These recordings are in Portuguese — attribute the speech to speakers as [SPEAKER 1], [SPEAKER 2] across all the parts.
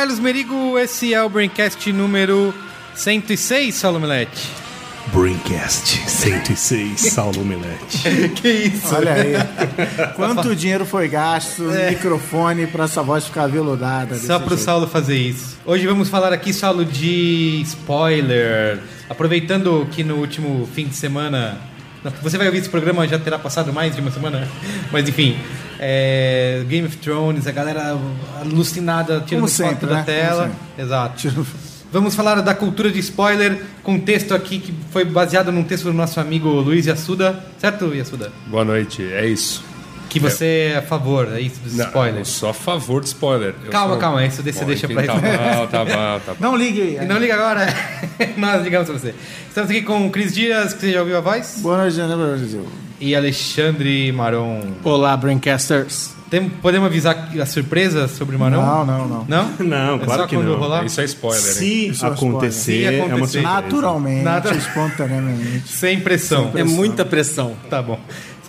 [SPEAKER 1] o Carlos Merigo, esse é o Braincast número 106, Saulo Milete.
[SPEAKER 2] Braincast 106, Saulo Milete.
[SPEAKER 1] que isso?
[SPEAKER 3] Olha aí. Quanto dinheiro foi gasto no microfone pra essa voz ficar veludada?
[SPEAKER 1] Só pro
[SPEAKER 3] jeito?
[SPEAKER 1] Saulo fazer isso. Hoje vamos falar aqui, Saulo, de spoiler. Aproveitando que no último fim de semana. Você vai ouvir esse programa, já terá passado mais de uma semana. Mas enfim, é, Game of Thrones, a galera alucinada tirando
[SPEAKER 3] Como
[SPEAKER 1] foto
[SPEAKER 3] sempre,
[SPEAKER 1] da
[SPEAKER 3] né?
[SPEAKER 1] tela. Exato. Vamos falar da cultura de spoiler, com um texto aqui que foi baseado num texto do nosso amigo Luiz Yassuda. Certo, Yassuda?
[SPEAKER 2] Boa noite, é isso.
[SPEAKER 1] Que você é a favor, é isso, dos
[SPEAKER 2] Não, eu
[SPEAKER 1] spoilers.
[SPEAKER 2] sou a favor de spoiler. Eu
[SPEAKER 1] Calma,
[SPEAKER 2] sou-
[SPEAKER 1] calma, isso você
[SPEAKER 2] Bom,
[SPEAKER 1] deixa pra
[SPEAKER 2] Tá bom, tá bom, tá bom.
[SPEAKER 3] Não ligue aí.
[SPEAKER 1] Não liga agora, nós ligamos pra você. Estamos aqui com o Cris Dias, que você já ouviu a voz,
[SPEAKER 3] Boa noite, né, Brasil?
[SPEAKER 1] e Alexandre Maron.
[SPEAKER 4] Olá, Braincasters.
[SPEAKER 1] Tem, podemos avisar a surpresa sobre o Maron?
[SPEAKER 3] Não, não, não.
[SPEAKER 1] Não?
[SPEAKER 5] Não,
[SPEAKER 1] É
[SPEAKER 5] claro
[SPEAKER 1] só
[SPEAKER 5] que não.
[SPEAKER 1] rolar?
[SPEAKER 2] Isso é spoiler?
[SPEAKER 5] Se
[SPEAKER 3] Isso é
[SPEAKER 5] acontecer,
[SPEAKER 1] Se
[SPEAKER 5] é uma
[SPEAKER 1] acontecer.
[SPEAKER 5] surpresa.
[SPEAKER 3] Naturalmente,
[SPEAKER 1] Nada-
[SPEAKER 3] espontaneamente.
[SPEAKER 1] Sem pressão.
[SPEAKER 4] É muita pressão.
[SPEAKER 1] Tá bom.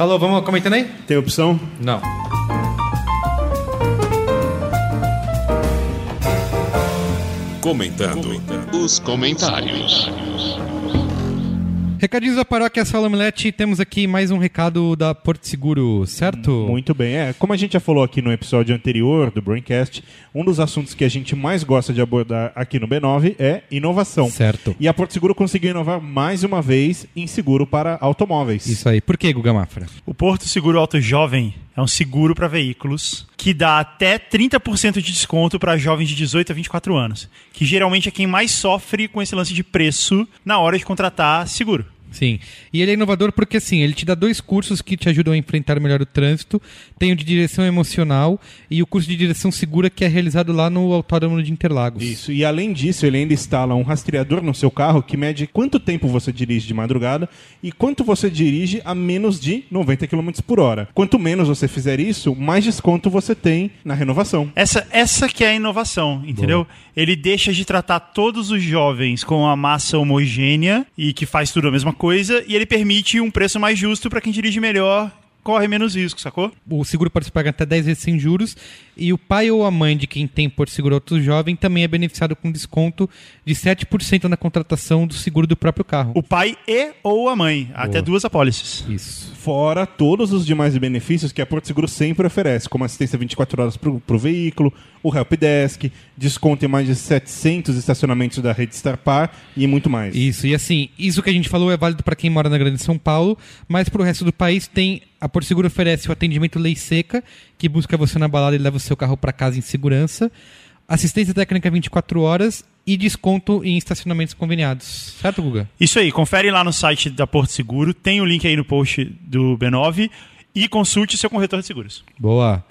[SPEAKER 1] Falou, vamos comentando aí?
[SPEAKER 5] Tem opção?
[SPEAKER 1] Não.
[SPEAKER 6] Comentando os comentários.
[SPEAKER 1] Recadinhos da paróquia Salomilete, temos aqui mais um recado da Porto Seguro, certo?
[SPEAKER 7] Muito bem, é. Como a gente já falou aqui no episódio anterior do Braincast, um dos assuntos que a gente mais gosta de abordar aqui no B9 é inovação.
[SPEAKER 1] Certo.
[SPEAKER 7] E a Porto Seguro conseguiu inovar mais uma vez em seguro para automóveis.
[SPEAKER 1] Isso aí. Por que, Guga Mafra?
[SPEAKER 8] O Porto Seguro Auto Jovem é um seguro para veículos que dá até 30% de desconto para jovens de 18 a 24 anos, que geralmente é quem mais sofre com esse lance de preço na hora de contratar seguro.
[SPEAKER 1] Sim. E ele é inovador porque, assim, ele te dá dois cursos que te ajudam a enfrentar melhor o trânsito. Tem o de direção emocional e o curso de direção segura que é realizado lá no Autódromo de Interlagos.
[SPEAKER 7] Isso, e além disso, ele ainda instala um rastreador no seu carro que mede quanto tempo você dirige de madrugada e quanto você dirige a menos de 90 km por hora. Quanto menos você fizer isso, mais desconto você tem na renovação.
[SPEAKER 8] Essa, essa que é a inovação, entendeu? Ele deixa de tratar todos os jovens com a massa homogênea e que faz tudo a mesma coisa, e ele permite um preço mais justo para quem dirige melhor, corre menos risco, sacou?
[SPEAKER 1] O seguro pode se pagar até 10 vezes sem juros e o pai ou a mãe de quem tem Porto Seguro Auto Jovem também é beneficiado com desconto de 7% na contratação do seguro do próprio carro.
[SPEAKER 8] O pai e ou a mãe, até duas apólices.
[SPEAKER 1] Isso.
[SPEAKER 7] Fora todos os demais benefícios que a Porto Seguro sempre oferece, como assistência 24 horas para o veículo, o helpdesk, desconto em mais de 700 estacionamentos da rede Starpar e muito mais.
[SPEAKER 1] Isso, e assim, isso que a gente falou é válido para quem mora na Grande São Paulo, mas para o resto do país tem. A Porto Seguro oferece o atendimento Lei Seca, que busca você na balada e leva o seu carro para casa em segurança, assistência técnica 24 horas e desconto em estacionamentos conveniados. Certo, Guga?
[SPEAKER 8] Isso aí, confere lá no site da Porto Seguro, tem o link aí no post do B9 e consulte seu corretor de seguros.
[SPEAKER 1] Boa.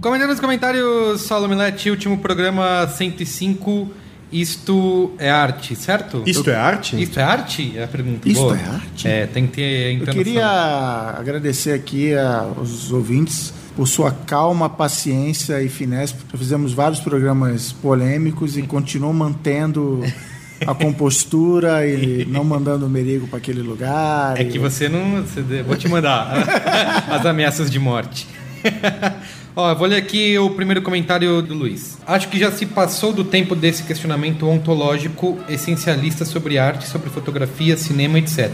[SPEAKER 1] Comentando nos comentários, Saulo Milete, último programa 105. Isto é arte, certo?
[SPEAKER 5] Isto é arte?
[SPEAKER 1] Isto é arte? É a pergunta.
[SPEAKER 3] Isto
[SPEAKER 1] Boa.
[SPEAKER 3] é arte?
[SPEAKER 1] É, tem que ter
[SPEAKER 3] Eu queria agradecer aqui aos ouvintes por sua calma, paciência e finesse. Fizemos vários programas polêmicos e continuam mantendo a compostura e não mandando o Merigo para aquele lugar.
[SPEAKER 1] É
[SPEAKER 3] e-
[SPEAKER 1] que você não. Vou te mandar as ameaças de morte. Ó, vou ler aqui o primeiro comentário do Luiz. Acho que já se passou do tempo desse questionamento ontológico essencialista sobre arte, sobre fotografia, cinema, etc.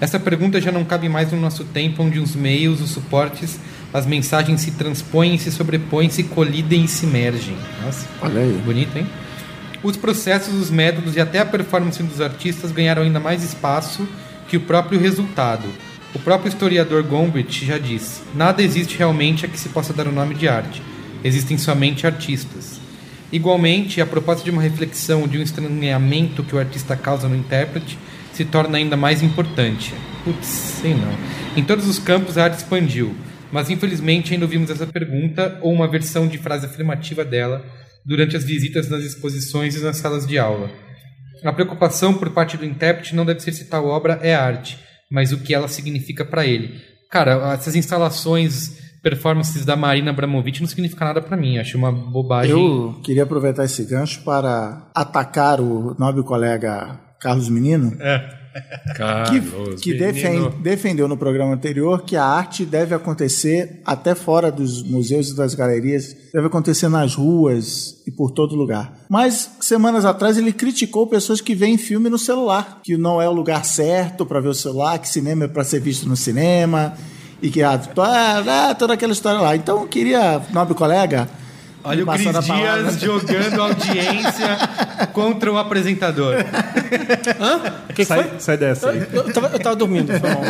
[SPEAKER 1] Essa pergunta já não cabe mais no nosso tempo, onde os meios, os suportes, as mensagens se transpõem, se sobrepõem, se colidem e se mergem. Nossa,
[SPEAKER 3] Olha aí.
[SPEAKER 1] bonito, hein? Os processos, os métodos e até a performance dos artistas ganharam ainda mais espaço que o próprio resultado. O próprio historiador Gombrich já disse: nada existe realmente a que se possa dar o nome de arte. Existem somente artistas. Igualmente, a proposta de uma reflexão, de um estranhamento que o artista causa no intérprete, se torna ainda mais importante. Putz, sei não. Em todos os campos a arte expandiu, mas infelizmente ainda ouvimos essa pergunta ou uma versão de frase afirmativa dela durante as visitas nas exposições e nas salas de aula. A preocupação por parte do intérprete não deve ser se tal obra é arte, mas o que ela significa para ele. Cara, essas instalações, performances da Marina Abramovic não significa nada para mim. Acho uma bobagem.
[SPEAKER 3] Eu queria aproveitar esse gancho para atacar o nobre colega Carlos Menino,
[SPEAKER 1] É.
[SPEAKER 5] Carlos,
[SPEAKER 3] que defen- defendeu no programa anterior que a arte deve acontecer até fora dos museus e das galerias, deve acontecer nas ruas e por todo lugar. Mas semanas atrás ele criticou pessoas que veem filme no celular, que não é o lugar certo para ver o celular, que cinema é para ser visto no cinema e que ah, ah, ah, toda aquela história lá. Então eu queria, nobre colega,
[SPEAKER 1] Olha o Cris
[SPEAKER 3] palavra.
[SPEAKER 1] Dias jogando audiência contra o apresentador.
[SPEAKER 4] O que, que
[SPEAKER 2] Sai,
[SPEAKER 4] foi?
[SPEAKER 2] sai dessa aí.
[SPEAKER 4] Eu, eu tava, eu tava dormindo, foi mal.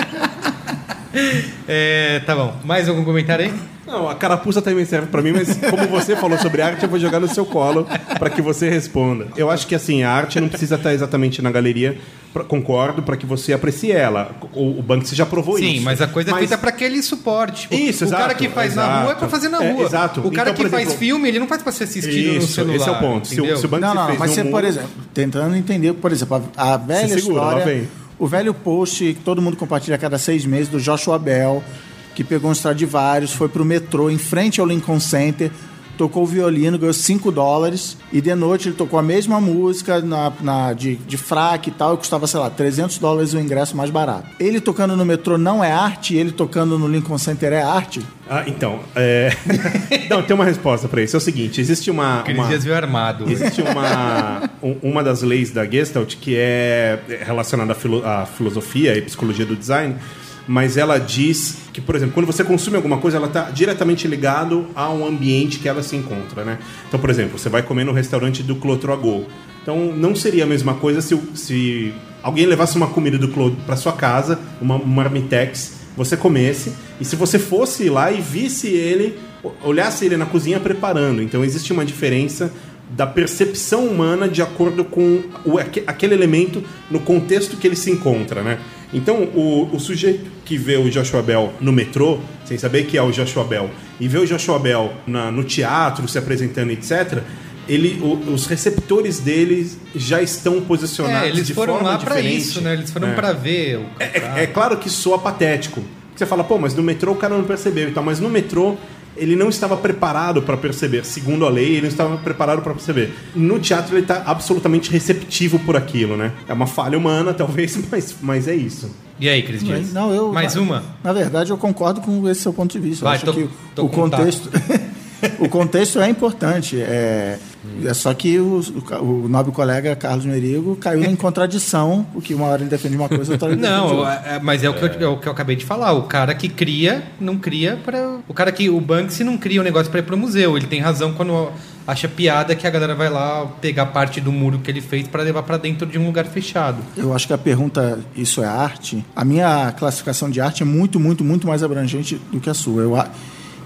[SPEAKER 1] É, tá bom. Mais algum comentário aí?
[SPEAKER 2] Não, a carapuça também serve pra mim, mas como você falou sobre arte, eu vou jogar no seu colo pra que você responda. Eu acho que assim, a arte não precisa estar exatamente na galeria, pra- concordo, pra que você aprecie ela. O, o Banksy já provou isso.
[SPEAKER 1] Sim, mas a coisa é feita pra aquele suporte. Tipo,
[SPEAKER 2] Isso,
[SPEAKER 1] o cara
[SPEAKER 2] exato,
[SPEAKER 1] que faz na
[SPEAKER 2] exato.
[SPEAKER 1] rua é pra fazer na
[SPEAKER 2] É,
[SPEAKER 1] rua.
[SPEAKER 2] exato.
[SPEAKER 1] O cara
[SPEAKER 2] Então, por
[SPEAKER 1] que faz
[SPEAKER 2] exemplo-
[SPEAKER 1] filme, ele não faz pra ser assistido no
[SPEAKER 2] Isso,
[SPEAKER 1] celular.
[SPEAKER 2] esse é o ponto. Se o, se o Banksy
[SPEAKER 3] Não, não,
[SPEAKER 2] fez
[SPEAKER 3] mas
[SPEAKER 2] no
[SPEAKER 3] você, por
[SPEAKER 2] mundo-
[SPEAKER 3] exemplo, tentando entender, por exemplo, a, a velha
[SPEAKER 2] Se segura, lá
[SPEAKER 3] história,
[SPEAKER 2] vem.
[SPEAKER 3] O velho post que todo mundo compartilha a cada seis meses do Joshua Bell, que pegou um Stradivarius, foi pro metrô em frente ao Lincoln Center, tocou o violino, ganhou 5 dólares, e de noite ele tocou a mesma música na, na- de, de fraque e tal, e custava, sei lá, 300 dólares o ingresso mais barato. Ele tocando no metrô não é arte, ele tocando no Lincoln Center é arte?
[SPEAKER 2] Ah, então, é... não, tem uma resposta pra isso. É o seguinte, existe uma... Uma...
[SPEAKER 1] Dias veio armado.
[SPEAKER 2] Existe uma, um- uma das leis da Gestalt que é relacionada à, filo- à filosofia e psicologia do design, mas ela diz que, por exemplo, quando você consome alguma coisa, ela está diretamente ligado ao ambiente que ela se encontra, né? Então, por exemplo, você vai comer no restaurante do Clotro a Go. Então, não seria a mesma coisa se, se alguém levasse uma comida do Clotro para sua casa, uma, marmitex, você comesse, e se você fosse lá e visse ele, olhasse ele na cozinha preparando. Então, existe uma diferença da percepção humana de acordo com o, aque- aquele elemento no contexto que ele se encontra, né? Então, o, o sujeito que vê o Joshua Bell no metrô, sem saber que é o Joshua Bell, e vê o Joshua Bell na- no teatro, se apresentando, etc., ele, o- os receptores dele já estão posicionados
[SPEAKER 1] É, eles
[SPEAKER 2] de
[SPEAKER 1] foram
[SPEAKER 2] forma
[SPEAKER 1] lá pra
[SPEAKER 2] diferente.
[SPEAKER 1] isso, né? Eles foram
[SPEAKER 2] É.
[SPEAKER 1] pra ver o
[SPEAKER 2] É, é- é claro que soa patético. Você fala, pô, mas no metrô o cara não percebeu e tal, mas no metrô ele não estava preparado para perceber. Segundo a lei, ele não estava preparado para perceber. No teatro ele está absolutamente receptivo por aquilo, né? É uma falha humana, talvez, mas, mas é isso.
[SPEAKER 1] E aí, Cris Dias?
[SPEAKER 3] Não, eu,
[SPEAKER 1] Mais
[SPEAKER 3] na,
[SPEAKER 1] uma?
[SPEAKER 3] Na verdade, eu concordo com esse seu ponto de vista. Eu
[SPEAKER 1] Vai,
[SPEAKER 3] acho
[SPEAKER 1] tô-
[SPEAKER 3] que
[SPEAKER 1] tô
[SPEAKER 3] o contexto. o contexto é importante. É, é só que o, o nobre colega Carlos Merigo caiu em contradição, porque uma hora ele defende uma coisa, outra hora ele defende
[SPEAKER 1] Não,
[SPEAKER 3] outra.
[SPEAKER 1] é- é- mas é o, que eu, é o que eu acabei de falar. O cara que cria, não cria para. O cara que. O Banksy não cria o negócio para ir pro museu. Ele tem razão quando acha piada que a galera vai lá pegar parte do muro que ele fez para levar para dentro de um lugar fechado.
[SPEAKER 3] Eu acho que a pergunta, isso é arte? A minha classificação de arte é muito, muito, muito mais abrangente do que a sua. Eu,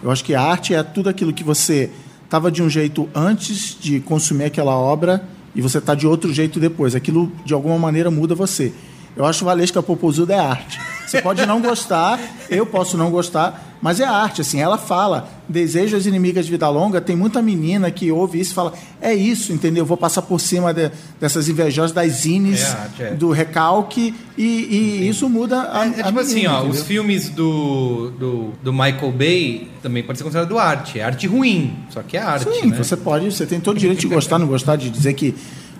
[SPEAKER 3] eu acho que a arte é tudo aquilo que você estava de um jeito antes de consumir aquela obra e você está de outro jeito depois. Aquilo, de alguma maneira, muda você. Eu acho Valesca Popozuda é arte. Você pode não gostar, eu posso não gostar, mas é arte. Assim, ela fala, desejo as inimigas de vida longa. Tem muita menina que ouve isso e fala, é isso, entendeu? Vou passar por cima de- dessas invejosas das zines,
[SPEAKER 1] É arte, é.
[SPEAKER 3] do recalque, e, e isso muda a,
[SPEAKER 1] É, é
[SPEAKER 3] a
[SPEAKER 1] tipo assim,
[SPEAKER 3] menina,
[SPEAKER 1] ó,
[SPEAKER 3] entendeu?
[SPEAKER 1] os filmes do, do, do Michael Bay também pode ser considerado arte. É arte ruim, só que é arte,
[SPEAKER 3] Sim,
[SPEAKER 1] né?
[SPEAKER 3] você pode, você tem todo o direito de gostar, não gostar, de dizer que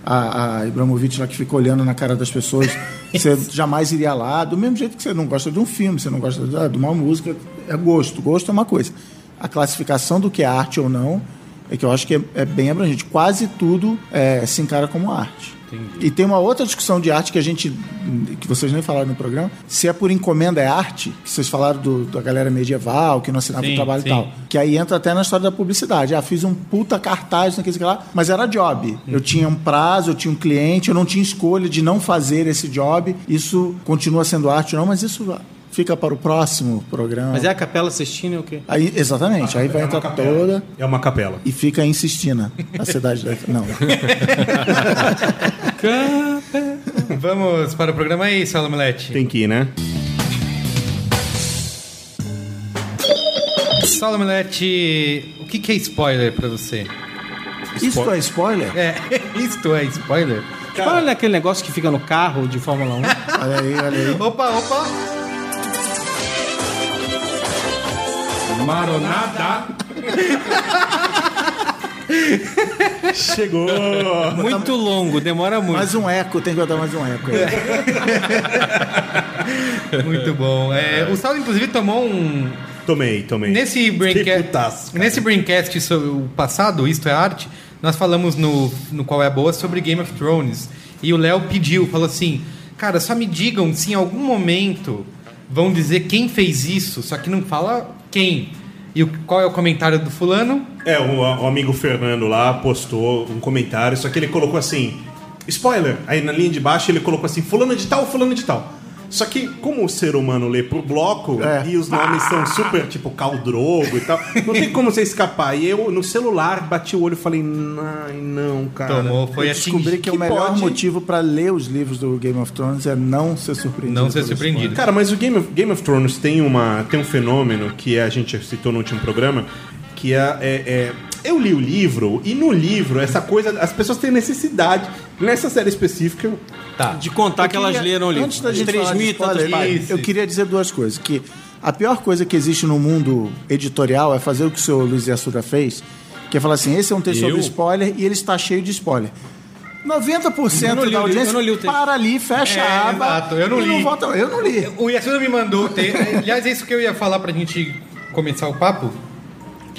[SPEAKER 3] a, a Ibrahimovic lá que fica olhando na cara das pessoas, você jamais iria lá, do mesmo jeito que você não gosta de um filme, você não gosta de, de uma música, é gosto, gosto é uma coisa. A classificação do que é arte ou não é que eu acho que é, é bem abrangente. Quase tudo é, se encara como arte. E tem uma outra discussão de arte que a gente. que vocês nem falaram no programa. Se é por encomenda é arte, que vocês falaram do- da galera medieval, que não assinava
[SPEAKER 1] Sim,
[SPEAKER 3] o trabalho
[SPEAKER 1] sim.
[SPEAKER 3] e tal. Que aí entra até na história da publicidade. Ah, fiz um puta cartaz, sei lá, mas era job. Eu tinha um prazo, eu tinha um cliente, eu não tinha escolha de não fazer esse job. Isso continua sendo arte, não, mas isso fica para o próximo programa.
[SPEAKER 4] Mas é a Capela Sistina é o quê?
[SPEAKER 3] Aí, exatamente, aí vai entrar toda
[SPEAKER 2] É uma capela.
[SPEAKER 3] e fica em Sistina, a cidade da. Não.
[SPEAKER 1] Vamos para o programa aí, Salomilete.
[SPEAKER 2] Tem que ir, né?
[SPEAKER 1] Salomilete, o que, que é spoiler pra você?
[SPEAKER 3] Isso é spoiler?
[SPEAKER 1] É, isto é spoiler?
[SPEAKER 4] Olha aquele negócio que fica no carro de Fórmula 1.
[SPEAKER 3] Olha aí, olha aí.
[SPEAKER 1] Opa, opa!
[SPEAKER 5] Maronada.
[SPEAKER 7] Chegou!
[SPEAKER 4] Muito longo, demora muito.
[SPEAKER 3] Mais um eco, tem que botar mais um eco. aí.
[SPEAKER 1] Muito bom. É, o Saulo, inclusive, tomou um.
[SPEAKER 2] Tomei, tomei.
[SPEAKER 1] Nesse Braincast, nesse Braincast sobre o passado, Isto é Arte, nós falamos no, no Qual é a Boa sobre Game of Thrones. E o Léo pediu, falou assim: Cara, só me digam se em algum momento vão dizer quem fez isso, só que não fala quem. E o, qual é o comentário do fulano?
[SPEAKER 2] É, o, o amigo Fernando lá postou um comentário, só que ele colocou assim: spoiler. Aí na linha de baixo ele colocou assim: fulano de tal, fulano de tal. Só que, como o ser humano lê por bloco
[SPEAKER 3] É.
[SPEAKER 2] e os nomes são super, tipo, caldrogo e tal, não tem como você escapar. E eu, no celular, bati o olho e falei: ai, não, cara.
[SPEAKER 1] Tomou, foi
[SPEAKER 3] Eu descobri
[SPEAKER 1] atingido.
[SPEAKER 3] que, o melhor
[SPEAKER 2] pode-
[SPEAKER 3] motivo pra ler os livros do Game of Thrones é não ser surpreendido.
[SPEAKER 1] Não ser surpreendido.
[SPEAKER 2] Cara, mas o Game of, Game of Thrones tem, uma, tem um fenômeno que a gente citou no último programa, que é, é- é- Eu li o livro, e no livro, essa coisa. As pessoas têm necessidade, nessa série específica.
[SPEAKER 1] Tá.
[SPEAKER 4] De contar que
[SPEAKER 3] Eu
[SPEAKER 4] elas
[SPEAKER 3] queria-
[SPEAKER 4] leram o livro.
[SPEAKER 3] Antes da gente
[SPEAKER 4] Três
[SPEAKER 3] falar de
[SPEAKER 4] mil e tantas
[SPEAKER 3] spoiler,
[SPEAKER 4] páginas.
[SPEAKER 3] Eu queria dizer duas coisas. Que a pior coisa que existe no mundo editorial é fazer o que o seu Luiz Assuda fez, que é falar assim, esse é um texto
[SPEAKER 2] Eu?
[SPEAKER 3] sobre spoiler e ele está cheio de spoiler. 90%
[SPEAKER 4] Eu não li
[SPEAKER 3] da
[SPEAKER 4] livro,
[SPEAKER 3] audiência
[SPEAKER 4] não li
[SPEAKER 3] para ali, fecha
[SPEAKER 1] É,
[SPEAKER 3] a aba.
[SPEAKER 1] exato, eu não
[SPEAKER 3] e
[SPEAKER 1] li.
[SPEAKER 3] volta- eu não li.
[SPEAKER 1] O Yasuda me mandou. o te- Aliás, é isso que eu ia falar pra gente começar o papo,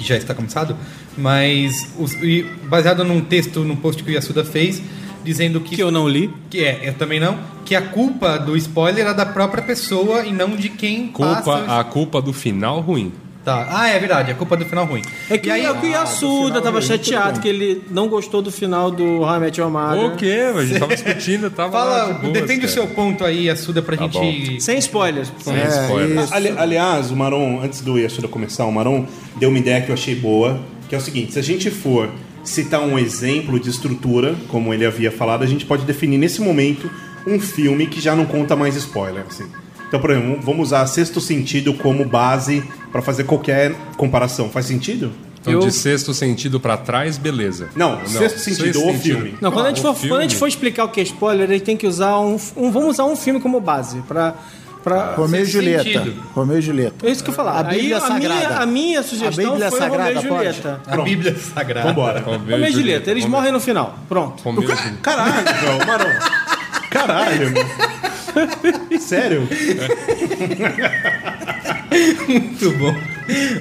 [SPEAKER 1] que já está começado, mas os- e baseado num texto, num post que o Yasuda fez, dizendo que.
[SPEAKER 4] Que eu não li.
[SPEAKER 1] que é, eu também não, que a culpa do spoiler é da própria pessoa e não de quem passa.
[SPEAKER 5] Culpa, a culpa do final ruim.
[SPEAKER 1] Tá. Ah, é verdade, a culpa do final ruim.
[SPEAKER 4] É que
[SPEAKER 1] E aí-
[SPEAKER 4] o que o Yasuda tava chateado que ele não gostou do final do How I Met Your Mother.
[SPEAKER 5] O quê? A gente tava discutindo, tava
[SPEAKER 1] Fala,
[SPEAKER 5] de boas,
[SPEAKER 1] defende o seu ponto aí, Yasuda, pra
[SPEAKER 5] Tá
[SPEAKER 1] gente.
[SPEAKER 4] Sem spoilers.
[SPEAKER 5] Sem spoiler.
[SPEAKER 3] isso.
[SPEAKER 2] Ali- aliás, o Maron, antes do Yasuda começar, o Maron deu uma ideia que eu achei boa, que é o seguinte: se a gente for citar um exemplo de estrutura, como ele havia falado, a gente pode definir nesse momento um filme que já não conta mais spoiler. assim. Então, por exemplo, vamos usar Sexto Sentido como base para fazer qualquer comparação. Faz sentido?
[SPEAKER 5] Então,
[SPEAKER 4] Eu-
[SPEAKER 5] de sexto sentido pra trás, beleza.
[SPEAKER 2] Não, sexto sentido, o filme.
[SPEAKER 4] Não, quando, a gente
[SPEAKER 5] Ah,
[SPEAKER 4] for, quando a gente
[SPEAKER 5] filme.
[SPEAKER 4] for explicar o que é spoiler, a gente tem que usar um, um- Vamos usar um filme como base. Pra, pra...
[SPEAKER 3] Romeu e Julieta.
[SPEAKER 1] sentido.
[SPEAKER 3] Romeu e Julieta.
[SPEAKER 4] É isso que eu ia falar.
[SPEAKER 3] A Bíblia
[SPEAKER 4] Aí, a, minha,
[SPEAKER 3] Sagrada.
[SPEAKER 4] a minha sugestão
[SPEAKER 3] A Bíblia
[SPEAKER 4] foi
[SPEAKER 3] Sagrada
[SPEAKER 4] Romeu e
[SPEAKER 3] pode?
[SPEAKER 4] Julieta.
[SPEAKER 1] A Bíblia Sagrada.
[SPEAKER 2] Vambora.
[SPEAKER 5] Romeu
[SPEAKER 4] Romeu e Julieta, eles morrem no final. Pronto.
[SPEAKER 5] Romeu e Julieta.
[SPEAKER 2] Caralho, meu, Maron. Caralho. Sério?
[SPEAKER 1] Muito bom.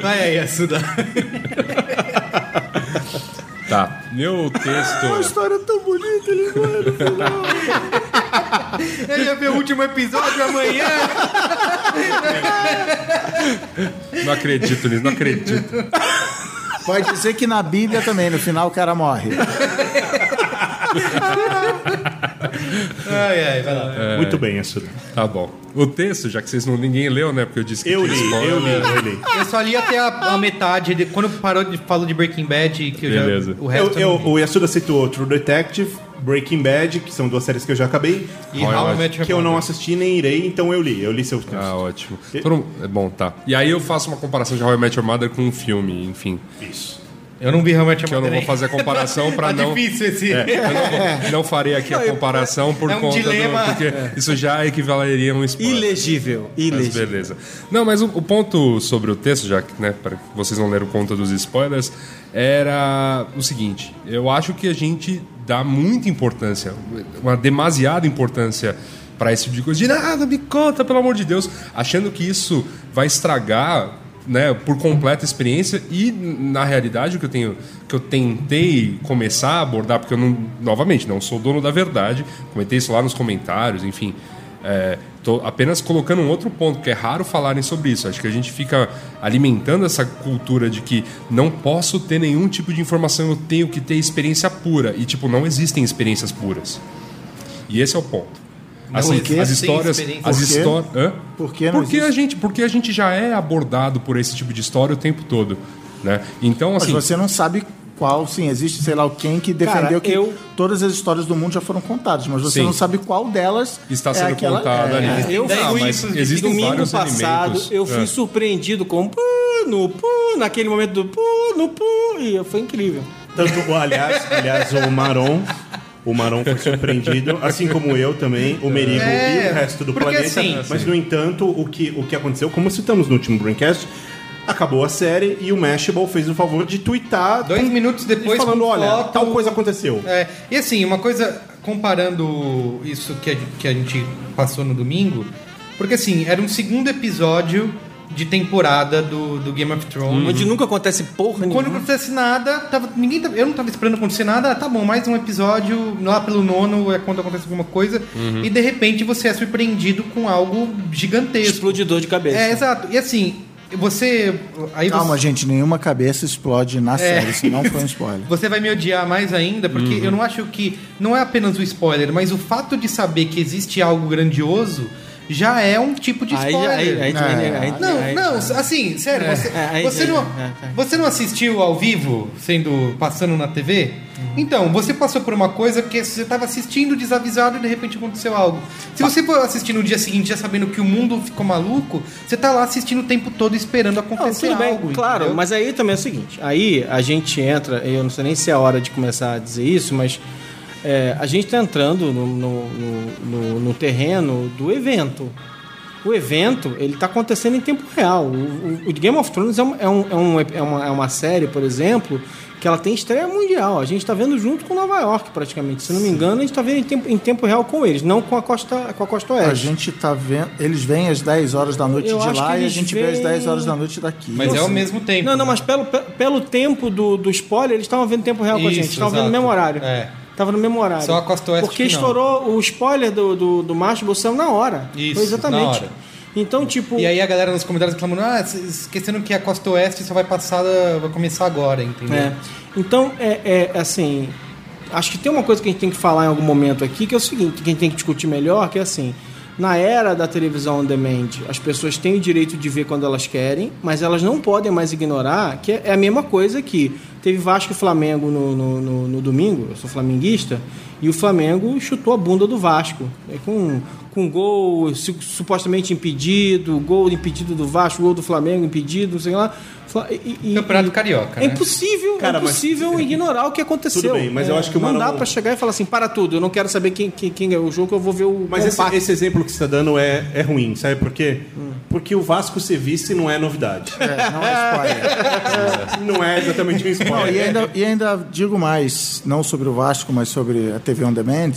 [SPEAKER 1] Vai aí, Yasuda.
[SPEAKER 5] Tá. Meu texto.
[SPEAKER 3] história tão bonita, ele vai no final.
[SPEAKER 1] Ele ia ver o último episódio amanhã.
[SPEAKER 5] Não acredito nisso, não acredito.
[SPEAKER 3] Vai dizer que na Bíblia também, no final o cara morre.
[SPEAKER 1] Ai, ai, vai lá.
[SPEAKER 2] Muito bem, Yasuda.
[SPEAKER 5] Tá bom. O texto, já que vocês não ninguém leu, né? Porque eu disse que
[SPEAKER 2] Eu li,
[SPEAKER 5] spoiler.
[SPEAKER 2] eu li, eu li.
[SPEAKER 1] Eu só li até a, a metade. de- quando parou de falou de Breaking Bad, que eu
[SPEAKER 5] Beleza.
[SPEAKER 1] já. O resto
[SPEAKER 2] Eu,
[SPEAKER 1] eu,
[SPEAKER 2] eu, o Yasuda citou True Detective, Breaking Bad, que são duas séries que eu já acabei,
[SPEAKER 1] E How I Met Your
[SPEAKER 2] que eu não assisti nem irei, então eu li. Eu li seu texto.
[SPEAKER 5] Ah, ótimo. Todo- É bom, tá. E aí eu faço uma comparação de How I Met Your Mother com um filme, enfim.
[SPEAKER 2] Isso.
[SPEAKER 1] Eu não vi Met Your
[SPEAKER 5] Que eu não vou fazer a comparação pra
[SPEAKER 1] Tá
[SPEAKER 5] não...
[SPEAKER 1] difícil esse.
[SPEAKER 5] É, eu não, vou- não farei aqui a comparação por
[SPEAKER 1] é um
[SPEAKER 5] conta
[SPEAKER 1] dilema.
[SPEAKER 5] do... Porque isso já equivaleria a um spoiler.
[SPEAKER 4] Ilegível.
[SPEAKER 5] Mas
[SPEAKER 4] Ilegível.
[SPEAKER 5] beleza. Não, mas o, o ponto sobre o texto, já que, né, para que vocês não leram conta dos spoilers, era o seguinte: eu acho que a gente dá muita importância, uma demasiada importância para esse tipo de coisa. De nada, me conta, pelo amor de Deus, achando que isso vai estragar. Né, por completa experiência e na realidade o que eu tenho que eu tentei começar a abordar porque eu não novamente não sou dono da verdade comentei isso lá nos comentários enfim Estou apenas colocando um outro ponto, porque é raro falarem sobre isso. Acho que a gente fica alimentando essa cultura de que não posso ter nenhum tipo de informação, eu tenho que ter experiência pura. E, tipo, não existem experiências puras. E esse é o ponto. As,
[SPEAKER 1] existe
[SPEAKER 5] as histórias. As
[SPEAKER 3] Por
[SPEAKER 5] histórias. Hã?
[SPEAKER 3] Por que não
[SPEAKER 5] porque a gente Porque a gente já é abordado por esse tipo de história o tempo todo. Né? Então,
[SPEAKER 3] Mas
[SPEAKER 5] assim.
[SPEAKER 3] você não sabe qual, sim, existe, sei lá, quem que defendeu
[SPEAKER 4] Cara,
[SPEAKER 3] que
[SPEAKER 4] eu-
[SPEAKER 3] todas as histórias do mundo já foram contadas, mas você
[SPEAKER 5] Sim.
[SPEAKER 3] não sabe qual delas
[SPEAKER 5] Está
[SPEAKER 3] é
[SPEAKER 5] sendo
[SPEAKER 3] aquela,
[SPEAKER 5] contada
[SPEAKER 3] é,
[SPEAKER 5] ali.
[SPEAKER 4] Eu
[SPEAKER 5] Não,
[SPEAKER 4] fui
[SPEAKER 5] mas existem
[SPEAKER 4] domingo
[SPEAKER 5] vários
[SPEAKER 4] passado,
[SPEAKER 5] elementos.
[SPEAKER 4] eu fui
[SPEAKER 5] É.
[SPEAKER 4] surpreendido com pu, no pu, naquele momento do pu, no pu, e foi incrível.
[SPEAKER 2] Tanto, aliás, aliás, o Maron. O Maron foi surpreendido, assim como eu também, o Merigo
[SPEAKER 1] É,
[SPEAKER 2] e o resto do planeta.
[SPEAKER 1] assim-
[SPEAKER 2] mas, no entanto, o que, o que aconteceu, como citamos no último Braincast, acabou a série e o Mashable fez o favor de twittar
[SPEAKER 1] Dois minutos depois,
[SPEAKER 2] falando,
[SPEAKER 1] com
[SPEAKER 2] olha,
[SPEAKER 1] foto-
[SPEAKER 2] tal coisa aconteceu.
[SPEAKER 1] É, e assim, uma coisa, comparando isso que a, que a gente passou no domingo, porque assim, era um segundo episódio de temporada do, do Game of Thrones.
[SPEAKER 4] Onde nunca acontece porra
[SPEAKER 1] Quando não
[SPEAKER 4] nenhuma.
[SPEAKER 1] acontecesse nada, tava, ninguém, tava- eu não tava esperando acontecer nada, ah, tá bom, mais um episódio, lá pelo nono é quando acontece alguma coisa, e de repente você é surpreendido com algo gigantesco.
[SPEAKER 4] Explodidor de cabeça.
[SPEAKER 1] É, exato. E assim, você. Aí
[SPEAKER 3] Calma,
[SPEAKER 1] você,
[SPEAKER 3] gente, nenhuma cabeça explode na série, senão foi um spoiler.
[SPEAKER 1] você vai me odiar mais ainda, porque eu não acho que. Não é apenas o spoiler, mas o fato de saber que existe algo grandioso já é um tipo de spoiler.
[SPEAKER 4] aí, aí,
[SPEAKER 3] É.
[SPEAKER 4] aí-
[SPEAKER 1] Não, não, assim, sério,
[SPEAKER 4] É,
[SPEAKER 1] você,
[SPEAKER 4] é,
[SPEAKER 1] você, não,
[SPEAKER 4] é.
[SPEAKER 1] você não assistiu ao vivo, sendo passando na TV? Então, você passou por uma coisa que você estava assistindo desavisado e de repente aconteceu algo. Se você for assistir no dia seguinte já sabendo que o mundo ficou maluco, você tá lá assistindo o tempo todo esperando
[SPEAKER 4] Não,
[SPEAKER 1] acontecer
[SPEAKER 4] tudo bem,
[SPEAKER 1] algo.
[SPEAKER 4] claro,
[SPEAKER 1] entendeu?
[SPEAKER 4] mas aí também é o seguinte, aí a gente entra, eu não sei nem se é a hora de começar a dizer isso, mas é, a gente está entrando no, no, no- no- no terreno do evento. O evento, ele está acontecendo em tempo real. O, o- o Game of Thrones é, um- é, um- é um- é uma, é uma série, por exemplo, que ela tem estreia mundial. A gente está vendo junto com Nova York, praticamente. Se não me engano, a gente está vendo em tempo, em tempo real com eles, não com a costa, com a costa oeste.
[SPEAKER 3] A gente tá vendo. Eles vêm às 10 horas da noite
[SPEAKER 4] Eu
[SPEAKER 3] de lá e a gente vê às
[SPEAKER 4] vêm-
[SPEAKER 3] 10 horas da noite daqui.
[SPEAKER 1] Mas é ao mesmo tempo.
[SPEAKER 4] Não, não,
[SPEAKER 1] né?
[SPEAKER 4] mas pelo, pe- pelo tempo do, do spoiler, eles estavam vendo tempo real com a gente.
[SPEAKER 1] Isso,
[SPEAKER 4] Estavam vendo no mesmo horário.
[SPEAKER 1] É.
[SPEAKER 4] Tava no mesmo horário.
[SPEAKER 1] Só a Costa Oeste
[SPEAKER 4] Porque estourou o spoiler do, do, do Macho saiu na hora.
[SPEAKER 1] Isso,
[SPEAKER 4] Foi exatamente.
[SPEAKER 1] na hora.
[SPEAKER 4] Então, tipo.
[SPEAKER 1] E aí a galera nos comentários reclamando, ah, esquecendo que a Costa Oeste só vai passar, vai começar agora, entendeu?
[SPEAKER 4] É. Então, é, é assim. Acho que tem uma coisa que a gente tem que falar em algum momento aqui, que é o seguinte, que a gente tem que discutir melhor, que é assim. Na era da televisão on demand, as pessoas têm o direito de ver quando elas querem, mas elas não podem mais ignorar que é a mesma coisa que teve Vasco e Flamengo no, no, no- no domingo, eu sou flamenguista, e o Flamengo chutou a bunda do Vasco. É, com, com gol su- supostamente impedido, gol impedido do Vasco, gol do Flamengo impedido, não sei lá. E- e-
[SPEAKER 1] Campeonato
[SPEAKER 4] e-
[SPEAKER 1] Carioca,
[SPEAKER 4] É
[SPEAKER 1] né?
[SPEAKER 4] impossível,
[SPEAKER 2] Cara,
[SPEAKER 4] é
[SPEAKER 2] mas-
[SPEAKER 4] impossível ignorar o que aconteceu.
[SPEAKER 2] Tudo bem, mas eu
[SPEAKER 4] É,
[SPEAKER 2] acho que o
[SPEAKER 4] não dá pra chegar e falar assim, para tudo, eu não quero saber quem, quem, quem é o jogo, eu vou ver o
[SPEAKER 2] Mas esse, esse exemplo que você está dando é, é ruim, sabe por quê?
[SPEAKER 4] Hum.
[SPEAKER 2] Porque o Vasco ser vice não é novidade.
[SPEAKER 3] É, não é spoiler.
[SPEAKER 2] não é exatamente um
[SPEAKER 3] E, ainda, e ainda digo mais, não sobre o Vasco, mas sobre a TV On Demand,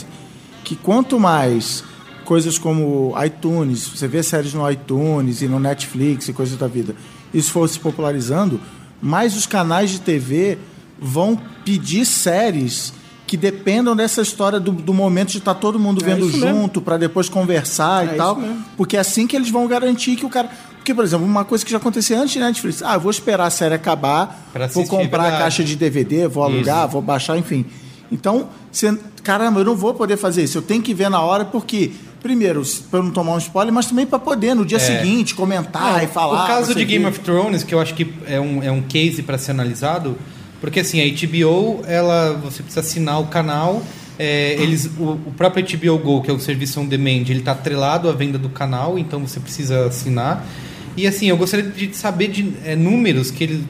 [SPEAKER 3] que quanto mais coisas como iTunes, você vê séries no iTunes e no Netflix e coisas da vida, isso for se popularizando, mais os canais de TV vão pedir séries que dependam dessa história do, do momento de estar todo mundo
[SPEAKER 4] É
[SPEAKER 3] vendo junto para depois conversar
[SPEAKER 4] É
[SPEAKER 3] e tal,
[SPEAKER 4] mesmo.
[SPEAKER 3] porque é assim que eles vão garantir que o cara porque, por exemplo, uma coisa que já acontecia antes de Netflix. Ah, vou esperar a série acabar,
[SPEAKER 1] Pra
[SPEAKER 3] vou comprar a caixa de DVD, vou alugar, vou baixar, enfim. Então, você, caramba, eu não vou poder fazer isso. Eu tenho que ver na hora porque, primeiro, para eu não tomar um spoiler, mas também para poder no dia seguinte comentar e falar.
[SPEAKER 1] o caso de Game of Thrones, que eu acho que é um, é um case para ser analisado, porque assim, a HBO, ela, você precisa assinar o canal, é, eles, o, o próprio HBO Go, que é o serviço on demand, ele está atrelado à venda do canal, então você precisa assinar. E assim, eu gostaria de saber de é, números que ele.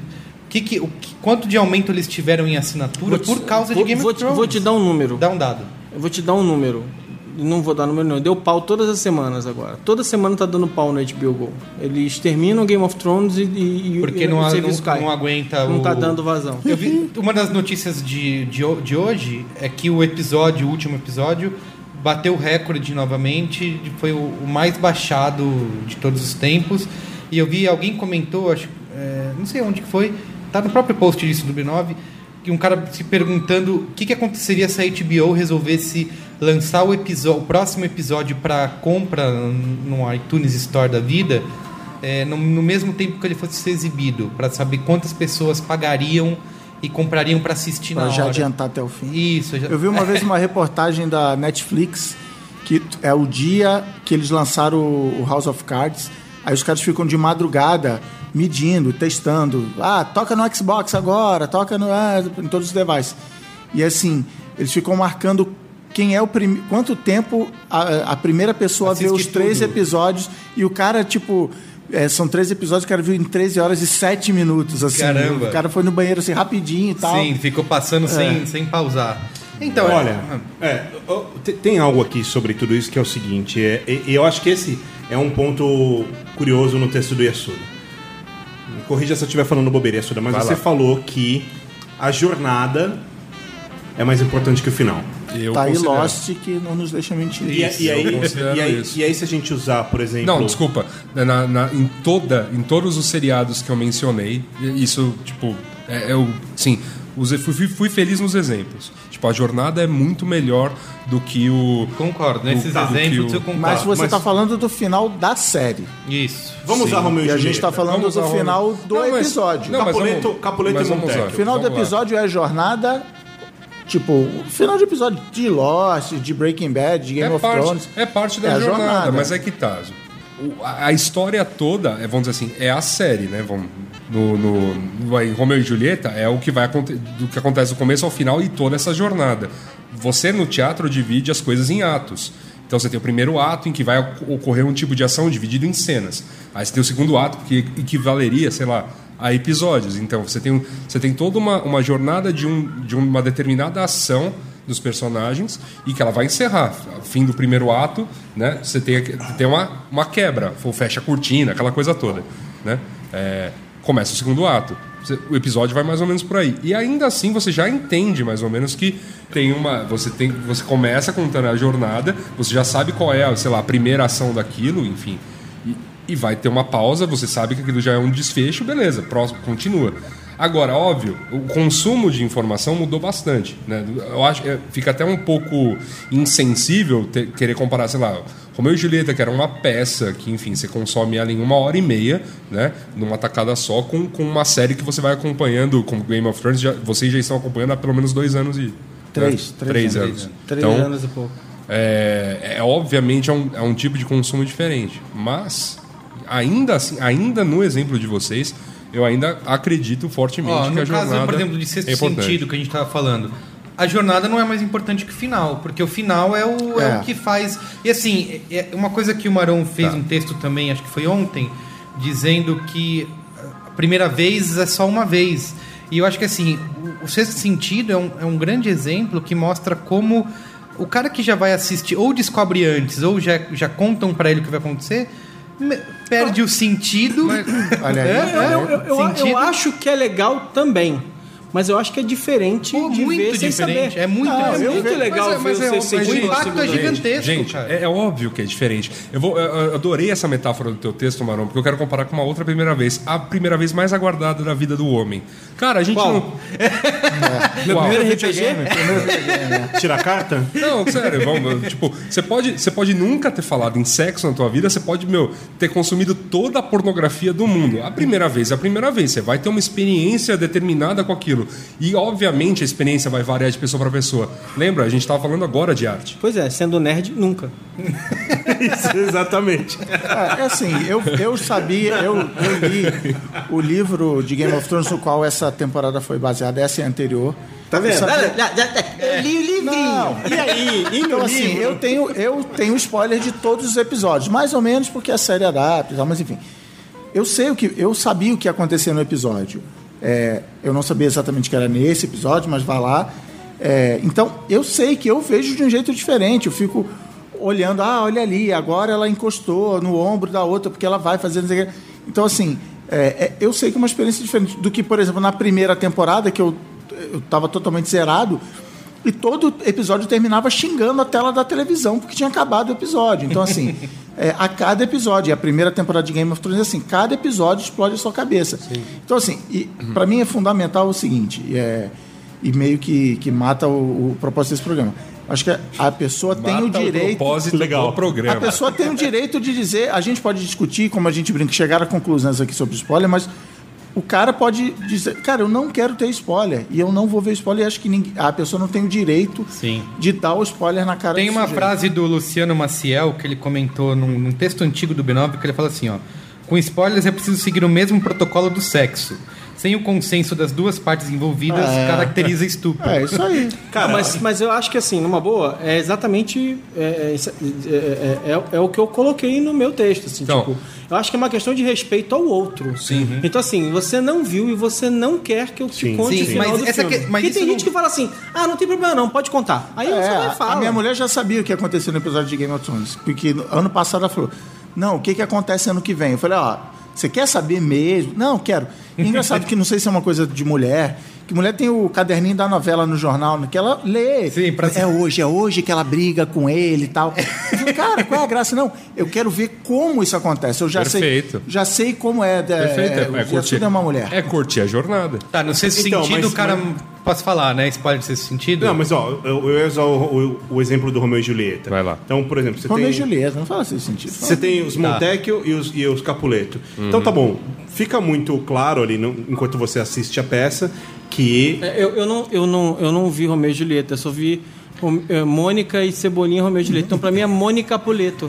[SPEAKER 1] Que, que, o, que- quanto de aumento eles tiveram em assinatura
[SPEAKER 4] te-
[SPEAKER 1] por causa
[SPEAKER 4] vou-
[SPEAKER 1] de Game
[SPEAKER 4] vou
[SPEAKER 1] of Thrones?
[SPEAKER 4] Vou te dar um número.
[SPEAKER 1] Dá um dado.
[SPEAKER 4] Eu vou te dar um número. Não vou dar número não. Deu pau todas as semanas agora. Toda semana tá dando pau no HBO Go. Eles terminam Game of Thrones e, e,
[SPEAKER 1] Porque
[SPEAKER 4] e
[SPEAKER 1] não,
[SPEAKER 4] o serviço
[SPEAKER 1] não, não aguenta
[SPEAKER 4] Não
[SPEAKER 1] o...
[SPEAKER 4] tá dando vazão.
[SPEAKER 1] Eu vi, uma das notícias de, de, de hoje é que o episódio, o último episódio, bateu o recorde novamente, foi o, o mais baixado de todos os tempos. E eu vi, alguém comentou, acho, é, não sei onde que foi, tá no próprio post disso do B9, que um cara se perguntando o que, que aconteceria se a HBO resolvesse lançar o, episódio, o próximo episódio para compra no iTunes Store da vida, é, no, no mesmo tempo que ele fosse ser exibido, para saber quantas pessoas pagariam e comprariam para assistir
[SPEAKER 3] Pra
[SPEAKER 1] na
[SPEAKER 3] já
[SPEAKER 1] hora.
[SPEAKER 3] adiantar até o fim.
[SPEAKER 1] Isso, já...
[SPEAKER 3] Eu vi uma vez uma reportagem da Netflix que é o dia que eles lançaram o o House of Cards. Aí os caras ficam de madrugada medindo, testando. Ah, toca no Xbox agora, toca no, ah, em todos os devices. E assim, eles ficam marcando quem é o prim... quanto tempo a, a primeira pessoa vê
[SPEAKER 1] Assiste
[SPEAKER 3] os três
[SPEAKER 1] tudo.
[SPEAKER 3] episódios e o cara, tipo. é, são três episódios, o cara viu em 13 horas e 7 minutos, assim.
[SPEAKER 1] Caramba.
[SPEAKER 3] O cara foi no banheiro assim rapidinho e tal.
[SPEAKER 1] Sim, ficou passando sem, sem pausar. Então, é-
[SPEAKER 2] Olha, é, tem algo aqui sobre tudo isso que é o seguinte, é, eu acho que esse é um ponto curioso no texto do Yasuda. Me corrija se eu estiver falando bobeira, Yasuda, mas
[SPEAKER 5] Vai
[SPEAKER 2] você
[SPEAKER 5] lá.
[SPEAKER 2] falou que a jornada é mais importante que o final.
[SPEAKER 5] Eu
[SPEAKER 3] tá aí
[SPEAKER 5] considero.
[SPEAKER 3] Lost que não nos deixa mentir.
[SPEAKER 2] E, e aí, e, aí, e aí, se a gente usar, por exemplo.
[SPEAKER 5] Não, desculpa. Na- na- em, toda, em todos os seriados que eu mencionei, isso, tipo, é, eu, sim, usei, fui, fui- fui feliz nos exemplos. Tipo, a jornada é muito melhor do que o.
[SPEAKER 1] Concordo. Nesses
[SPEAKER 5] do
[SPEAKER 1] exemplos
[SPEAKER 5] o-
[SPEAKER 1] eu concordo.
[SPEAKER 3] Mas você
[SPEAKER 2] mas-
[SPEAKER 3] tá falando do final da série.
[SPEAKER 1] Isso.
[SPEAKER 2] Vamos usar Romeu e
[SPEAKER 3] E a
[SPEAKER 2] Julieta.
[SPEAKER 3] gente tá falando
[SPEAKER 5] Vamos
[SPEAKER 3] do final
[SPEAKER 5] Romeu.
[SPEAKER 3] do
[SPEAKER 5] Não, mas-
[SPEAKER 3] episódio.
[SPEAKER 5] não,
[SPEAKER 2] Capuleto-
[SPEAKER 5] vamos-
[SPEAKER 2] Capuleto
[SPEAKER 5] mas
[SPEAKER 2] e
[SPEAKER 5] usar.
[SPEAKER 3] O final do
[SPEAKER 5] Vamos lá.
[SPEAKER 3] episódio é a jornada. Tipo, o final de episódio de Lost, de Breaking Bad, de Game
[SPEAKER 5] é
[SPEAKER 3] of
[SPEAKER 5] parte,
[SPEAKER 3] Thrones.
[SPEAKER 5] É parte da
[SPEAKER 3] É
[SPEAKER 5] jornada,
[SPEAKER 3] jornada.
[SPEAKER 5] mas é que tá. A, história toda, é, vamos dizer assim, é a série, né? Vamos, no, no, no Romeu e Julieta é o que vai do que acontece do começo ao final e toda essa jornada. Você no teatro divide as coisas em atos. Então você tem o primeiro ato em que vai oc- ocorrer um tipo de ação dividido em cenas. Aí você tem o segundo ato que equivaleria, sei lá, a episódios. Então você tem, você tem toda uma, uma jornada de, um, de uma determinada ação dos personagens e que ela vai encerrar. Fim do primeiro ato, né? Você tem, tem uma, uma quebra, fecha a cortina, aquela coisa toda, né? É, começa o segundo ato. O episódio vai mais ou menos por aí. E ainda assim você já entende mais ou menos que tem uma. Você tem. Você começa contando a jornada, você já sabe qual é, sei lá, a primeira ação daquilo, enfim. E, e vai ter uma pausa, você sabe que aquilo já é um desfecho, beleza, próximo, continua. Agora, óbvio, o consumo de informação mudou bastante. Né? Eu acho é, fica até um pouco insensível ter- querer comparar, sei lá, Romeu e Julieta, que era uma peça que, enfim, você consome ela em uma hora e meia, né? Numa tacada só, com, com uma série que você vai acompanhando, como Game of Thrones, já, vocês já estão acompanhando há pelo menos dois anos e.
[SPEAKER 3] Três,
[SPEAKER 5] né?
[SPEAKER 3] três
[SPEAKER 5] três
[SPEAKER 3] anos.
[SPEAKER 5] anos.
[SPEAKER 4] Três
[SPEAKER 5] Então,
[SPEAKER 4] anos e pouco.
[SPEAKER 5] é, é obviamente é um, é um tipo de consumo diferente, mas ainda assim, ainda no exemplo de vocês, eu ainda acredito fortemente
[SPEAKER 1] Ó,
[SPEAKER 5] que
[SPEAKER 1] no
[SPEAKER 5] a jornada
[SPEAKER 1] caso, por exemplo, de sexto
[SPEAKER 5] é
[SPEAKER 1] sentido que a gente estava falando, a jornada não é mais importante que o final, porque o final é o, é
[SPEAKER 3] É.
[SPEAKER 1] o que faz. E assim, é é uma coisa que o Marão fez
[SPEAKER 5] Tá.
[SPEAKER 1] um texto também, acho que foi ontem, dizendo que a primeira vez é só uma vez. E eu acho que assim, o, o sexto sentido é um, é um grande exemplo que mostra como o cara que já vai assistir, ou descobre antes, ou já, já contam pra ele o que vai acontecer, perde o sentido.
[SPEAKER 3] Olha aí.
[SPEAKER 1] É,
[SPEAKER 4] Eu, eu, eu- eu
[SPEAKER 1] Sentido.
[SPEAKER 4] acho que é legal também. Mas eu acho que é diferente
[SPEAKER 1] Pô,
[SPEAKER 4] de
[SPEAKER 1] muito
[SPEAKER 4] ver sem
[SPEAKER 1] diferente,
[SPEAKER 4] saber.
[SPEAKER 1] é muito
[SPEAKER 4] Ah, é muito legal
[SPEAKER 5] Mas é- mas
[SPEAKER 4] ver
[SPEAKER 5] é-
[SPEAKER 4] o
[SPEAKER 5] mas
[SPEAKER 4] seu
[SPEAKER 5] é-
[SPEAKER 1] O
[SPEAKER 4] sentido
[SPEAKER 1] impacto é gigantesco,
[SPEAKER 5] Gente,
[SPEAKER 1] cara.
[SPEAKER 5] é, é óbvio que é diferente. Eu, vou, eu, adorei essa metáfora do teu texto, Marão, porque eu quero comparar com uma outra primeira vez. A primeira vez mais aguardada da vida do homem. Cara, a gente
[SPEAKER 4] Qual?
[SPEAKER 5] não.
[SPEAKER 4] Meu
[SPEAKER 5] Qual?
[SPEAKER 4] primeiro RPG?
[SPEAKER 2] Tira a carta?
[SPEAKER 5] Não, sério, vamos. Tipo, você pode, você pode nunca ter falado em sexo na tua vida, você pode, meu, ter consumido toda a pornografia do mundo. A primeira vez é a primeira vez. Você vai ter uma experiência determinada com aquilo. E, obviamente, a experiência vai variar de pessoa para pessoa. Lembra? A gente tava falando agora de arte.
[SPEAKER 4] Pois é, sendo nerd, nunca.
[SPEAKER 2] Isso, exatamente.
[SPEAKER 3] É, é assim, eu, eu sabia, eu, eu li o livro de Game of Thrones no qual essa temporada foi baseada, essa é a anterior.
[SPEAKER 4] Tá vendo?
[SPEAKER 3] Eu sabia-
[SPEAKER 4] Eu li o livrinho.
[SPEAKER 3] Não.
[SPEAKER 4] E aí? E
[SPEAKER 3] Então, assim,
[SPEAKER 4] livro?
[SPEAKER 3] eu tenho, eu tenho spoiler de todos os episódios, mais ou menos porque a série adapta e tal, mas enfim. Eu sei o que. Eu sabia o que ia acontecer no episódio. É, eu não sabia exatamente que era nesse episódio, mas vai lá. É, então, eu sei que eu vejo de um jeito diferente. Eu fico olhando, ah, olha ali, agora ela encostou no ombro da outra, porque ela vai fazer. não sei o quê. Então, assim, é, é, eu sei que é uma experiência diferente do que, por exemplo, na primeira temporada, que eu estava totalmente zerado. E todo episódio terminava xingando a tela da televisão, porque tinha acabado o episódio. Então, assim, é, a cada episódio, e a primeira temporada de Game of Thrones é assim, cada episódio explode a sua cabeça. Então, assim, e para mim é fundamental o seguinte, é, e meio que, que mata o, o propósito desse programa. Acho que a pessoa tem o
[SPEAKER 5] Mata
[SPEAKER 3] direito.
[SPEAKER 5] propósito
[SPEAKER 2] Legal.
[SPEAKER 5] do programa.
[SPEAKER 3] A pessoa tem o direito de dizer, a gente pode discutir, como a gente brinca, chegar a conclusões aqui sobre spoiler, mas o cara pode dizer, cara, eu não quero ter spoiler e eu não vou ver spoiler e acho que ninguém, a pessoa não tem o direito
[SPEAKER 1] Sim.
[SPEAKER 3] de dar o spoiler na cara
[SPEAKER 1] Tem uma
[SPEAKER 3] sujeito.
[SPEAKER 1] frase do Luciano Maciel que ele comentou num, num texto antigo do B9 que ele fala assim, ó. Com spoilers é preciso seguir o mesmo protocolo do sexo. Sem o consenso das duas partes envolvidas,
[SPEAKER 3] É.
[SPEAKER 1] caracteriza estupro.
[SPEAKER 3] É isso aí.
[SPEAKER 4] Cara, mas, mas eu acho que assim, numa boa, é exatamente é, é, é- é- é o que eu coloquei no meu texto. Assim,
[SPEAKER 5] Então.
[SPEAKER 4] tipo, eu acho que é uma questão de respeito ao outro.
[SPEAKER 5] Sim.
[SPEAKER 4] Então, assim, você não viu e você não quer que eu te
[SPEAKER 2] Sim.
[SPEAKER 4] conte
[SPEAKER 1] Sim,
[SPEAKER 4] o final
[SPEAKER 1] mas
[SPEAKER 4] do
[SPEAKER 1] essa
[SPEAKER 4] filme.
[SPEAKER 1] que- mas
[SPEAKER 4] Porque tem
[SPEAKER 1] não-
[SPEAKER 4] gente que fala assim, ah, não tem problema não, pode contar. Aí você
[SPEAKER 3] É,
[SPEAKER 4] vai e fala.
[SPEAKER 3] a minha mulher já sabia o que ia acontecer no episódio de Game of Thrones. Porque no- ano passado ela falou: Não, o que, que acontece ano que vem? Eu falei: Ó, Você quer saber mesmo? Não, quero. E engraçado que não sei se é uma coisa de mulher, que mulher tem o caderninho da novela no jornal, né, que ela lê.
[SPEAKER 1] Sim, pra-
[SPEAKER 3] É hoje, é hoje que ela briga com ele e tal. Falei, cara, qual é a graça? Não, eu quero ver como isso acontece. Eu já
[SPEAKER 5] Perfeito.
[SPEAKER 3] sei. Já sei como é. é,
[SPEAKER 5] Perfeito.
[SPEAKER 3] é, o Yasuda é uma mulher.
[SPEAKER 5] É curtir a jornada.
[SPEAKER 1] Tá, no sexto
[SPEAKER 2] Então,
[SPEAKER 1] sentido,
[SPEAKER 2] mas-
[SPEAKER 1] o cara. Posso falar, né? Spoiler de sexto sentido?
[SPEAKER 2] Não, mas ó, eu, eu ia usar o, o- o exemplo do Romeu e Julieta.
[SPEAKER 5] Vai lá.
[SPEAKER 2] Então, por exemplo, você
[SPEAKER 3] Romeu e
[SPEAKER 2] tem.
[SPEAKER 3] Julieta, não fala assim sentido.
[SPEAKER 2] Você tem os Montecchio e, os, e os Capuleto. Então tá bom. Fica muito claro ali, no- enquanto você assiste a peça, que.
[SPEAKER 4] É, Eu, eu, não, eu, não, eu não vi Romeu e Julieta, eu só vi Mônica e Cebolinha e Romeu e Julieta. Então, pra mim, é Mônica Puleto.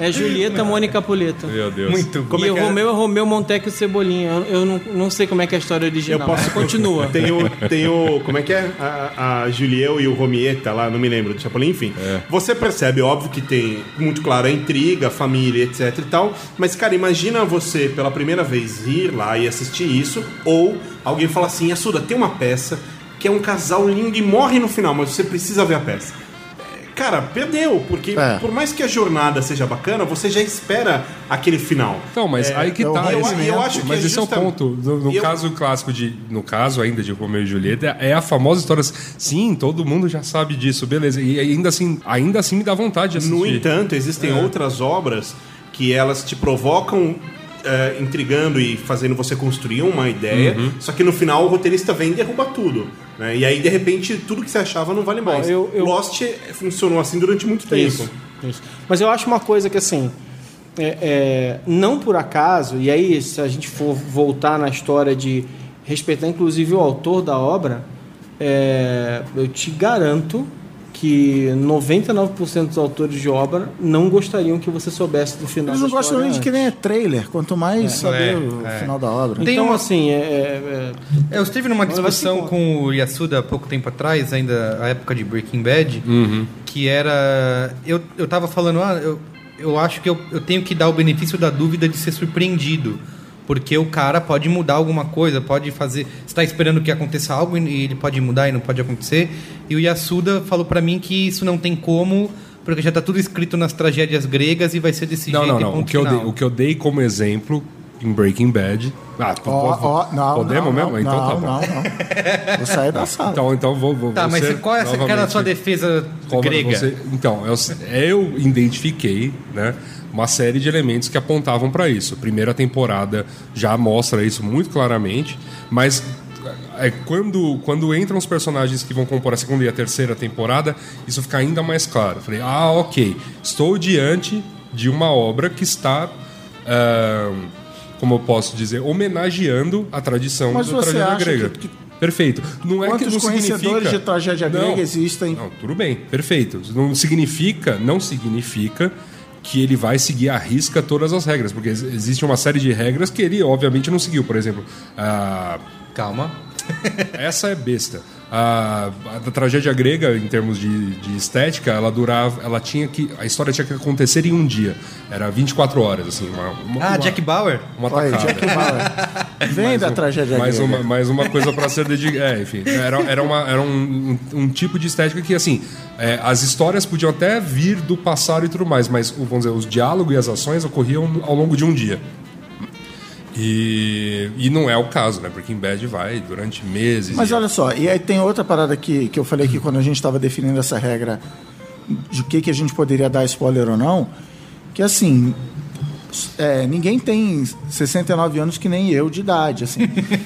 [SPEAKER 4] é Julieta, Mônica Puleto.
[SPEAKER 5] Meu Deus.
[SPEAKER 1] Muito
[SPEAKER 2] Como
[SPEAKER 4] e
[SPEAKER 2] é
[SPEAKER 4] o
[SPEAKER 2] é?
[SPEAKER 4] Romeu é Romeu, Montecchio e Cebolinha. Eu, eu não, não sei como é que é a história
[SPEAKER 2] Eu
[SPEAKER 4] original.
[SPEAKER 2] posso.
[SPEAKER 4] mas Continua.
[SPEAKER 2] Tem o, tem o. Como é que é? A, a Julieu e o Romieta lá, não me lembro do Chapolin, enfim. Você percebe, óbvio que tem muito claro a intriga, a família, etc e tal. Mas, cara, imagina você pela primeira vez ir lá e assistir isso, ou alguém fala assim: Assuda, tem uma peça que é um casal lindo e morre no final, mas você precisa ver a peça. Cara, perdeu, porque
[SPEAKER 3] É.
[SPEAKER 2] por mais que a jornada seja bacana, você já espera aquele final.
[SPEAKER 5] Então, mas aí que
[SPEAKER 3] é
[SPEAKER 5] tá.
[SPEAKER 2] eu-
[SPEAKER 5] esse-
[SPEAKER 2] eu acho que
[SPEAKER 5] mas
[SPEAKER 2] é
[SPEAKER 5] esse é o
[SPEAKER 2] justa-
[SPEAKER 5] ponto. No, no
[SPEAKER 2] eu-
[SPEAKER 5] caso clássico de. No caso ainda de Romeu e Julieta, é a famosa história. Sim, todo mundo já sabe disso, beleza. E ainda assim, ainda assim me dá vontade de assistir.
[SPEAKER 2] No entanto, existem outras obras que elas te provocam eh, intrigando e fazendo você construir uma ideia, só que no final o roteirista vem e derruba tudo. né? E aí, de repente, tudo que você achava não vale mais.
[SPEAKER 4] eu- eu-
[SPEAKER 2] Lost funcionou assim durante muito tempo.
[SPEAKER 4] Isso, isso. Mas eu acho uma coisa que assim, é, é, não por acaso, e aí se a gente for voltar na história de respeitar inclusive o autor da obra, é, eu te garanto que 99% dos autores de obra não gostariam que você soubesse do final
[SPEAKER 3] Eles não gostam nem de que nem é trailer, quanto mais saber
[SPEAKER 1] É,
[SPEAKER 3] o
[SPEAKER 1] é.
[SPEAKER 3] final da obra.
[SPEAKER 4] Então,
[SPEAKER 1] uma-
[SPEAKER 4] assim, é, é, é,
[SPEAKER 1] Eu estive numa discussão com o Yasuda há pouco tempo atrás, ainda a época de Breaking Bad, que era. Eu, eu tava falando, ah, eu, eu acho que eu, eu tenho que dar o benefício da dúvida de ser surpreendido. Porque o cara pode mudar alguma coisa, pode fazer. Você está esperando que aconteça algo e ele pode mudar e não pode acontecer. E o Yasuda falou pra mim que isso não tem como, porque já tá tudo escrito nas tragédias gregas e vai ser desse
[SPEAKER 5] Não,
[SPEAKER 1] jeito.
[SPEAKER 5] não, não.
[SPEAKER 1] ponto
[SPEAKER 5] O que, eu
[SPEAKER 1] final.
[SPEAKER 5] dei, o que eu dei como exemplo em Breaking Bad. Ah, po-
[SPEAKER 3] ó, não,
[SPEAKER 5] podemos
[SPEAKER 3] não,
[SPEAKER 5] mesmo?
[SPEAKER 3] não,
[SPEAKER 5] então
[SPEAKER 3] não,
[SPEAKER 5] tá bom.
[SPEAKER 3] não, não. Vou sair da sala.
[SPEAKER 5] Então, então vou, vou
[SPEAKER 1] Tá, mas qual é essa cara a
[SPEAKER 5] novamente-
[SPEAKER 1] sua defesa grega?
[SPEAKER 5] você- então, eu, eu identifiquei né, uma série de elementos que apontavam para isso. A primeira temporada já mostra isso muito claramente, mas é, quando, quando entram os personagens que vão compor a segunda e a terceira temporada, isso fica ainda mais claro. Eu Falei, ah, ok, estou diante de uma obra que está. ah, como eu posso dizer, homenageando a tradição
[SPEAKER 3] Mas
[SPEAKER 5] da tragédia
[SPEAKER 3] acha
[SPEAKER 5] grega.
[SPEAKER 3] que- que-
[SPEAKER 5] Perfeito. Não é que
[SPEAKER 3] Quantos
[SPEAKER 5] não
[SPEAKER 3] conhecedores
[SPEAKER 5] significa...
[SPEAKER 3] de tragédia
[SPEAKER 5] Não.
[SPEAKER 3] grega existem?
[SPEAKER 5] Não, tudo bem, perfeito. Não significa, não significa que ele vai seguir à risca todas as regras, porque ex- existe uma série de regras que ele obviamente não seguiu. Por exemplo, a
[SPEAKER 1] Calma.
[SPEAKER 5] essa é besta. A, a tragédia grega, em termos de, de estética, ela durava, ela tinha que, a história tinha que acontecer em um dia. Era 24 horas, assim. Uma, uma,
[SPEAKER 1] Ah,
[SPEAKER 5] uma-
[SPEAKER 1] Jack Bauer?
[SPEAKER 5] uma tacada.
[SPEAKER 3] Jack Bauer. Vem da
[SPEAKER 5] um-
[SPEAKER 3] tragédia
[SPEAKER 5] mais
[SPEAKER 3] grega.
[SPEAKER 5] uma, mais uma coisa para ser dedicada. É, enfim, era, era, uma, era um, um, um tipo de estética que, assim, é, as histórias podiam até vir do passado e tudo mais, mas, vamos dizer, os diálogos e as ações ocorriam ao longo de um dia. E, e não é o caso, né? Breaking Bad vai durante meses.
[SPEAKER 3] Mas
[SPEAKER 5] e-
[SPEAKER 3] olha só, e aí tem outra parada que, que eu falei aqui quando a gente estava definindo essa regra de o que, que a gente poderia dar spoiler ou não, que assim, é, ninguém tem 69 anos que nem eu de idade, assim.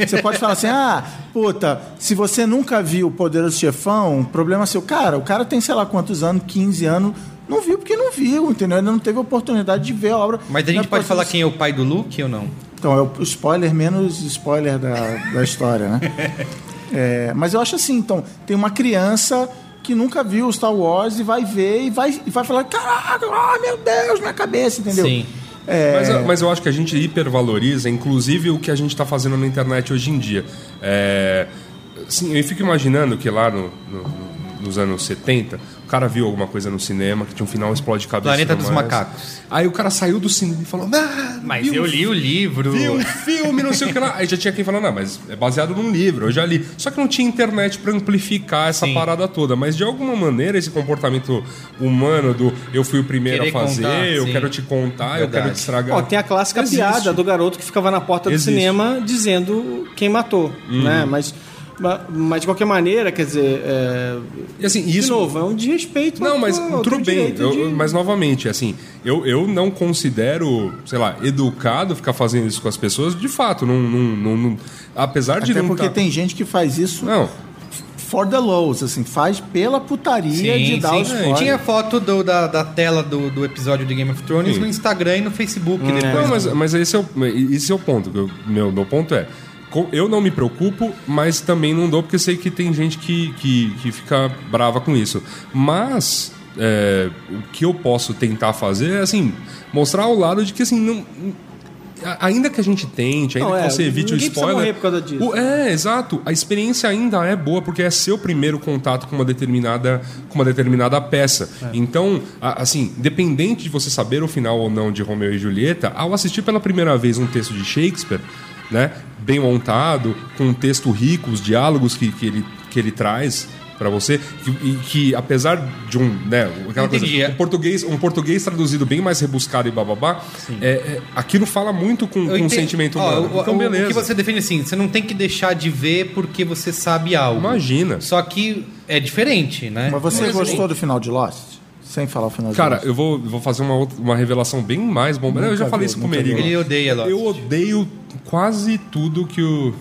[SPEAKER 3] Você pode falar assim, ah, puta, se você nunca viu o Poderoso Chefão, problema seu. Cara, o cara tem sei lá quantos anos, 15 anos, não viu porque não viu, entendeu? Ele não teve oportunidade de ver a obra.
[SPEAKER 1] Mas a
[SPEAKER 3] é
[SPEAKER 1] gente pode
[SPEAKER 3] porque
[SPEAKER 1] falar quem é o pai do Luke ou não?
[SPEAKER 3] Então, é o spoiler menos spoiler da, da história, né? É, mas eu acho assim, então, tem uma criança que nunca viu Star Wars e vai ver e vai, e vai falar, caraca, ah, meu Deus, minha cabeça, entendeu?
[SPEAKER 1] Sim.
[SPEAKER 3] É,
[SPEAKER 5] Mas, mas eu acho que a gente hipervaloriza, inclusive, o que a gente está fazendo na internet hoje em dia. É, sim, eu fico imaginando que lá no- no nos anos 70, o cara viu alguma coisa no cinema que tinha um final explode cabeça.
[SPEAKER 1] Planeta dos
[SPEAKER 5] mais.
[SPEAKER 1] Macacos.
[SPEAKER 5] Aí o cara saiu do cinema e falou: ah,
[SPEAKER 1] Mas eu li o livro.
[SPEAKER 5] Vi um filme, não sei o que lá. Aí já tinha quem falando, não, mas é baseado num livro, eu já li. Só que não tinha internet pra amplificar essa
[SPEAKER 1] Sim.
[SPEAKER 5] parada toda. Mas de alguma maneira, esse comportamento humano do eu fui o primeiro
[SPEAKER 1] Querer
[SPEAKER 5] a fazer,
[SPEAKER 1] contar,
[SPEAKER 5] eu
[SPEAKER 1] sim.
[SPEAKER 5] quero te contar, eu
[SPEAKER 1] Verdade.
[SPEAKER 5] quero te estragar.
[SPEAKER 4] Ó, tem a clássica
[SPEAKER 5] Existe.
[SPEAKER 4] piada do garoto que ficava na porta do
[SPEAKER 5] Existe.
[SPEAKER 4] cinema dizendo quem matou,
[SPEAKER 5] Uhum.
[SPEAKER 4] né? Mas, ma- mas de qualquer maneira, quer dizer, é,
[SPEAKER 5] E assim,
[SPEAKER 4] de
[SPEAKER 5] isso.
[SPEAKER 4] novo, é um desrespeito.
[SPEAKER 5] Não, mas
[SPEAKER 4] ao
[SPEAKER 5] tudo bem. Eu-
[SPEAKER 4] de-
[SPEAKER 5] Mas novamente, assim, eu, eu não considero, sei lá, educado ficar fazendo isso com as pessoas. De fato, não, não, não- não- apesar de
[SPEAKER 3] Até
[SPEAKER 5] não
[SPEAKER 3] porque
[SPEAKER 5] tá-
[SPEAKER 3] tem gente que faz isso
[SPEAKER 5] Não,
[SPEAKER 3] for the lows, assim, faz pela putaria de dar os
[SPEAKER 5] sim.
[SPEAKER 3] fora.
[SPEAKER 1] Tinha foto do- da, da tela do, do episódio de Game of Thrones
[SPEAKER 5] Sim.
[SPEAKER 1] no Instagram e no Facebook depois.
[SPEAKER 5] Não, mas, mas esse, é o, esse é o ponto. eu- Meu, meu ponto é. Eu não me preocupo, mas também não dou, porque sei que tem gente que, que, que fica brava com isso. Mas é, o que eu posso tentar fazer é assim, mostrar ao lado de que assim, não. Ainda que a gente tente, ainda
[SPEAKER 4] Não,
[SPEAKER 5] que
[SPEAKER 4] é,
[SPEAKER 5] você evite o spoiler.
[SPEAKER 4] morrer por causa disso.
[SPEAKER 5] o- é, exato. A experiência ainda é boa, porque é seu primeiro contato com uma determinada, com uma determinada peça.
[SPEAKER 4] É.
[SPEAKER 5] Então, a- assim, independente de você saber o final ou não de Romeu e Julieta, ao assistir pela primeira vez um texto de Shakespeare, né, bem montado, com um texto rico, os diálogos que, que, ele, que ele traz para você, que, e que apesar de um, né, aquela coisa,
[SPEAKER 1] Entendi, é.
[SPEAKER 5] um português, um português traduzido bem mais rebuscado e bababá, é, é, aquilo fala muito com, com o
[SPEAKER 1] entendo-
[SPEAKER 5] sentimento
[SPEAKER 1] Ó,
[SPEAKER 5] humano.
[SPEAKER 1] o-
[SPEAKER 5] então,
[SPEAKER 1] o-
[SPEAKER 5] beleza.
[SPEAKER 1] O que você define assim, você não tem que deixar de ver porque você sabe algo.
[SPEAKER 5] Imagina.
[SPEAKER 1] Só que é diferente, né?
[SPEAKER 3] Mas você
[SPEAKER 1] Por exemplo,
[SPEAKER 3] gostou do final de Lost? Sem falar o final de
[SPEAKER 5] Cara,
[SPEAKER 3] Lost.
[SPEAKER 5] eu vou, vou fazer uma, outra- uma revelação bem mais bomba. eu já falei
[SPEAKER 3] vi,
[SPEAKER 5] isso com o. Merigo.
[SPEAKER 1] Ele odeia Lost.
[SPEAKER 5] Eu odeio quase tudo que o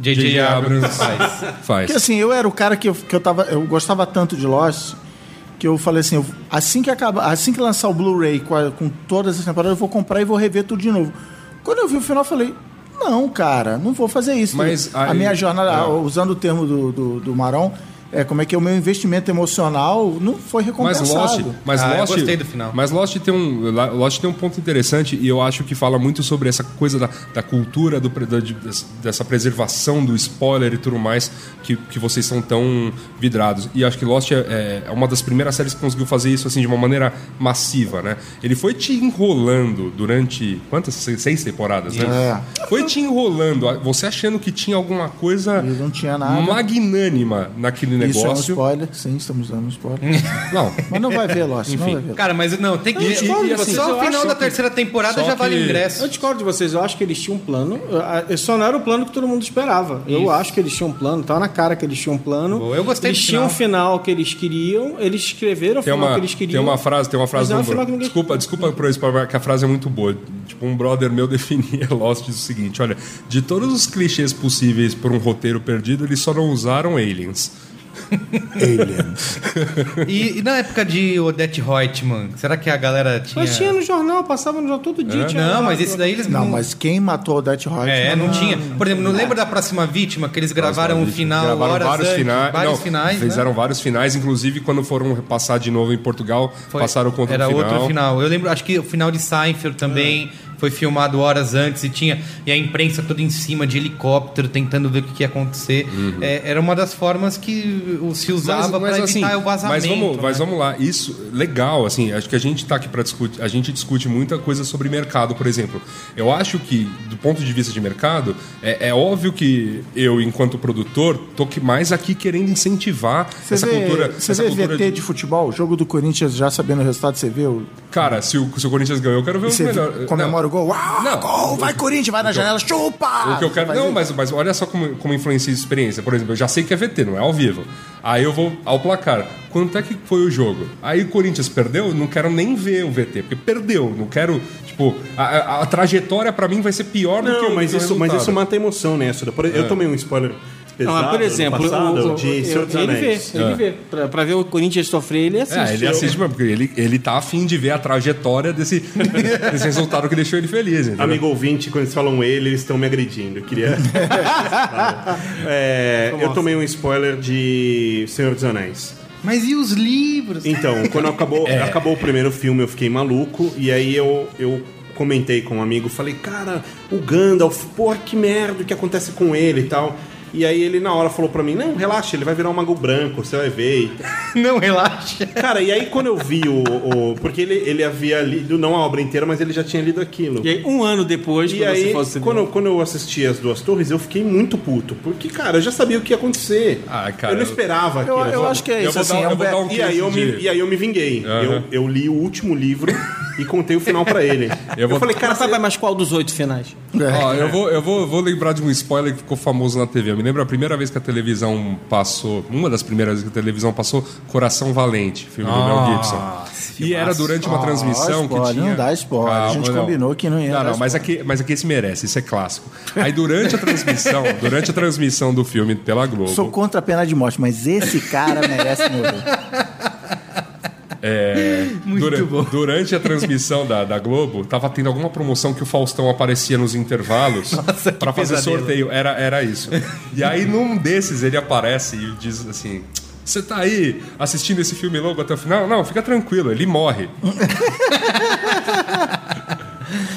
[SPEAKER 1] J.J. Abrams faz.
[SPEAKER 5] faz.
[SPEAKER 3] Porque assim, eu era o cara que eu, que eu tava. Eu gostava tanto de Lost que eu falei assim, eu- assim que acabar, assim que lançar o Blu-ray com, a- com todas as temporadas, eu vou comprar e vou rever tudo de novo. Quando eu vi o final, eu falei, não, cara, não vou fazer isso.
[SPEAKER 5] Mas
[SPEAKER 3] a
[SPEAKER 5] aí-
[SPEAKER 3] minha jornada,
[SPEAKER 5] é.
[SPEAKER 3] usando o termo do, do, do Maron, é como é que o meu investimento emocional não foi
[SPEAKER 5] Mas
[SPEAKER 3] recompensado.
[SPEAKER 5] Lost, mas
[SPEAKER 1] Ah, eu
[SPEAKER 5] Lost,
[SPEAKER 1] gostei do final.
[SPEAKER 5] Mas Lost tem um Lost tem um ponto interessante e eu acho que fala muito sobre essa coisa da, da cultura do, da- de- dessa preservação do spoiler e tudo mais que, que vocês são tão vidrados. E acho que Lost é, é uma das primeiras séries que conseguiu fazer isso assim de uma maneira massiva, né? Ele foi te enrolando durante quantas seis, seis temporadas, né? Foi te enrolando, você achando que tinha alguma coisa
[SPEAKER 3] não tinha nada.
[SPEAKER 5] magnânima naquele
[SPEAKER 3] Isso é um
[SPEAKER 5] negócio.
[SPEAKER 3] spoiler, sim, estamos dando um spoiler.
[SPEAKER 5] Não,
[SPEAKER 3] Mas não vai ver, Lost, não
[SPEAKER 5] Enfim.
[SPEAKER 3] vai ver.
[SPEAKER 1] Cara, mas não, tem que.
[SPEAKER 4] Eu discordo de
[SPEAKER 1] assim, só o final da
[SPEAKER 4] que-
[SPEAKER 1] terceira temporada
[SPEAKER 5] só
[SPEAKER 1] já vale o
[SPEAKER 5] que-
[SPEAKER 1] ingresso.
[SPEAKER 4] Eu discordo de vocês, eu acho que eles tinham um plano. Só não era o plano que todo mundo esperava. Eu acho que eles tinham um plano, tava na cara que eles tinham um plano.
[SPEAKER 1] Boa, eu gostei
[SPEAKER 4] Eles tinham um
[SPEAKER 1] final.
[SPEAKER 4] que eles queriam, eles escreveram o
[SPEAKER 5] Tem
[SPEAKER 4] final
[SPEAKER 5] uma,
[SPEAKER 4] que eles
[SPEAKER 5] tem
[SPEAKER 4] queriam.
[SPEAKER 5] uma frase, tem uma frase
[SPEAKER 4] mas não é
[SPEAKER 5] do
[SPEAKER 4] um final que ninguém-
[SPEAKER 5] Desculpa, desculpa pro spoiler, que a frase é muito boa. Tipo, um brother meu definia Lost diz o seguinte: olha, de todos os clichês possíveis por um roteiro perdido, eles só não usaram aliens.
[SPEAKER 3] Aliens.
[SPEAKER 1] E, e na época de Odette Reutemann, será que a galera tinha.
[SPEAKER 4] Mas tinha no jornal, passava no jornal todo dia. tinha
[SPEAKER 1] Não, mas esse daí eles
[SPEAKER 3] Não, mas quem matou Odette Reutemann?
[SPEAKER 1] É, não tinha. Por exemplo, não lembra da próxima vítima que eles gravaram o final
[SPEAKER 5] Gravaram
[SPEAKER 1] horas
[SPEAKER 5] vários
[SPEAKER 1] antes,
[SPEAKER 5] finais.
[SPEAKER 1] vários
[SPEAKER 5] não,
[SPEAKER 1] finais, né?
[SPEAKER 5] Fizeram vários finais, inclusive quando foram passar de novo em Portugal,
[SPEAKER 1] Foi-
[SPEAKER 5] passaram contra
[SPEAKER 1] Era
[SPEAKER 5] o final.
[SPEAKER 1] outro final. Eu lembro, acho que o final de Seinfeld também foi filmado horas antes e tinha e a imprensa toda em cima de helicóptero tentando ver o que, ia acontecer. É, era uma das formas que se usava para evitar o vazamento.
[SPEAKER 5] Mas vamos,
[SPEAKER 1] né?
[SPEAKER 5] mas vamos lá, isso legal, assim, acho que a gente está aqui para discutir, a gente discute muita coisa sobre mercado, por exemplo. Eu acho que do ponto de vista de mercado, é, é óbvio que eu, enquanto produtor, tô que mais aqui querendo incentivar
[SPEAKER 3] Você
[SPEAKER 5] essa
[SPEAKER 3] vê,
[SPEAKER 5] cultura,
[SPEAKER 3] você
[SPEAKER 5] essa
[SPEAKER 3] vê
[SPEAKER 5] cultura
[SPEAKER 3] VT de... futebol, jogo do Corinthians já sabendo o resultado, você vê o.
[SPEAKER 5] Cara, se o, se o Corinthians ganhou, eu quero ver
[SPEAKER 3] e
[SPEAKER 5] o
[SPEAKER 3] você
[SPEAKER 5] melhor.
[SPEAKER 3] comemora o gol. Uau,
[SPEAKER 5] Não.
[SPEAKER 3] gol, vai Corinthians, vai na janela, chupa!
[SPEAKER 5] O que eu quero. Não, mas, mas olha só como, como influencia a experiência. Por exemplo, eu já sei que é VT, não é ao vivo. Aí eu vou ao placar. Quanto é que foi o jogo? Aí o Corinthians perdeu, não quero nem ver o VT, porque perdeu. Não quero. Tipo, a, a- a trajetória pra mim vai ser pior do que
[SPEAKER 2] Não,
[SPEAKER 5] o
[SPEAKER 2] mas isso, mas isso mata a emoção, né, Eu tomei um spoiler pesado
[SPEAKER 4] Não, por
[SPEAKER 2] no
[SPEAKER 4] exemplo,
[SPEAKER 2] passado
[SPEAKER 4] o, o,
[SPEAKER 2] de Senhor
[SPEAKER 4] eu,
[SPEAKER 2] dos
[SPEAKER 4] ele vê, ele vê. Pra, pra ver o Corinthians sofrer, ele assiste.
[SPEAKER 5] É, ele assiste, mesmo, porque ele, ele tá afim de ver a trajetória desse, desse resultado que deixou ele feliz. entendeu?
[SPEAKER 2] Amigo ouvinte, quando eles falam ele, eles estão me agredindo. Eu queria. É, eu tomei um spoiler de Senhor dos Anéis.
[SPEAKER 1] Mas e os livros?
[SPEAKER 2] Então, quando acabou, acabou o primeiro filme, eu fiquei maluco. E aí eu, eu comentei com um amigo, falei, cara, o Gandalf, porra, que merda, o que acontece com ele e tal. E aí ele na hora falou pra mim, não, relaxa, ele vai virar um mago branco, você vai ver. E
[SPEAKER 1] Não, relaxa.
[SPEAKER 2] Cara, e aí quando eu vi o. o- porque ele, ele havia lido, não a obra inteira, mas ele já tinha lido aquilo.
[SPEAKER 4] E aí, um ano depois,
[SPEAKER 2] E
[SPEAKER 4] quando
[SPEAKER 2] aí,
[SPEAKER 4] você fosse
[SPEAKER 2] quando, eu- quando eu assisti as duas torres, eu fiquei muito puto. Porque, cara, eu já sabia o que ia acontecer.
[SPEAKER 5] Ah, cara,
[SPEAKER 2] eu não
[SPEAKER 5] eu-
[SPEAKER 2] esperava
[SPEAKER 3] Eu,
[SPEAKER 2] aquilo.
[SPEAKER 3] eu acho que é
[SPEAKER 5] Eu
[SPEAKER 3] isso, assim.
[SPEAKER 5] dar-
[SPEAKER 3] é
[SPEAKER 5] eu
[SPEAKER 3] um
[SPEAKER 2] E aí, eu me, e aí eu me vinguei.
[SPEAKER 5] Aham.
[SPEAKER 2] Eu, eu li o último livro e contei o final pra ele.
[SPEAKER 5] Eu
[SPEAKER 2] Eu,
[SPEAKER 5] vou-
[SPEAKER 2] falei, cara,
[SPEAKER 4] sabe mais qual dos oito finais?
[SPEAKER 5] Ó, eu, vou, eu, vou, vou lembrar de um spoiler que ficou famoso na TV. Eu me lembro a primeira vez que a televisão passou, uma das primeiras vezes que a televisão passou, Coração Valente, filme do Mel Gibson. E era durante uma
[SPEAKER 3] Ah,
[SPEAKER 5] transmissão que
[SPEAKER 3] spoiler,
[SPEAKER 5] tinha.
[SPEAKER 3] não dá spoiler. A gente combinou que não ia
[SPEAKER 5] Não,
[SPEAKER 3] dar
[SPEAKER 5] não, mas aqui, mas aqui esse merece, isso é clássico. Aí durante a transmissão, durante a transmissão do filme pela Globo.
[SPEAKER 3] Sou contra a pena de morte, mas esse cara merece morrer.
[SPEAKER 5] Dura- Durante a transmissão da, da Globo, tava tendo alguma promoção que o Faustão aparecia nos intervalos pra fazer
[SPEAKER 1] pesadelo.
[SPEAKER 5] sorteio. Era, era isso. E aí, num desses, ele aparece e diz assim. Você tá aí assistindo esse filme logo até o final? Não, fica tranquilo, ele morre.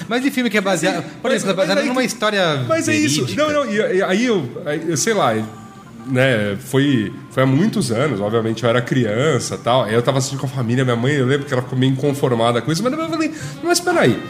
[SPEAKER 1] Mas de filme que é baseado. Por
[SPEAKER 5] Mas-
[SPEAKER 1] exemplo, é baseado numa história.
[SPEAKER 5] Mas é isso. Não, não, e, e aí eu, aí eu sei lá, né, foi, foi há muitos anos, obviamente eu era criança tal, aí eu tava assistindo com a família, minha mãe, eu lembro que ela ficou meio inconformada com isso, mas eu falei, mas peraí,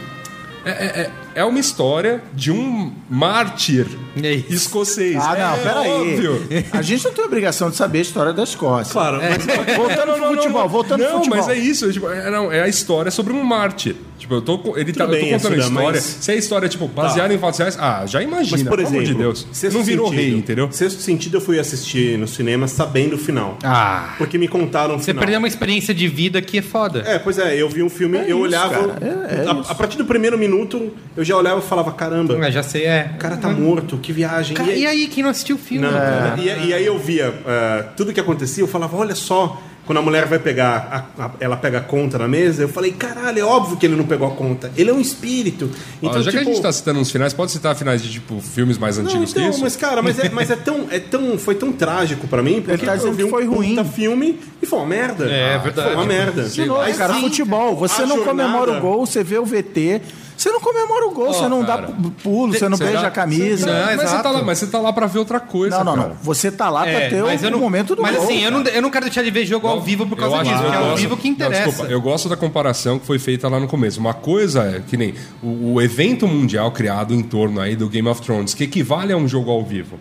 [SPEAKER 5] é, é, é- é uma história de um mártir
[SPEAKER 1] É isso.
[SPEAKER 5] escocês.
[SPEAKER 3] Ah, não,
[SPEAKER 5] é
[SPEAKER 3] peraí.
[SPEAKER 5] óbvio.
[SPEAKER 3] A gente não tem obrigação de saber a história da Escócia.
[SPEAKER 2] Claro, mas
[SPEAKER 3] Voltando pro futebol, voltando
[SPEAKER 5] não,
[SPEAKER 3] futebol.
[SPEAKER 5] mas é isso. é, tipo, é, não, é a história sobre um mártir. Tipo, eu tô, ele tá, eu
[SPEAKER 2] bem,
[SPEAKER 5] tô contando a
[SPEAKER 2] Assuda,
[SPEAKER 5] história.
[SPEAKER 2] mas-
[SPEAKER 5] Se é história, tipo, baseada em fatos reais, ah, já imagina,
[SPEAKER 2] Mas, por
[SPEAKER 5] pelo amor
[SPEAKER 2] exemplo,
[SPEAKER 5] de Deus. Não virou
[SPEAKER 2] Sentido.
[SPEAKER 5] rei, entendeu?
[SPEAKER 2] Sexto sentido eu fui assistir no cinema sabendo o final.
[SPEAKER 1] Ah.
[SPEAKER 2] Porque me contaram o
[SPEAKER 1] Você
[SPEAKER 2] final.
[SPEAKER 1] perdeu uma experiência de vida que é foda.
[SPEAKER 2] É, pois é, eu vi um filme, eu
[SPEAKER 3] isso,
[SPEAKER 2] olhava.
[SPEAKER 3] cara, é- é
[SPEAKER 2] a,
[SPEAKER 3] isso.
[SPEAKER 2] a partir do primeiro minuto, eu já olhava e falava: caramba,
[SPEAKER 1] já sei, é.
[SPEAKER 2] o cara tá morto, que viagem.
[SPEAKER 1] Cara, e aí, quem não assistiu o filme?
[SPEAKER 2] Não,
[SPEAKER 1] cara?
[SPEAKER 2] e, e aí eu via ah, tudo que acontecia, eu falava, olha só, quando a mulher vai pegar, a- a- ela pega a conta na mesa, eu falei, caralho, é óbvio que ele não pegou a conta. Ele é um espírito.
[SPEAKER 5] Ó,
[SPEAKER 2] Então,
[SPEAKER 5] já que a
[SPEAKER 2] tipo,
[SPEAKER 5] gente tá citando uns finais, pode citar finais de tipo filmes mais
[SPEAKER 2] não,
[SPEAKER 5] antigos
[SPEAKER 2] então,
[SPEAKER 5] que isso?
[SPEAKER 2] mas cara, mas é, mas é tão, é tão, foi tão trágico pra mim, porque
[SPEAKER 3] tá
[SPEAKER 2] eu vi um
[SPEAKER 3] foi ruim.
[SPEAKER 2] puta filme e foi uma merda.
[SPEAKER 1] É,
[SPEAKER 2] Ah,
[SPEAKER 1] verdade.
[SPEAKER 2] Foi uma merda.
[SPEAKER 3] De novo, cara,
[SPEAKER 2] sim,
[SPEAKER 3] futebol. Você
[SPEAKER 2] a
[SPEAKER 3] não
[SPEAKER 2] jornada-
[SPEAKER 3] comemora o gol, você vê o VT. Você não comemora o gol, você não
[SPEAKER 5] cara.
[SPEAKER 3] dá pulo, você não
[SPEAKER 5] Você
[SPEAKER 3] beija a camisa.
[SPEAKER 1] Não,
[SPEAKER 5] mas, você tá lá, mas você tá lá pra ver outra coisa.
[SPEAKER 3] Não, não,
[SPEAKER 5] cara.
[SPEAKER 3] não. Você tá lá pra
[SPEAKER 1] É,
[SPEAKER 3] ter
[SPEAKER 1] mas
[SPEAKER 3] o,
[SPEAKER 1] eu não,
[SPEAKER 3] o momento do
[SPEAKER 1] Mas
[SPEAKER 3] gol.
[SPEAKER 1] assim, eu não, eu não quero deixar de ver jogo ao vivo por causa disso, porque é ao vivo que
[SPEAKER 5] Não,
[SPEAKER 1] interessa.
[SPEAKER 5] desculpa, eu gosto da comparação que foi feita lá no começo. Uma coisa é que nem o, o evento mundial criado em torno aí do Game of Thrones, que equivale a um jogo ao vivo.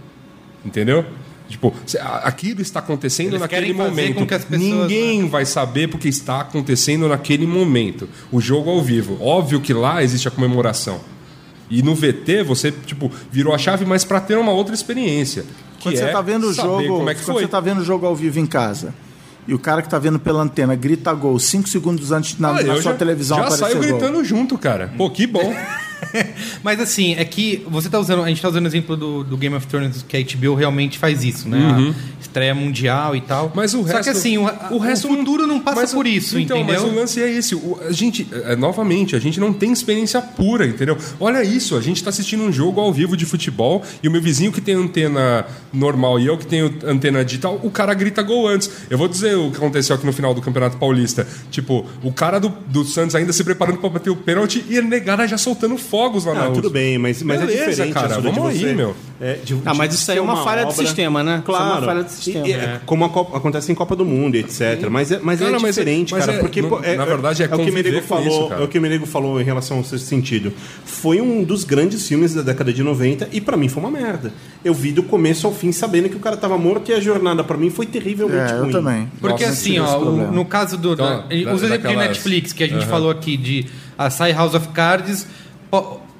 [SPEAKER 5] Entendeu? Tipo, aquilo está acontecendo
[SPEAKER 1] Eles
[SPEAKER 5] naquele momento.
[SPEAKER 1] pessoas-
[SPEAKER 5] Ninguém vai saber porque está acontecendo naquele momento. O jogo ao vivo. Óbvio que lá existe a comemoração. E no VT você, tipo, virou a chave, mas para ter uma outra experiência. Que
[SPEAKER 3] Quando
[SPEAKER 5] é
[SPEAKER 3] você tá vendo o jogo,
[SPEAKER 5] como é que
[SPEAKER 3] quando
[SPEAKER 5] foi.
[SPEAKER 3] você tá vendo o jogo ao vivo em casa. E o cara que tá vendo pela antena grita gol cinco segundos antes na,
[SPEAKER 5] Ah,
[SPEAKER 3] na sua
[SPEAKER 5] já,
[SPEAKER 3] televisão
[SPEAKER 5] já
[SPEAKER 3] aparecer
[SPEAKER 5] saio
[SPEAKER 3] gol.
[SPEAKER 5] gritando junto, cara. Pô, que bom.
[SPEAKER 1] Mas assim, é que você tá usando. A gente tá usando o exemplo do, do Game of Thrones, que a HBO realmente faz isso, né? A estreia mundial e tal.
[SPEAKER 5] Uhum. Mas o
[SPEAKER 1] Só
[SPEAKER 5] resto,
[SPEAKER 1] que assim, o, o,
[SPEAKER 5] resto
[SPEAKER 1] futuro não passa
[SPEAKER 5] mas o-
[SPEAKER 1] por isso,
[SPEAKER 5] então,
[SPEAKER 1] entendeu?
[SPEAKER 5] Mas o lance é esse. O- a gente, é, novamente, a gente não tem experiência pura, entendeu? Olha isso, a gente tá assistindo um jogo ao vivo de futebol e o meu vizinho que tem antena normal e eu que tenho antena digital, o cara grita gol antes. Eu vou dizer o que aconteceu aqui no final do Campeonato Paulista. Tipo, o cara do, do Santos ainda se preparando pra bater o pênalti e a negada já soltando fogos lá na
[SPEAKER 2] Ah,
[SPEAKER 5] outra.
[SPEAKER 2] tudo bem, mas, mas é
[SPEAKER 5] Beleza,
[SPEAKER 2] diferente.
[SPEAKER 5] cara,
[SPEAKER 2] Assuda, de
[SPEAKER 5] vamos aí,
[SPEAKER 2] você-
[SPEAKER 5] meu.
[SPEAKER 2] é, de-
[SPEAKER 4] Ah, mas isso aí é uma falha do sistema, né? Isso é uma
[SPEAKER 2] Claro.
[SPEAKER 4] falha do sistema.
[SPEAKER 2] E- e-
[SPEAKER 4] É.
[SPEAKER 2] Como a Copa- acontece em Copa do Mundo, etc. Mas é, mas é
[SPEAKER 5] mas é-
[SPEAKER 2] diferente,
[SPEAKER 5] mas
[SPEAKER 2] cara.
[SPEAKER 5] é-
[SPEAKER 2] porque
[SPEAKER 5] no- na verdade, é
[SPEAKER 2] o que o Menego falou,
[SPEAKER 5] isso, cara.
[SPEAKER 2] é o que o Menego falou em relação a esse sentido. Foi um dos grandes filmes da década de 90 e pra mim foi uma merda. Eu vi do começo ao fim sabendo que o cara tava morto e a jornada pra mim foi terrivelmente
[SPEAKER 3] É, eu
[SPEAKER 2] ruim.
[SPEAKER 3] também.
[SPEAKER 1] Porque
[SPEAKER 3] Nossa,
[SPEAKER 1] assim, ó, no caso do.
[SPEAKER 5] Então,
[SPEAKER 1] da,
[SPEAKER 5] da-
[SPEAKER 1] os exemplos de Netflix que a gente falou aqui, de a sai House of Cards,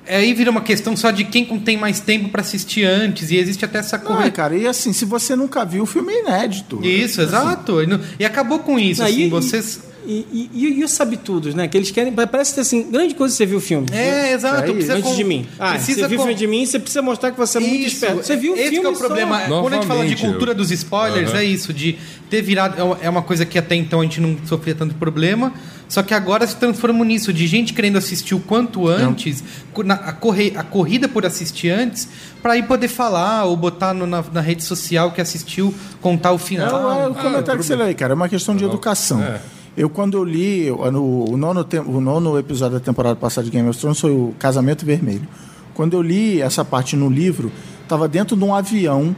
[SPEAKER 1] aí vira uma questão só de quem tem mais tempo pra assistir antes, e existe até essa
[SPEAKER 3] Não,
[SPEAKER 1] corrida.
[SPEAKER 3] cara, e assim, se você nunca viu, o filme é inédito.
[SPEAKER 1] Isso, exato. E acabou com isso,
[SPEAKER 4] Não,
[SPEAKER 1] assim, vocês.
[SPEAKER 4] E, e, e, os sabitudos, né? Que eles querem. Parece que assim, grande coisa você viu o filme.
[SPEAKER 1] É, exato. Precisa
[SPEAKER 4] Antes
[SPEAKER 1] com-
[SPEAKER 4] de mim. Ah,
[SPEAKER 1] precisa
[SPEAKER 4] você viu o
[SPEAKER 1] com-
[SPEAKER 4] filme de mim, você precisa mostrar que você é muito
[SPEAKER 1] Isso,
[SPEAKER 4] esperto. Você viu o
[SPEAKER 1] esse
[SPEAKER 4] filme
[SPEAKER 1] que é o
[SPEAKER 4] só.
[SPEAKER 1] problema. Quando a gente fala de cultura
[SPEAKER 5] eu-
[SPEAKER 1] dos spoilers,
[SPEAKER 5] Aham.
[SPEAKER 1] é isso, de ter virado. é uma- É uma coisa que até então a gente não sofria tanto problema, só que agora se transformou nisso, de gente querendo assistir o quanto antes, na- a, corre, a corrida por assistir antes, pra ir poder falar ou botar no- na, na rede social que assistiu, contar o
[SPEAKER 3] É,
[SPEAKER 1] final.
[SPEAKER 3] o- é o comentário que você lê aí, cara. É uma questão de educação.
[SPEAKER 5] É.
[SPEAKER 3] Eu, quando eu li o, no- o nono, tem- o nono episódio da temporada passada de Game of Thrones, foi o Casamento Vermelho. Quando eu li essa parte no livro, estava dentro de um avião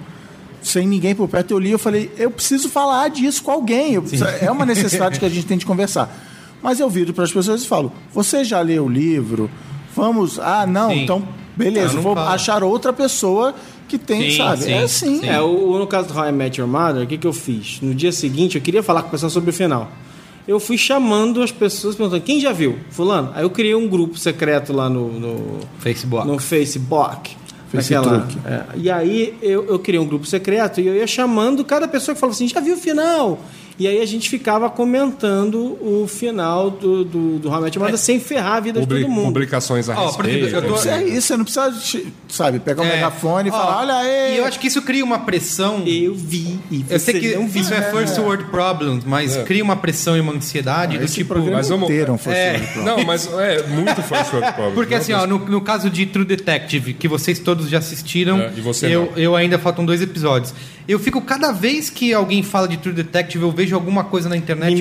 [SPEAKER 3] sem ninguém por perto, eu li, eu falei, eu preciso falar disso com alguém. Preciso- é uma necessidade que a gente tem de conversar. Mas eu viro para as pessoas e falo: você já leu o livro? Vamos. Ah, não,
[SPEAKER 1] Sim.
[SPEAKER 3] então beleza,
[SPEAKER 1] Ah, não
[SPEAKER 3] vou
[SPEAKER 1] fala.
[SPEAKER 3] achar outra pessoa que tem,
[SPEAKER 1] Sim,
[SPEAKER 3] sabe?
[SPEAKER 1] sim,
[SPEAKER 3] é assim.
[SPEAKER 1] sim.
[SPEAKER 4] É, o, no caso do How I Met Your Mother, o que, que eu fiz? No dia seguinte, eu queria falar com o pessoal sobre o final. Eu fui chamando as pessoas, perguntando, quem já viu? Fulano? Aí eu criei um grupo secreto lá no, no,
[SPEAKER 1] Facebook.
[SPEAKER 4] no Facebook. Naquela- é. E aí eu, eu criei um grupo secreto e eu ia chamando cada pessoa que falava assim, já viu o final? E aí a gente ficava comentando o final do, do, do How I Met Your Mother sem ferrar a vida
[SPEAKER 5] Publi-
[SPEAKER 4] de todo mundo.
[SPEAKER 5] publicações a
[SPEAKER 1] exemplo,
[SPEAKER 5] respeito.
[SPEAKER 1] tô-
[SPEAKER 3] é isso, você não precisa, sabe, pegar um
[SPEAKER 1] É.
[SPEAKER 3] megafone e
[SPEAKER 1] Ó,
[SPEAKER 3] falar, olha aí.
[SPEAKER 1] E eu acho que isso cria uma pressão.
[SPEAKER 4] Eu vi e
[SPEAKER 1] Eu sei que
[SPEAKER 4] não viu.
[SPEAKER 1] isso é first world problems, mas cria uma pressão e uma ansiedade do
[SPEAKER 3] Esse
[SPEAKER 1] tipo.
[SPEAKER 5] mas vamos-
[SPEAKER 3] inteiro é um first
[SPEAKER 1] É.
[SPEAKER 3] world problem.
[SPEAKER 5] Não, mas é muito first world problem.
[SPEAKER 1] Porque
[SPEAKER 5] Não,
[SPEAKER 1] assim, ó, no, no caso de True Detective, que vocês todos já assistiram,
[SPEAKER 5] É, e você
[SPEAKER 1] eu,
[SPEAKER 5] não.
[SPEAKER 1] eu ainda faltam dois episódios. Eu fico, cada vez que alguém fala de True Detective, eu vejo alguma coisa na internet.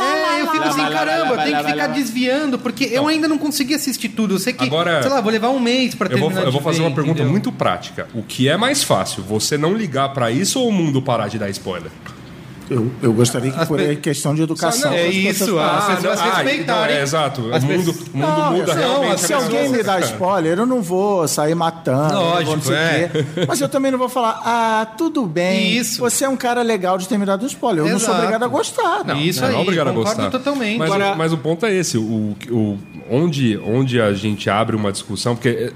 [SPEAKER 1] É, eu fico assim, caramba, eu tenho que ficar desviando, porque eu ainda não consegui assistir tudo. Eu sei que,
[SPEAKER 5] Agora-
[SPEAKER 1] sei lá, vou levar um mês pra
[SPEAKER 5] Eu vou,
[SPEAKER 1] terminar
[SPEAKER 5] eu vou
[SPEAKER 1] de
[SPEAKER 5] fazer
[SPEAKER 1] ver,
[SPEAKER 5] uma pergunta
[SPEAKER 1] entendeu?
[SPEAKER 5] muito prática. O que é mais fácil? Você não ligar pra isso ou o mundo parar de dar spoiler?
[SPEAKER 3] Eu, eu gostaria que, por
[SPEAKER 1] pe-
[SPEAKER 3] questão de educação.
[SPEAKER 1] É
[SPEAKER 3] as pessoas
[SPEAKER 1] isso, as pessoas
[SPEAKER 5] ah,
[SPEAKER 1] respeitarem.
[SPEAKER 5] então, é, exato. O mundo, mundo
[SPEAKER 3] Não,
[SPEAKER 5] muda
[SPEAKER 3] não,
[SPEAKER 5] realmente.
[SPEAKER 3] Se
[SPEAKER 5] a
[SPEAKER 3] alguém me dá spoiler, eu não vou sair matando.
[SPEAKER 1] Lógico,
[SPEAKER 3] não sei
[SPEAKER 1] é.
[SPEAKER 3] quê. Mas eu também não vou falar, ah, tudo bem.
[SPEAKER 1] Isso.
[SPEAKER 3] Você é um cara legal de ter me dado spoiler. Eu não sou
[SPEAKER 1] Exato.
[SPEAKER 3] obrigado a gostar.
[SPEAKER 1] Não, isso
[SPEAKER 5] Não,
[SPEAKER 1] aí,
[SPEAKER 5] não é obrigado a
[SPEAKER 1] concordo
[SPEAKER 5] gostar.
[SPEAKER 1] totalmente.
[SPEAKER 5] Mas,
[SPEAKER 4] Agora-
[SPEAKER 5] o, mas o ponto é esse: o, o, onde, onde a gente abre uma discussão, porque.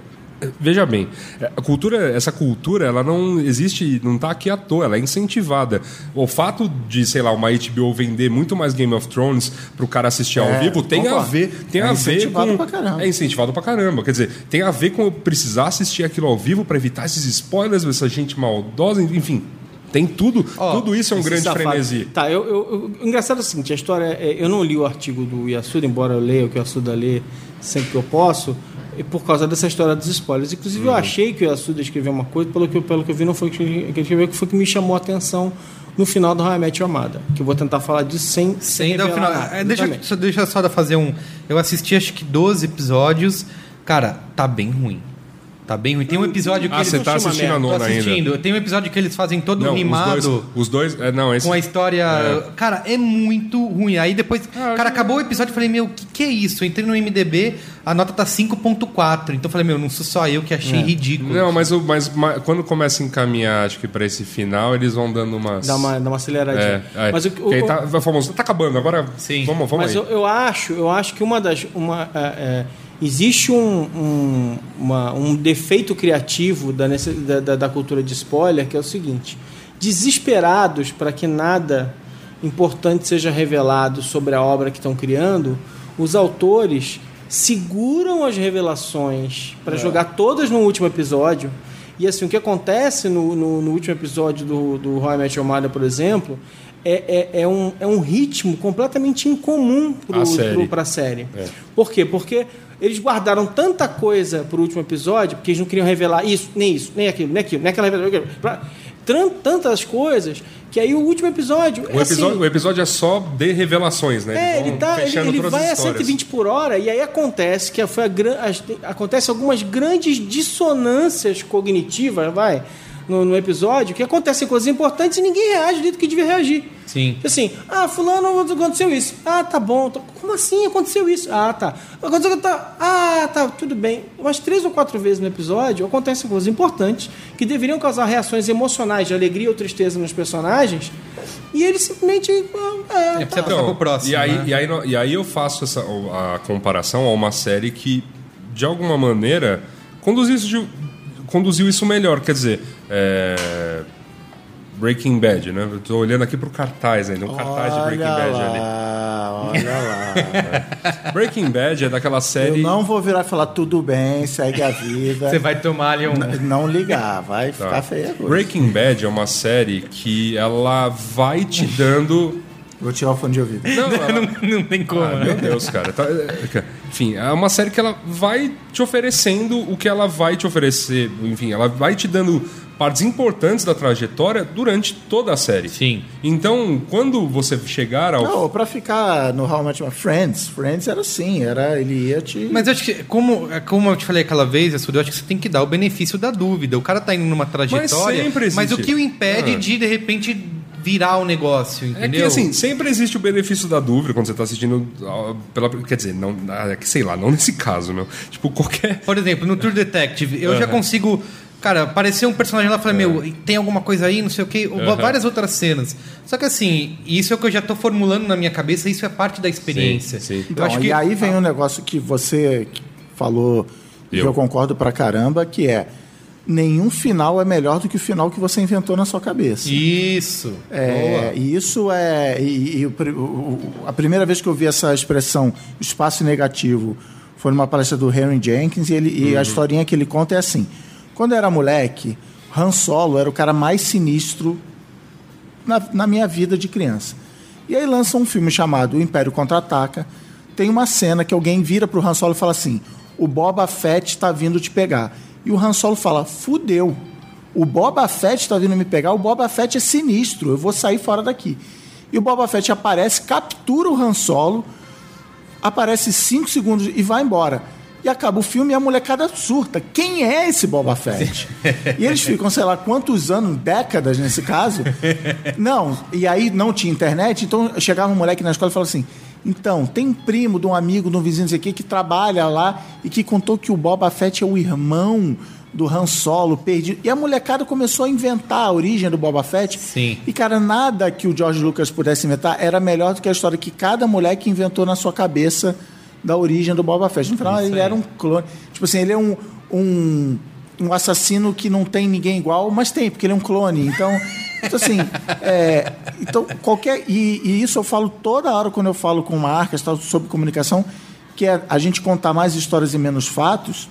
[SPEAKER 5] Veja bem, é, a cultura, essa cultura, ela não existe, não está aqui à toa, ela é incentivada. O fato de, sei lá, uma HBO vender muito mais Game of Thrones para o cara assistir ao
[SPEAKER 3] É,
[SPEAKER 5] vivo tem a
[SPEAKER 3] concordo.
[SPEAKER 5] ver, tem
[SPEAKER 3] É
[SPEAKER 5] a ver
[SPEAKER 3] incentivado
[SPEAKER 5] com
[SPEAKER 3] pra caramba.
[SPEAKER 5] é incentivado pra caramba. Quer dizer, tem a ver com eu precisar assistir aquilo ao vivo para evitar esses spoilers, essa gente maldosa, enfim. Tem tudo,
[SPEAKER 1] Ó,
[SPEAKER 5] tudo isso é um grande
[SPEAKER 4] safado.
[SPEAKER 5] frenesi.
[SPEAKER 4] Tá, eu, eu- eu- o engraçado é o seguinte, a história. é- eu não li o artigo do Yasuda, embora eu leia o que o Yasuda lê sempre que eu posso, e por causa dessa história dos spoilers. Inclusive,
[SPEAKER 5] Uhum.
[SPEAKER 4] eu achei que o Yasuda escreveu uma coisa, pelo que, eu- pelo que eu vi, não foi o que ele escreveu, que foi que me chamou a atenção no final do How I Met Your Mother. Que eu vou tentar falar disso sem,
[SPEAKER 1] Sem dar o final.
[SPEAKER 4] nada.
[SPEAKER 1] É, deixa, só, deixa só fazer um. Eu assisti acho que 12 episódios. Cara, tá bem ruim. Tá bem ruim. Tem um episódio que
[SPEAKER 5] Ah,
[SPEAKER 1] eles.
[SPEAKER 5] você tá assistindo a nona ainda.
[SPEAKER 1] Tem um episódio que eles fazem todo
[SPEAKER 5] Não,
[SPEAKER 1] rimado.
[SPEAKER 5] Os dois, os dois é, não, esse,
[SPEAKER 1] Com a história. Cara, é muito ruim. Aí depois.
[SPEAKER 5] Ah,
[SPEAKER 1] cara, acabou o episódio e falei, meu, o que, que é isso? Eu entrei no MDB, a nota tá 5,4. Então eu falei, meu, não sou só eu que achei ridículo.
[SPEAKER 5] Não, mas, o- mas, ma- quando começa a encaminhar, acho que pra esse final, eles vão dando umas.
[SPEAKER 4] Dá uma, dá uma aceleradinha.
[SPEAKER 5] É, é.
[SPEAKER 4] Mas o,
[SPEAKER 5] aí
[SPEAKER 4] o-
[SPEAKER 5] tá, famoso, tá acabando, agora
[SPEAKER 1] Sim.
[SPEAKER 5] vamos, vamos
[SPEAKER 4] Mas
[SPEAKER 5] aí.
[SPEAKER 4] eu, eu acho, eu acho que uma das. Uma, é, é, existe um, um, uma- um defeito criativo da, da, da- cultura de spoiler, que é o seguinte: desesperados para que nada importante seja revelado sobre a obra que estão criando, os autores seguram as revelações para jogar todas no último episódio. E assim, o que acontece no, no, no último episódio do, do Your Mother, por exemplo, é, é, é, um, é um ritmo completamente incomum
[SPEAKER 5] A série.
[SPEAKER 4] pro, para a série. Por quê? Porque eles guardaram tanta coisa pro último episódio, porque eles não queriam revelar isso, nem isso, nem aquilo, nem aquilo, nem aquela revelação. Tantas coisas que aí o último episódio.
[SPEAKER 5] O
[SPEAKER 4] é
[SPEAKER 5] episódio,
[SPEAKER 4] assim,
[SPEAKER 5] o episódio é só de revelações, né?
[SPEAKER 4] é, ele, tá, ele, ele vai a
[SPEAKER 5] histórias.
[SPEAKER 4] 120 por hora e aí acontece que foi a, as- acontece algumas grandes dissonâncias cognitivas, vai, no, no episódio, que acontecem coisas importantes e ninguém reage do jeito que devia reagir.
[SPEAKER 1] Sim.
[SPEAKER 4] Assim, ah, fulano aconteceu isso. Ah, tá bom. Tô- Como assim aconteceu isso? Ah, tá. Aconteceu que tá. Ah, tá, tudo bem. Umas três ou quatro vezes no episódio acontecem coisas importantes que deveriam causar reações emocionais de alegria ou tristeza nos personagens. E eles simplesmente. ah, É,
[SPEAKER 1] É, passar pro próximo.
[SPEAKER 5] e, aí,
[SPEAKER 1] né?
[SPEAKER 5] e, aí, e aí eu faço essa, a comparação a uma série que, de alguma maneira, conduziu isso, de- conduziu isso melhor. Quer dizer, é, Breaking Bad, né? Eu tô olhando aqui pro cartaz ainda, um cartaz de Breaking
[SPEAKER 3] Olha
[SPEAKER 5] Bad ali.
[SPEAKER 3] lá, olha lá.
[SPEAKER 5] Breaking Bad é daquela série.
[SPEAKER 3] Eu não vou virar e falar tudo bem, segue a vida.
[SPEAKER 1] Você vai tomar ali um.
[SPEAKER 3] N- Não ligar, vai
[SPEAKER 5] Tá.
[SPEAKER 3] ficar feia a coisa.
[SPEAKER 5] Breaking Bad é uma série que ela vai te dando.
[SPEAKER 3] Vou tirar o fone de ouvido.
[SPEAKER 5] Não,
[SPEAKER 1] não, não tem como,
[SPEAKER 5] Ah,
[SPEAKER 1] né?
[SPEAKER 5] meu Deus, cara. Tá- é, enfim, é uma série que ela vai te oferecendo o que ela vai te oferecer. Enfim, ela vai te dando partes importantes da trajetória durante toda a série.
[SPEAKER 1] Sim.
[SPEAKER 5] Então, quando você chegar ao.
[SPEAKER 3] Não, pra ficar no How Your Friends, Friends era assim, era, ele ia te...
[SPEAKER 1] Mas eu acho que, como, como eu te falei aquela vez, eu acho que você tem que dar o benefício da dúvida. O cara tá indo numa trajetória,
[SPEAKER 5] sempre existe.
[SPEAKER 1] mas o que o impede
[SPEAKER 5] Ah.
[SPEAKER 1] de, de repente, virar o negócio,
[SPEAKER 5] É
[SPEAKER 1] entendeu?
[SPEAKER 5] que assim, sempre existe o benefício da dúvida quando você tá assistindo ah, pela. Quer dizer, não, ah, que sei lá, não nesse caso, meu. Tipo, qualquer.
[SPEAKER 1] Por exemplo, no Tour Detective, eu já consigo. Cara, apareceu um personagem lá e falei, meu, tem alguma coisa aí, não sei o quê, várias outras cenas. Só que assim, isso é o que eu já tô formulando na minha cabeça, isso é parte da experiência.
[SPEAKER 5] Sim, sim.
[SPEAKER 1] Eu
[SPEAKER 3] Então,
[SPEAKER 1] acho que
[SPEAKER 3] e aí vem um negócio que você falou, e
[SPEAKER 5] Eu.
[SPEAKER 3] eu concordo pra caramba, que é nenhum final é melhor do que o final que você inventou na sua cabeça.
[SPEAKER 1] Isso.
[SPEAKER 3] É, e isso é. E, e o o- a primeira vez que eu vi essa expressão espaço negativo foi numa palestra do Henry Jenkins e, ele, e a historinha que ele conta é assim: quando eu era moleque, Han Solo era o cara mais sinistro na, na minha vida de criança. E aí lança um filme chamado O Império Contra-Ataca. Tem uma cena que alguém vira pro Han Solo e fala assim: o Boba Fett está vindo te pegar. E o Han Solo fala: fudeu. O Boba Fett está vindo me pegar. O Boba Fett é sinistro. Eu vou sair fora daqui. E o Boba Fett aparece, captura o Han Solo, aparece cinco segundos e vai embora. E acaba o filme e a molecada surta. Quem é esse Boba Fett? e eles ficam, sei lá, quantos anos, décadas nesse caso. Não, e aí não tinha internet, então chegava um moleque na escola e falava assim: então, tem um primo de um amigo, de um vizinho, não sei o quê, que trabalha lá e que contou que o Boba Fett é o irmão do Han Solo perdido. E a molecada começou a inventar a origem do Boba Fett.
[SPEAKER 1] Sim.
[SPEAKER 3] E, cara, nada que o George Lucas pudesse inventar era melhor do que a história que cada moleque inventou na sua cabeça da origem do Boba Fett. No final, ele era um clone. Tipo assim, ele é um, um, um assassino que não tem ninguém igual, mas tem, porque ele é um clone. Então, então assim, é, então, qualquer. E, e isso eu falo toda hora quando eu falo com marcas tal, sobre comunicação, que é a gente contar mais histórias e menos fatos,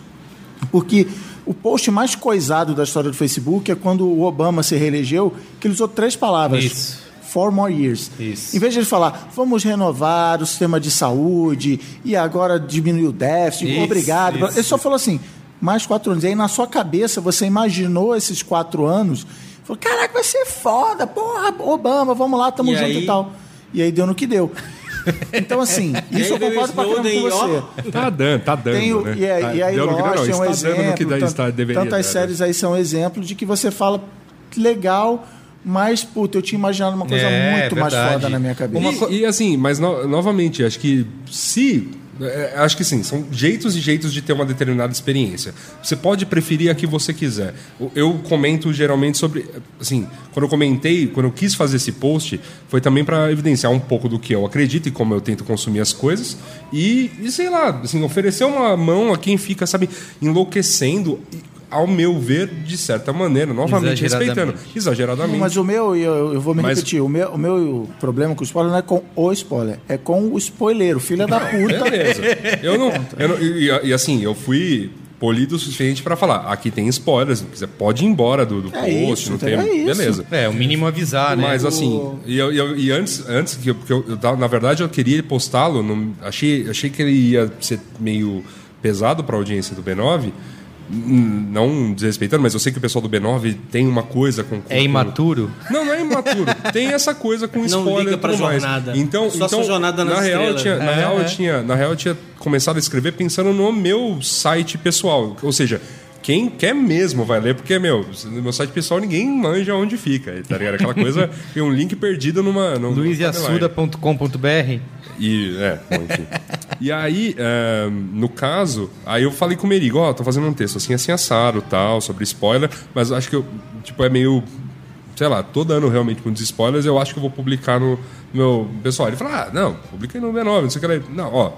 [SPEAKER 3] porque o post mais coisado da história do Facebook é quando o Obama se reelegeu, que ele usou três palavras.
[SPEAKER 1] Isso.
[SPEAKER 3] Four more years.
[SPEAKER 1] Isso.
[SPEAKER 3] Em vez de ele falar, vamos renovar o sistema de saúde e agora diminuir o déficit,
[SPEAKER 1] Isso,
[SPEAKER 3] obrigado.
[SPEAKER 1] isso.
[SPEAKER 3] Ele só falou assim, mais quatro anos. E aí na sua cabeça você imaginou esses quatro anos, falou, caraca, vai ser foda, porra, Obama, vamos lá, tamo
[SPEAKER 4] E
[SPEAKER 3] junto
[SPEAKER 4] aí?
[SPEAKER 3] e tal. E aí deu no que deu. Então, assim, isso
[SPEAKER 4] aí
[SPEAKER 3] eu concordo pra caramba com
[SPEAKER 4] e, ó,
[SPEAKER 3] você.
[SPEAKER 5] Tá dando, tá dando.
[SPEAKER 3] Tem
[SPEAKER 5] né?
[SPEAKER 3] e, aí-
[SPEAKER 5] Tá-
[SPEAKER 3] e aí Lost
[SPEAKER 5] não,
[SPEAKER 3] é um
[SPEAKER 5] no que
[SPEAKER 3] exemplo.
[SPEAKER 5] está- deveria
[SPEAKER 3] tantas
[SPEAKER 5] dar,
[SPEAKER 3] séries aí são exemplo de que você fala legal, mas, puta, eu tinha imaginado uma coisa
[SPEAKER 1] É,
[SPEAKER 3] muito mais
[SPEAKER 1] verdade.
[SPEAKER 3] foda na minha cabeça.
[SPEAKER 5] E, e, assim, mas no- novamente, acho que se. É, Acho que sim, são jeitos e jeitos de ter uma determinada experiência. Você pode preferir a que você quiser. Eu comento geralmente sobre. Assim, quando eu comentei, quando eu quis fazer esse post, foi também para evidenciar um pouco do que eu acredito e como eu tento consumir as coisas. E, e sei lá, assim, oferecer uma mão a quem fica, sabe, enlouquecendo, e, ao meu ver, de certa maneira, novamente respeitando.
[SPEAKER 1] Exageradamente.
[SPEAKER 3] Mas o meu, e eu, eu vou me
[SPEAKER 5] Mas-
[SPEAKER 3] repetir, o meu, o meu problema com o spoiler não é com o spoiler, é com o spoileiro, filha da puta.
[SPEAKER 5] Beleza. Eu não. eu não- e, e- assim, eu fui polido o suficiente pra falar. Aqui tem spoilers, se quiser, pode ir embora do, do
[SPEAKER 3] É
[SPEAKER 5] post,
[SPEAKER 3] isso,
[SPEAKER 5] não tem.
[SPEAKER 3] entendeu? É isso.
[SPEAKER 5] Beleza.
[SPEAKER 1] É, o mínimo avisar, né?
[SPEAKER 5] Mas
[SPEAKER 1] O-
[SPEAKER 5] assim, e, eu- eu- e antes, antes que eu, porque eu, eu na verdade eu queria postá-lo, achei, achei que ele ia ser meio pesado para a audiência do B9, hum, não desrespeitando, mas eu sei que o pessoal do B9 tem uma coisa com, com
[SPEAKER 1] É imaturo?
[SPEAKER 5] não, não é imaturo. Tem essa coisa com
[SPEAKER 4] Não
[SPEAKER 5] spoiler
[SPEAKER 4] liga pra
[SPEAKER 5] tudo mais.
[SPEAKER 4] jornada.
[SPEAKER 5] Então,
[SPEAKER 4] Só
[SPEAKER 5] então
[SPEAKER 4] jornada
[SPEAKER 5] na real, eu tinha, na
[SPEAKER 1] É,
[SPEAKER 5] real eu
[SPEAKER 1] é.
[SPEAKER 5] tinha, na real eu tinha começado a escrever pensando no meu site pessoal, ou seja, quem quer mesmo vai ler, porque, meu, no meu site pessoal ninguém manja onde fica, tá ligado? Aquela coisa, tem um link perdido numa... num- numa
[SPEAKER 1] luiziassuda.com.br
[SPEAKER 5] E, é, bom, enfim. E aí, é, no caso, aí eu falei com o Merigo, ó, tô fazendo um texto assim, assim, assado, tal, sobre spoiler, mas acho que eu, tipo, é meio, sei lá, tô dando realmente muitos spoilers, eu acho que eu vou publicar no meu pessoal. Ele falou, ah, não, publiquei no B9, não sei o que. Não, ó,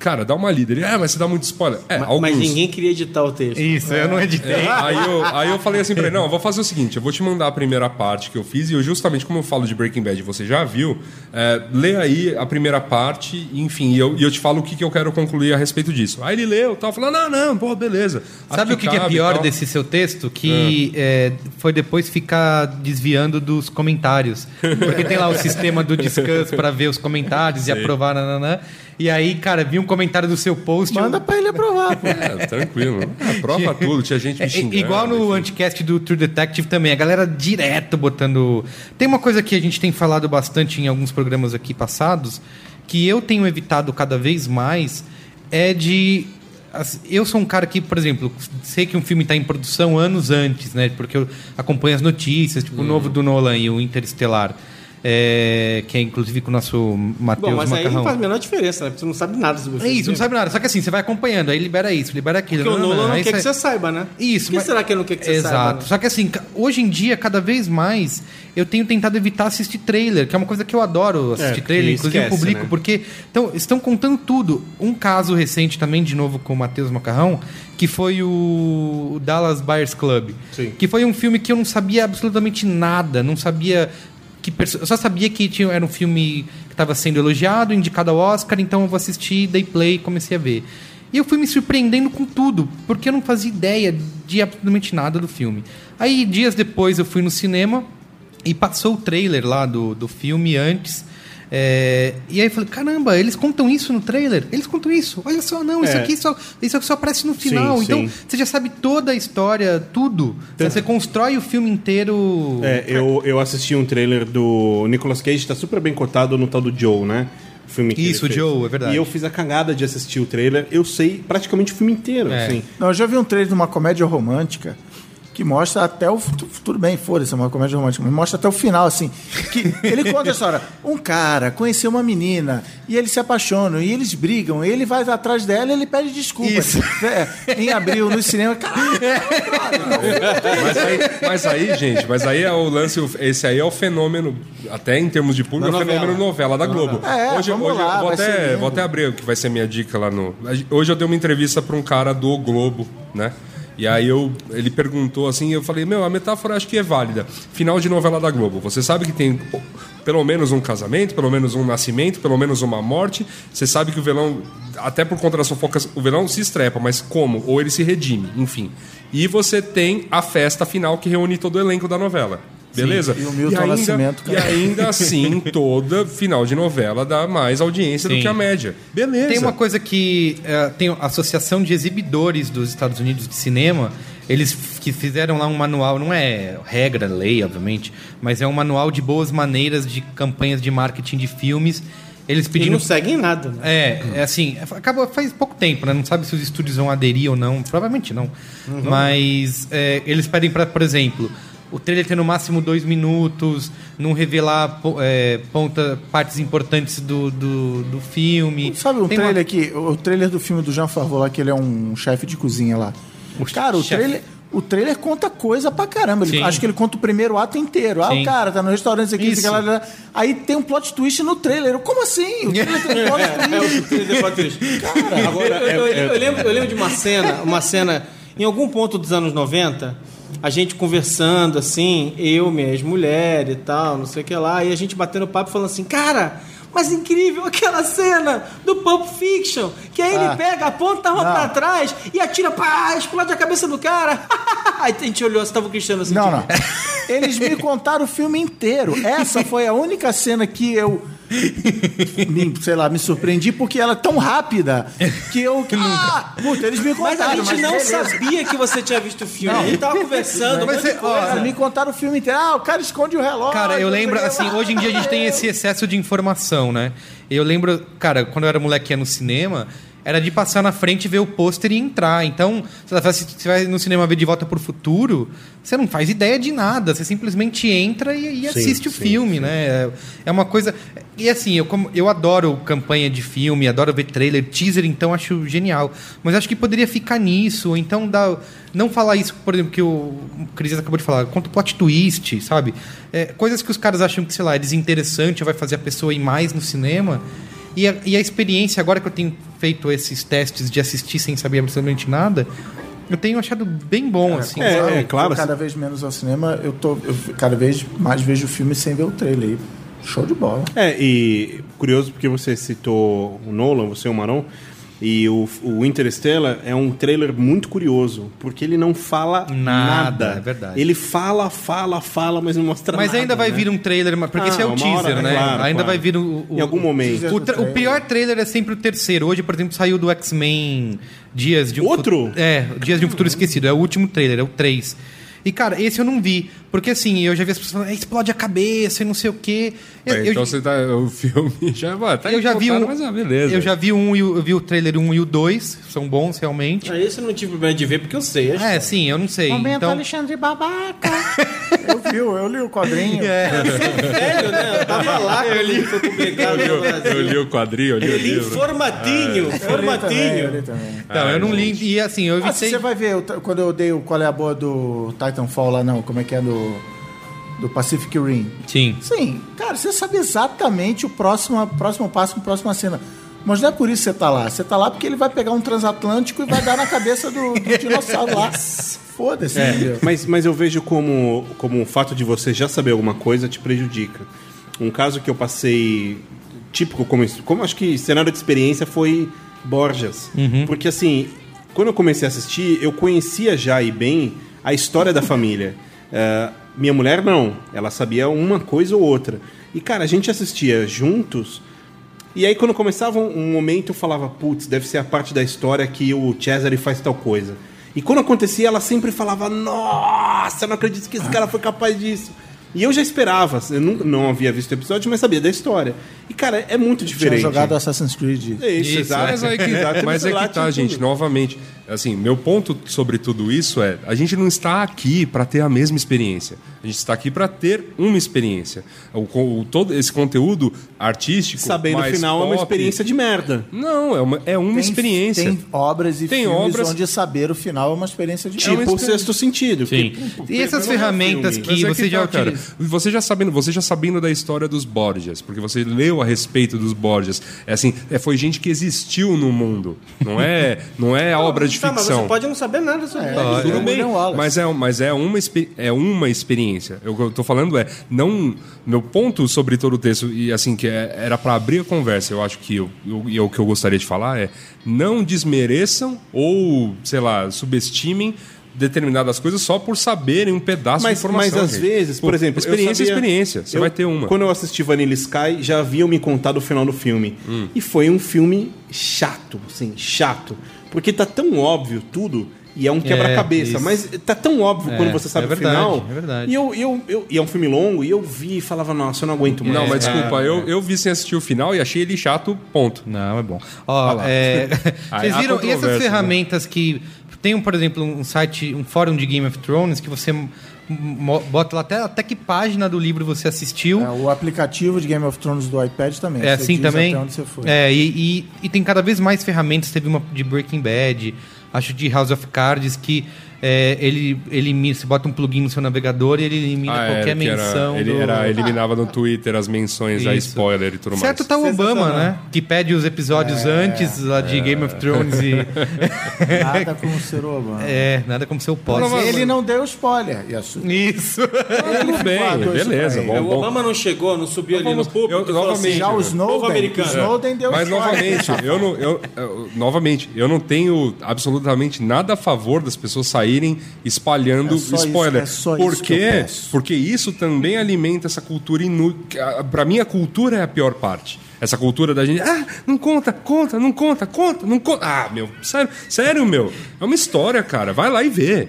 [SPEAKER 5] cara, dá uma lida. Ele, ah, mas você dá muito spoiler. É,
[SPEAKER 4] Mas,
[SPEAKER 5] alguns.
[SPEAKER 4] mas ninguém queria editar o texto.
[SPEAKER 1] Isso, eu não editei.
[SPEAKER 5] É, aí, eu, aí eu falei assim pra ele, não, eu vou fazer o seguinte, eu vou te mandar a primeira parte que eu fiz, e eu justamente, como eu falo de Breaking Bad, você já viu, é, lê aí a primeira parte, e, enfim, e eu, e eu te falo o que, que eu quero concluir a respeito disso. Aí ele leu, tal, falando, não, não, pô, beleza.
[SPEAKER 1] Sabe o que, que é
[SPEAKER 5] e
[SPEAKER 1] pior
[SPEAKER 5] tal."
[SPEAKER 1] desse seu texto? Que é, foi depois ficar desviando dos comentários. Porque tem lá o sistema do descanso para ver os comentários e aprovar, nananã. E aí, cara, vi um comentário do seu post. eu-
[SPEAKER 3] Manda pra ele aprovar, pô.
[SPEAKER 5] É, tranquilo. É, prova tudo, tinha gente
[SPEAKER 1] É,
[SPEAKER 5] me xingando.
[SPEAKER 1] igual no
[SPEAKER 5] enfim.
[SPEAKER 1] anticast do True Detective também, a galera direto botando. Tem uma coisa que a gente tem falado bastante em alguns programas aqui passados, que eu tenho evitado cada vez mais, é de. Eu sou um cara que, por exemplo, sei que um filme está em produção anos antes, né? Porque eu acompanho as notícias, tipo o novo do Nolan e o Interestelar. É, que é inclusive com o nosso Matheus
[SPEAKER 4] Bom, mas aí
[SPEAKER 1] Macarrão.
[SPEAKER 4] não faz a menor diferença, né? Porque você não sabe nada sobre o
[SPEAKER 1] É isso, não sabe nada. Só que assim, você vai acompanhando, aí libera isso, libera aquilo.
[SPEAKER 4] Porque o
[SPEAKER 1] não,
[SPEAKER 4] Nolan não
[SPEAKER 1] aí
[SPEAKER 4] quer que você saiba, né?
[SPEAKER 1] Isso,
[SPEAKER 4] Por que
[SPEAKER 1] mas-
[SPEAKER 4] será que ele não quer que você
[SPEAKER 1] Exato.
[SPEAKER 4] saiba? né?
[SPEAKER 1] Só que assim, hoje em dia, cada vez mais, eu tenho tentado evitar assistir trailer, que é uma coisa que eu adoro assistir
[SPEAKER 2] porque
[SPEAKER 1] trailer, inclusive
[SPEAKER 2] esquece,
[SPEAKER 1] eu publico,
[SPEAKER 2] né?
[SPEAKER 1] porque então, estão contando tudo. Um caso recente também, de novo, com o Matheus Macarrão, que foi o, o Dallas Buyers Club.
[SPEAKER 2] Sim.
[SPEAKER 1] Que foi um filme que eu não sabia absolutamente nada, não sabia. Que eu só sabia que tinha, era um filme que estava sendo elogiado, indicado ao Oscar, então eu vou assistir, dei play e comecei a ver. E eu fui me surpreendendo com tudo, porque eu não fazia ideia de absolutamente nada do filme. Aí, dias depois, eu fui no cinema e passou o trailer lá do, do filme antes. É, e aí eu falei, caramba, eles contam isso no trailer? Eles contam isso. Olha só, não, isso
[SPEAKER 2] É.
[SPEAKER 1] aqui só, isso aqui só aparece no final.
[SPEAKER 2] Sim,
[SPEAKER 1] então,
[SPEAKER 2] sim.
[SPEAKER 1] você já sabe toda a história, tudo. Você constrói o filme inteiro.
[SPEAKER 2] É, eu, eu assisti um trailer do Nicolas Cage, tá super bem cotado no tal do Joe, né? O filme que
[SPEAKER 1] Isso,
[SPEAKER 2] fez.
[SPEAKER 1] Joe, é verdade.
[SPEAKER 2] E eu fiz a cagada de assistir o trailer, eu sei praticamente o filme inteiro,
[SPEAKER 1] É.
[SPEAKER 2] assim.
[SPEAKER 3] Não, eu já vi um trailer de uma comédia romântica que mostra até o. tu- Tudo bem, foda-se, é uma comédia romântica, mas mostra até o final, assim. Que ele conta a história. Um cara conheceu uma menina e eles se apaixonam e eles brigam. E ele vai atrás dela e ele pede desculpa.
[SPEAKER 1] Isso.
[SPEAKER 3] É, em abril, no cinema. Caralho,
[SPEAKER 5] Mas aí, mas aí, gente, mas aí é o lance, esse aí é o fenômeno, até em termos de público, é o fenômeno novela da Globo.
[SPEAKER 3] É,
[SPEAKER 5] hoje
[SPEAKER 3] vamos
[SPEAKER 5] hoje
[SPEAKER 3] lá,
[SPEAKER 5] eu vou até, vou até abrir o que vai ser minha dica lá no. Hoje eu dei uma entrevista para um cara do Globo, né? E aí eu, ele perguntou assim, eu falei, meu, a metáfora acho que é válida. Final de novela da Globo. Você sabe que tem pelo menos um casamento, pelo menos um nascimento, pelo menos uma morte. Você sabe que o velão, até por conta das fofocas, o velão se estrepa, mas como? Ou ele se redime, enfim. E você tem a festa final que reúne todo o elenco da novela. Beleza?
[SPEAKER 3] e o Milton Nascimento,
[SPEAKER 5] e
[SPEAKER 3] cara.
[SPEAKER 5] ainda assim, toda final de novela dá mais audiência do
[SPEAKER 1] Sim.
[SPEAKER 5] que a média. Beleza.
[SPEAKER 1] Tem uma coisa que é, tem a Associação de Exibidores dos Estados Unidos de Cinema. Eles que fizeram lá um manual, não é regra, lei, obviamente, mas é um manual de boas maneiras de campanhas de marketing de filmes. Eles
[SPEAKER 4] E
[SPEAKER 1] pediram
[SPEAKER 4] não seguem nada, né?
[SPEAKER 1] É, é assim, acabou faz pouco tempo, né? Não sabe se os estúdios vão aderir ou não. Provavelmente não. Mas é, eles pedem para, por exemplo, o trailer ter no máximo dois minutos, não revelar é, ponta, partes importantes do, do, do filme.
[SPEAKER 3] Sabe um
[SPEAKER 1] Tem uma-
[SPEAKER 3] trailer que. O trailer do filme do Jean Favreau lá, que ele é um chefe de cozinha lá. Cara, o trailer. O trailer conta coisa pra caramba. Ele- acho que ele conta o primeiro ato inteiro. Ah,
[SPEAKER 1] Sim.
[SPEAKER 3] o cara tá no restaurante, isso aqui, isso aqui, lá, lá. Aí tem um plot twist no trailer. Eu, Como assim? O trailer tem plot twist. Cara,
[SPEAKER 2] Agora,
[SPEAKER 4] eu, eu-
[SPEAKER 2] é-
[SPEAKER 4] eu lembro, eu lembro de uma cena, uma cena em algum ponto dos anos 90, a gente conversando assim, eu, minha ex-mulher e tal, não sei o que lá, e a gente batendo papo falando assim, cara, mas incrível aquela cena do Pulp Fiction, que aí ele
[SPEAKER 3] Ah.
[SPEAKER 4] pega, aponta a arma
[SPEAKER 3] Não.
[SPEAKER 4] pra trás e atira, pá, explode a cabeça do cara. aí a gente olhou, você tava o Cristiano assim,
[SPEAKER 3] Não,
[SPEAKER 4] tipo,
[SPEAKER 3] não. Eles me contaram o filme inteiro. Essa foi a única cena que eu, me, sei lá, me surpreendi porque ela é tão rápida que eu. Ah, puta, eles me
[SPEAKER 4] Mas
[SPEAKER 3] contaram.
[SPEAKER 4] a gente não
[SPEAKER 3] beleza.
[SPEAKER 4] sabia que você tinha visto o filme.
[SPEAKER 3] Não.
[SPEAKER 4] A gente tava conversando,
[SPEAKER 1] Mas é- ó,
[SPEAKER 3] me contaram o filme inteiro. Ah, o cara esconde o relógio.
[SPEAKER 1] Cara, eu lembro,
[SPEAKER 3] que
[SPEAKER 1] assim,
[SPEAKER 3] lá.
[SPEAKER 1] hoje em dia a gente tem esse excesso de informação, né? Eu lembro, cara, quando eu era moleque ia no cinema, era de passar na frente, ver o pôster e entrar. Então, você vai- se você vai no cinema ver De Volta pro Futuro, você não faz ideia de nada. Você simplesmente entra e, e assiste o
[SPEAKER 2] sim,
[SPEAKER 1] filme, né? É- É uma coisa... E assim, eu, como, eu adoro campanha de filme, adoro ver trailer, teaser, então acho genial. Mas acho que poderia ficar nisso, ou então dar... Não falar isso, por exemplo, que o Cris acabou de falar, conta o plot twist, sabe? É, coisas que os caras acham que, sei lá, é desinteressante, vai fazer a pessoa ir mais no cinema. E a, e a experiência, agora que eu tenho feito esses testes de assistir sem saber absolutamente nada, eu tenho achado bem bom, assim,
[SPEAKER 2] é,
[SPEAKER 1] sabe?
[SPEAKER 2] é, claro.
[SPEAKER 3] Eu cada vez menos ao cinema, eu tô. Eu cada vez mais vejo o filme sem ver o trailer. Show de bola.
[SPEAKER 2] É, e curioso porque você citou o Nolan, você e o Marão. E o, o Interstellar é um trailer muito curioso, porque ele não fala
[SPEAKER 1] Nada,
[SPEAKER 2] nada.
[SPEAKER 1] é verdade.
[SPEAKER 2] Ele fala, fala, fala, mas não mostra
[SPEAKER 1] Mas
[SPEAKER 2] nada.
[SPEAKER 1] ainda vai
[SPEAKER 2] né?
[SPEAKER 1] vir um trailer, mas- porque
[SPEAKER 2] Ah,
[SPEAKER 1] esse é o teaser,
[SPEAKER 2] hora,
[SPEAKER 1] né?
[SPEAKER 2] claro,
[SPEAKER 1] ainda
[SPEAKER 2] claro.
[SPEAKER 1] vai vir o, o-
[SPEAKER 2] Em algum momento.
[SPEAKER 1] O, tra- o pior trailer é sempre o terceiro. Hoje, por exemplo, saiu do X-Men Dias de um
[SPEAKER 2] Outro?
[SPEAKER 1] É, Dias de um Futuro Esquecido. É o último trailer, é o 3. E, cara, esse eu não vi. Porque, assim, eu já vi as pessoas falando, "É, explode a cabeça e não sei o quê. Eu,
[SPEAKER 5] É,
[SPEAKER 1] eu-
[SPEAKER 5] então você tá. O filme já. tá
[SPEAKER 1] eu já vi um,
[SPEAKER 5] Mas ah, beleza.
[SPEAKER 1] Eu já vi um, e o- eu vi o trailer 1 e o 2. São bons, realmente.
[SPEAKER 4] Ah, esse eu não tive problema de ver porque eu sei.
[SPEAKER 1] É, sim, eu não sei. Então,
[SPEAKER 3] Alexandre Babaca. eu vi, eu li o quadrinho.
[SPEAKER 4] Velho, né? Eu tava lá quando ele foi publicado no
[SPEAKER 5] Eu,
[SPEAKER 4] Brasil.
[SPEAKER 5] eu li o quadrinho, eu li o
[SPEAKER 4] Ele em
[SPEAKER 5] livro.
[SPEAKER 4] formatinho,
[SPEAKER 3] Eu li também, eu
[SPEAKER 4] formatinho.
[SPEAKER 3] li também.
[SPEAKER 1] então, eu não li. E, assim, eu
[SPEAKER 3] Ah,
[SPEAKER 1] evitei...
[SPEAKER 3] você vai ver, eu quando eu dei o qual é a boa do Titanfall lá, não, como é que é do, do Pacific Rim.
[SPEAKER 1] Sim.
[SPEAKER 3] Sim, cara, você sabe exatamente o próximo, próximo passo, a próxima cena. Mas não é por isso que você tá lá. Você tá lá porque ele vai pegar um transatlântico e vai dar na cabeça do, do dinossauro lá. Foda-se, entendeu?
[SPEAKER 2] Mas, mas eu vejo como, como o fato de você já saber alguma coisa te prejudica. Um caso que eu passei típico, como, como acho que cenário de experiência foi Borjas. Porque assim, quando eu comecei a assistir, eu conhecia já e bem a história da família. Eh, minha mulher não, ela sabia uma coisa ou outra. E cara, a gente assistia juntos. E aí, quando começava um momento, eu falava, putz, deve ser a parte da história que o Cesare faz tal coisa. E quando acontecia, ela sempre falava, nossa, eu não acredito que esse cara foi capaz disso. E eu já esperava, eu nunca, não havia visto o episódio, mas sabia da história. E, cara, é muito
[SPEAKER 3] Tinha
[SPEAKER 2] diferente.
[SPEAKER 3] jogado Assassin's Creed.
[SPEAKER 2] É isso,
[SPEAKER 1] Isso,
[SPEAKER 2] exato.
[SPEAKER 5] Mas, aí que, mas é que tá,
[SPEAKER 2] tinha
[SPEAKER 5] gente, novamente. Assim, meu ponto sobre tudo isso é: a gente não está aqui para ter a mesma experiência. A gente está aqui para ter uma experiência. O, o- todo esse conteúdo artístico.
[SPEAKER 2] Saber no final é uma
[SPEAKER 5] pop-
[SPEAKER 2] experiência de merda.
[SPEAKER 5] Não, é uma, é uma
[SPEAKER 3] Tem-
[SPEAKER 5] experiência.
[SPEAKER 3] Tem obras e
[SPEAKER 5] Tem
[SPEAKER 3] filmes
[SPEAKER 5] obras-
[SPEAKER 3] onde saber o final é uma experiência de
[SPEAKER 2] Tipo
[SPEAKER 5] uma
[SPEAKER 2] o sexto sentido.
[SPEAKER 1] Sim.
[SPEAKER 2] que-
[SPEAKER 1] E essas
[SPEAKER 2] é
[SPEAKER 1] ferramentas
[SPEAKER 2] filme.
[SPEAKER 1] que
[SPEAKER 5] é
[SPEAKER 1] você já
[SPEAKER 5] tá, cara. Você já sabendo, você já sabendo da história dos Borgias, porque você leu a respeito dos Borgias. É assim, é, foi gente que existiu no mundo. Não é, não é obra de
[SPEAKER 4] Tá, mas você pode não saber nada sobre
[SPEAKER 3] É, é
[SPEAKER 5] bem, mas é, mas é, uma, é uma experiência. Eu- O que eu tô falando é, não. Meu ponto sobre todo o texto, e assim, que é- era para abrir a conversa, eu acho que eu, eu- e é o que eu gostaria de falar é: não desmereçam ou, sei lá, subestimem determinadas coisas só por saberem um pedaço de
[SPEAKER 2] Mas,
[SPEAKER 5] informação.
[SPEAKER 2] mas às
[SPEAKER 5] gente.
[SPEAKER 2] vezes, por exemplo,
[SPEAKER 5] experiência é
[SPEAKER 2] sabia-
[SPEAKER 5] experiência. Você
[SPEAKER 2] eu-
[SPEAKER 5] vai ter uma.
[SPEAKER 2] Quando eu assisti Vanilla Sky, já haviam me contado o final do filme.
[SPEAKER 5] Hum.
[SPEAKER 2] E foi um filme chato, assim, chato. Porque tá tão óbvio tudo. E é um quebra-cabeça,
[SPEAKER 1] isso.
[SPEAKER 2] mas tá tão óbvio
[SPEAKER 1] É,
[SPEAKER 2] quando você sabe
[SPEAKER 1] é verdade,
[SPEAKER 2] o final.
[SPEAKER 1] é verdade.
[SPEAKER 2] E, eu, eu, eu- e é um filme longo, e eu vi e falava, nossa, eu não aguento mais.
[SPEAKER 5] Não, mas
[SPEAKER 1] É,
[SPEAKER 5] desculpa, eu, eu vi sem assistir o final e achei ele chato, ponto.
[SPEAKER 1] Não, é bom. Ó, é, vocês viram e essas
[SPEAKER 5] controvérsias,
[SPEAKER 1] ferramentas que tem, um, por exemplo, um site, um fórum de Game of Thrones que você bota lá até, até que página do livro você assistiu.
[SPEAKER 3] É, o aplicativo de Game of Thrones do iPad também.
[SPEAKER 1] É assim
[SPEAKER 3] diz
[SPEAKER 1] também.
[SPEAKER 3] Até onde você foi.
[SPEAKER 1] É, e, e, e tem cada vez mais ferramentas. Teve uma de Breaking Bad, acho de House of Cards, que é, ele elimina, você bota um plugin no seu navegador e ele elimina
[SPEAKER 5] Ah,
[SPEAKER 1] qualquer
[SPEAKER 5] era, que era-
[SPEAKER 1] menção.
[SPEAKER 5] ele
[SPEAKER 1] do...
[SPEAKER 5] era, eliminava no Twitter as menções a
[SPEAKER 1] Isso.
[SPEAKER 5] spoiler e tudo mais.
[SPEAKER 1] Certo tá o Obama, né? Que pede os episódios antes lá de Game of Thrones e.
[SPEAKER 3] Nada como ser o Obama.
[SPEAKER 1] é, nada como seu pós.
[SPEAKER 3] Mas ele não deu spoiler. E assu-
[SPEAKER 1] Isso.
[SPEAKER 5] Tudo bem,
[SPEAKER 3] isso
[SPEAKER 5] beleza. Bom,
[SPEAKER 4] O
[SPEAKER 5] bom.
[SPEAKER 4] Obama não chegou, não subiu ali no público
[SPEAKER 5] eu- novamente,
[SPEAKER 4] assim,
[SPEAKER 3] Já o
[SPEAKER 4] povo
[SPEAKER 3] Snowden, o
[SPEAKER 4] americano.
[SPEAKER 3] Snowden deu
[SPEAKER 5] Mas
[SPEAKER 3] spoiler.
[SPEAKER 5] novamente, eu não, eu, eu- novamente, eu não tenho absolutamente nada a favor das pessoas saírem espalhando
[SPEAKER 3] É isso,
[SPEAKER 5] spoiler.
[SPEAKER 3] é isso que eu
[SPEAKER 5] quê?
[SPEAKER 3] peço.
[SPEAKER 5] Porque isso também alimenta essa cultura inútil. Para mim, a cultura é a pior parte. Essa cultura da gente, ah, não conta, conta, não conta, conta, não conta. Ah, meu, sério, sério, meu. É uma história, cara. Vai lá e vê.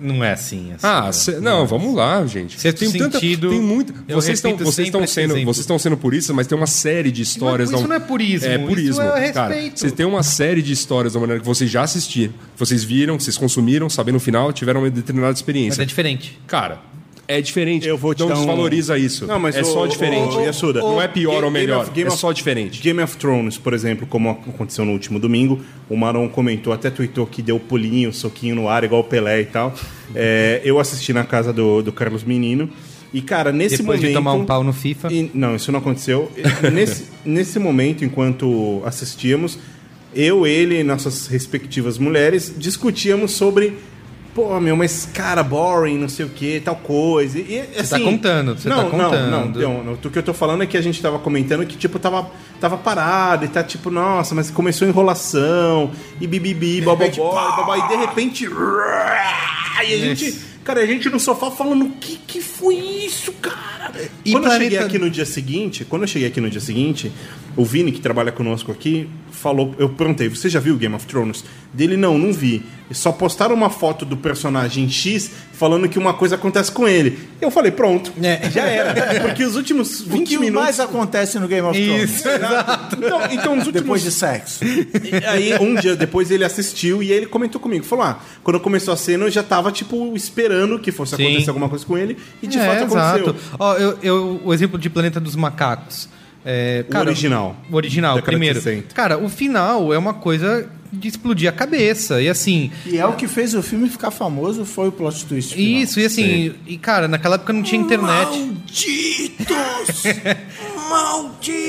[SPEAKER 1] Não é assim. assim
[SPEAKER 5] Ah, cê- não, vamos lá, gente.
[SPEAKER 1] Sexto sentido,
[SPEAKER 5] tem muito. Vocês estão, vocês estão sendo,
[SPEAKER 1] exemplo.
[SPEAKER 5] vocês estão sendo puristas, mas tem uma série de histórias.
[SPEAKER 1] Isso
[SPEAKER 5] da-
[SPEAKER 1] não é purismo,
[SPEAKER 5] É
[SPEAKER 1] isso
[SPEAKER 5] purismo,
[SPEAKER 1] é
[SPEAKER 5] cara. Vocês têm uma série de histórias da maneira que vocês já assistiram, vocês viram, que vocês consumiram, sabendo o final, tiveram uma determinada
[SPEAKER 1] Mas
[SPEAKER 5] experiência.
[SPEAKER 1] é diferente.
[SPEAKER 5] Cara, é diferente.
[SPEAKER 2] Eu vou te
[SPEAKER 5] não
[SPEAKER 2] dar um-
[SPEAKER 5] desvaloriza isso.
[SPEAKER 2] Não, mas
[SPEAKER 5] é
[SPEAKER 2] o-
[SPEAKER 5] só
[SPEAKER 2] o-
[SPEAKER 5] diferente.
[SPEAKER 2] o- Yasuda,
[SPEAKER 5] não é pior
[SPEAKER 2] Game-
[SPEAKER 5] ou melhor,
[SPEAKER 2] Game of- Game
[SPEAKER 5] é
[SPEAKER 2] of-
[SPEAKER 5] só diferente.
[SPEAKER 2] Game of Thrones, por exemplo, como aconteceu no último domingo, o Maron comentou, até tweetou que deu pulinho, soquinho no ar, igual o Pelé e tal. É, eu assisti na casa do, do Carlos Menino. E, cara, nesse
[SPEAKER 1] Depois
[SPEAKER 2] momento.
[SPEAKER 1] de tomar um pau no FIFA.
[SPEAKER 2] E- não, isso não aconteceu. nesse, nesse momento, enquanto assistíamos, eu, ele e nossas respectivas mulheres discutíamos sobre pô, meu, mas cara, boring, não sei o que, tal coisa. E, e, assim,
[SPEAKER 1] tá contando, você
[SPEAKER 2] não,
[SPEAKER 1] tá
[SPEAKER 2] Não,
[SPEAKER 1] contando.
[SPEAKER 2] não, não, não. O que eu tô falando é que a gente tava comentando que, tipo, tava, tava parado e tá tipo, nossa, mas começou a enrolação, e bibibi, bababó, babá, e de repente. E a gente. Cara, a gente no sofá falando, o que, que foi isso, cara?
[SPEAKER 1] E
[SPEAKER 2] quando eu
[SPEAKER 1] Planeta-
[SPEAKER 2] cheguei aqui no dia seguinte, quando eu cheguei aqui no dia seguinte, o Vini, que trabalha conosco aqui, falou. Eu perguntei, você já viu Game of Thrones? Dele, não, não vi. Só postaram uma foto do personagem X falando que uma coisa acontece com ele. Eu falei, pronto, já era. Porque os últimos 20
[SPEAKER 3] O que
[SPEAKER 2] minutos.
[SPEAKER 3] mais acontece no Game of Thrones?
[SPEAKER 1] Isso, exato.
[SPEAKER 2] Então, então os últimos
[SPEAKER 3] Depois de sexo.
[SPEAKER 2] e aí, um dia depois ele assistiu e aí ele comentou comigo. Falou: Ah, quando começou a cena, eu já tava, tipo, esperando que fosse
[SPEAKER 1] Sim.
[SPEAKER 2] acontecer alguma coisa com ele. E de
[SPEAKER 1] É,
[SPEAKER 2] fato aconteceu.
[SPEAKER 1] exato. Ó, eu, eu- o exemplo de Planeta dos Macacos. É,
[SPEAKER 2] O original.
[SPEAKER 1] O original,
[SPEAKER 2] Década
[SPEAKER 1] primeiro.
[SPEAKER 2] 60.
[SPEAKER 1] Cara, o final é uma coisa de explodir a cabeça. E assim,
[SPEAKER 3] E é o que fez o filme ficar famoso, foi o plot twist. final.
[SPEAKER 1] isso, e assim, e cara, naquela época não tinha internet.
[SPEAKER 3] Malditos!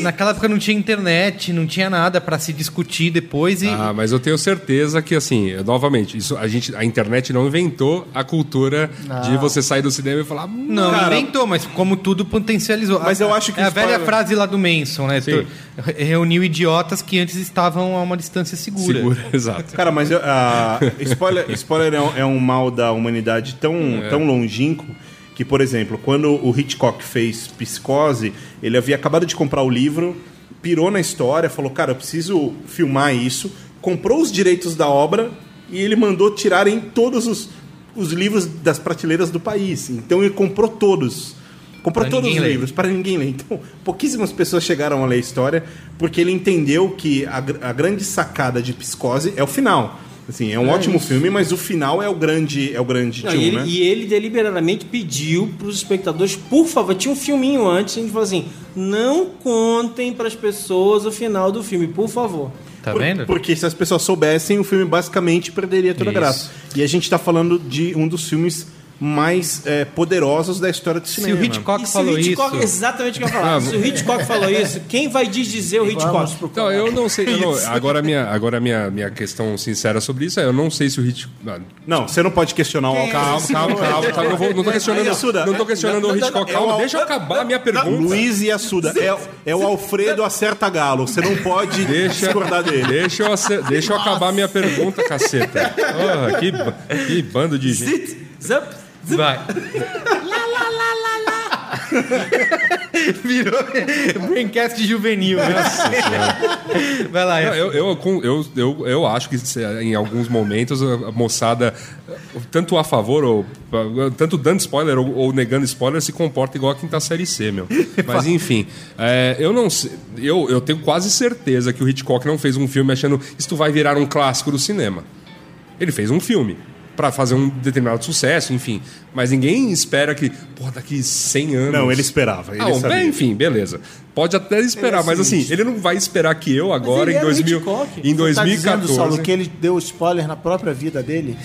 [SPEAKER 1] Naquela época não tinha internet, não tinha nada pra se discutir depois e.
[SPEAKER 5] Ah, mas eu tenho certeza que, assim, novamente, isso, a, gente, a internet não inventou a cultura de você sair do cinema e falar. "Hum,
[SPEAKER 1] Não,
[SPEAKER 2] Cara,
[SPEAKER 1] inventou, mas como tudo potencializou.
[SPEAKER 2] Mas
[SPEAKER 1] A-
[SPEAKER 2] eu acho que
[SPEAKER 1] É a velha frase lá do Manson, né?
[SPEAKER 5] Sim.
[SPEAKER 1] Re- Reuniu idiotas que antes estavam a uma distância segura.
[SPEAKER 5] Segura, exato.
[SPEAKER 2] Cara, mas ah, spoiler, spoiler é, um, é um mal da humanidade tão,
[SPEAKER 1] É.
[SPEAKER 2] tão longínquo que, por exemplo, quando o Hitchcock fez Psicose, ele havia acabado de comprar o livro, pirou na história, falou, cara, eu preciso filmar isso, comprou os direitos da obra e ele mandou tirarem todos os, os livros das prateleiras do país. Então ele comprou todos. Comprou
[SPEAKER 1] Pra
[SPEAKER 2] todos os livros para ninguém ler. Então, pouquíssimas pessoas chegaram a ler a história porque ele entendeu que a, a grande sacada de Psicose é o final. Assim, é um ótimo filme, mas o final é o grande, é o grande
[SPEAKER 4] Não,
[SPEAKER 2] tchum,
[SPEAKER 4] e, ele,
[SPEAKER 2] né?
[SPEAKER 4] e ele deliberadamente pediu para os espectadores, por favor, tinha um filminho antes, a gente falou assim: não contem para as pessoas o final do filme, por favor.
[SPEAKER 1] Tá
[SPEAKER 2] Por-
[SPEAKER 1] vendo?
[SPEAKER 2] Porque se as pessoas soubessem, o filme basicamente perderia toda a
[SPEAKER 1] Isso.
[SPEAKER 2] graça. E a gente tá falando de um dos filmes mais é, poderosos da história do
[SPEAKER 1] Se
[SPEAKER 2] cinema.
[SPEAKER 1] o Hitchcock
[SPEAKER 4] E se
[SPEAKER 1] falou
[SPEAKER 4] Hitchcock,
[SPEAKER 1] isso.
[SPEAKER 4] exatamente o que eu ia falar. se o Hitchcock falou isso, quem vai desdizer o Hitchcock?
[SPEAKER 5] Então, eu não sei. eu não- agora, a minha, agora a minha, minha questão sincera sobre isso é: eu não sei se o Hitchcock. Ah,
[SPEAKER 2] Não, você não pode questionar o
[SPEAKER 1] é
[SPEAKER 5] Calma, calma, calma, calma. Não, vou- não tô questionando, não tô questionando o Hitchcock. Calma, deixa eu acabar a minha pergunta.
[SPEAKER 2] Luiz e Assuda. É, é o Alfredo acerta galo. Você não pode
[SPEAKER 5] Deixa,
[SPEAKER 2] discordar dele.
[SPEAKER 5] deixa, eu, ace- deixa eu acabar a minha pergunta, caceta. Porra, que, que bando de gente.
[SPEAKER 4] Zap, zap.
[SPEAKER 1] Vai. Virou Braincast juvenil. né? Vai lá,
[SPEAKER 5] Não, Eu, eu, eu, eu, eu acho que em alguns momentos a a moçada, tanto a favor, ou tanto dando spoiler ou, ou negando spoiler, se comporta igual a quinta série C, meu. Mas enfim, é, eu não sei. Eu, eu tenho quase certeza que o Hitchcock não fez um filme achando isto vai virar um clássico do cinema. Ele fez um filme para fazer um determinado sucesso, enfim. Mas ninguém espera que, porra, daqui 100 anos.
[SPEAKER 2] Não, ele esperava. Ele
[SPEAKER 5] Ah, bom, bem, enfim, beleza. Pode até esperar, mas assim, ele não vai esperar que eu agora,
[SPEAKER 4] ele
[SPEAKER 5] em,
[SPEAKER 4] era o
[SPEAKER 5] 2000,
[SPEAKER 4] Hitchcock.
[SPEAKER 5] em
[SPEAKER 3] Você tá dizendo,
[SPEAKER 5] 2014.
[SPEAKER 3] Saulo, que ele deu spoiler na própria vida dele?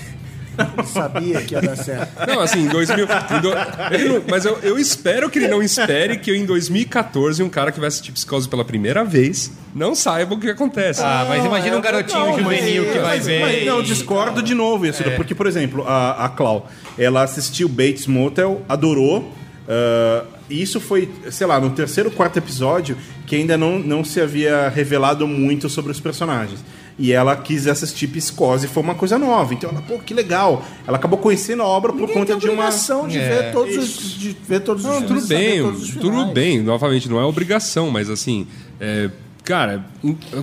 [SPEAKER 3] Ele sabia que ia dar certo.
[SPEAKER 5] Não, assim, em 2000. em do- ele não- mas eu, eu espero que ele não espere que eu, em 2014, um cara que vai assistir Psicose pela primeira vez não saiba o que acontece.
[SPEAKER 1] Ah, mas imagina um garotinho juvenil que vai
[SPEAKER 2] Mas,
[SPEAKER 1] ver.
[SPEAKER 2] mas não, discordo de novo, Yasuda,
[SPEAKER 1] É.
[SPEAKER 2] porque, por exemplo, a, a Clau, ela assistiu Bates Motel, adorou, ah, e isso foi, sei lá, no terceiro, quarto episódio, que ainda não, não se havia revelado muito sobre os personagens. E ela quis assistir Psicose, foi uma coisa nova. Então ela, pô, que legal. Ela acabou conhecendo a obra por
[SPEAKER 3] Ninguém
[SPEAKER 2] conta
[SPEAKER 3] tem
[SPEAKER 2] de uma.
[SPEAKER 3] obrigação de
[SPEAKER 1] É.
[SPEAKER 3] ver todos os, de ver todos os
[SPEAKER 5] Não,
[SPEAKER 3] filmes,
[SPEAKER 5] tudo bem,
[SPEAKER 3] todos os
[SPEAKER 5] tudo bem. Novamente, não é obrigação, mas assim. é, Cara,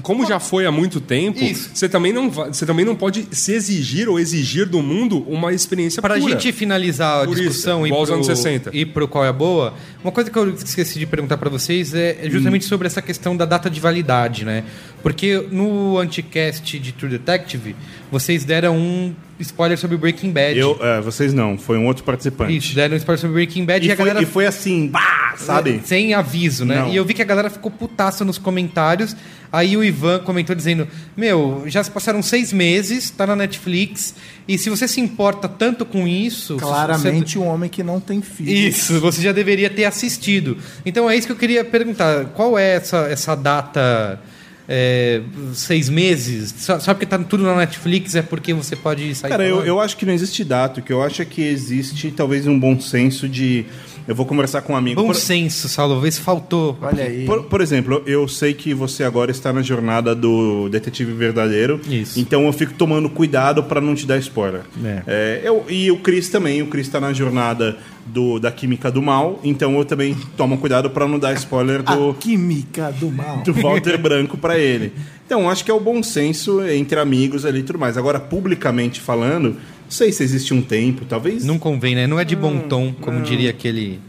[SPEAKER 5] como já foi há muito tempo,
[SPEAKER 1] Isso.
[SPEAKER 5] você também, não você também não pode se exigir ou exigir do mundo uma experiência
[SPEAKER 1] Para a gente finalizar a
[SPEAKER 5] Purista,
[SPEAKER 1] discussão e
[SPEAKER 5] igual aos
[SPEAKER 1] pro,
[SPEAKER 5] anos 60.
[SPEAKER 1] e pro qual é boa, uma coisa que eu esqueci de perguntar para vocês é é
[SPEAKER 2] Hum.
[SPEAKER 1] justamente sobre essa questão da data de validade, né? Porque no anticast de True Detective, vocês deram um spoiler sobre Breaking Bad.
[SPEAKER 2] Eu, é, vocês não, foi um outro participante.
[SPEAKER 1] Isso, deram um spoiler sobre Breaking Bad e,
[SPEAKER 2] E,
[SPEAKER 1] a
[SPEAKER 2] foi,
[SPEAKER 1] galera
[SPEAKER 2] e foi assim, bah, sabe?
[SPEAKER 1] Sem aviso, né?
[SPEAKER 2] Não.
[SPEAKER 1] E eu vi que a galera ficou putaça nos comentários. Aí o Ivan comentou dizendo: Meu, já se passaram seis meses, tá na Netflix. E se você se importa tanto com isso.
[SPEAKER 3] Claramente um homem que não tem filho.
[SPEAKER 1] Isso, você já deveria ter assistido. Então é isso que eu queria perguntar. Qual é essa, essa data é, seis meses? Só, só porque tá tudo na Netflix é porque você pode sair
[SPEAKER 2] Cara, eu, eu acho que não existe dado. O que eu acho é que existe talvez um bom senso de. Eu vou conversar com um amigo.
[SPEAKER 1] Bom
[SPEAKER 2] Por-
[SPEAKER 1] senso, Saulo. Vê se faltou.
[SPEAKER 3] Olha aí.
[SPEAKER 2] Por, por exemplo, eu sei que você agora está na jornada do detetive verdadeiro.
[SPEAKER 1] Isso.
[SPEAKER 2] Então eu fico tomando cuidado para não te dar spoiler.
[SPEAKER 1] É.
[SPEAKER 2] É, eu, e o Chris também. O Chris está na jornada do, da química do mal. Então eu também tomo cuidado para não dar spoiler do,
[SPEAKER 3] A química do mal.
[SPEAKER 2] do Walter Branco para ele. Então acho que é o bom senso entre amigos ali e tudo mais. Agora, publicamente falando, sei se existe um tempo, talvez.
[SPEAKER 1] Não convém, né? Não é de bom tom, como diria aquele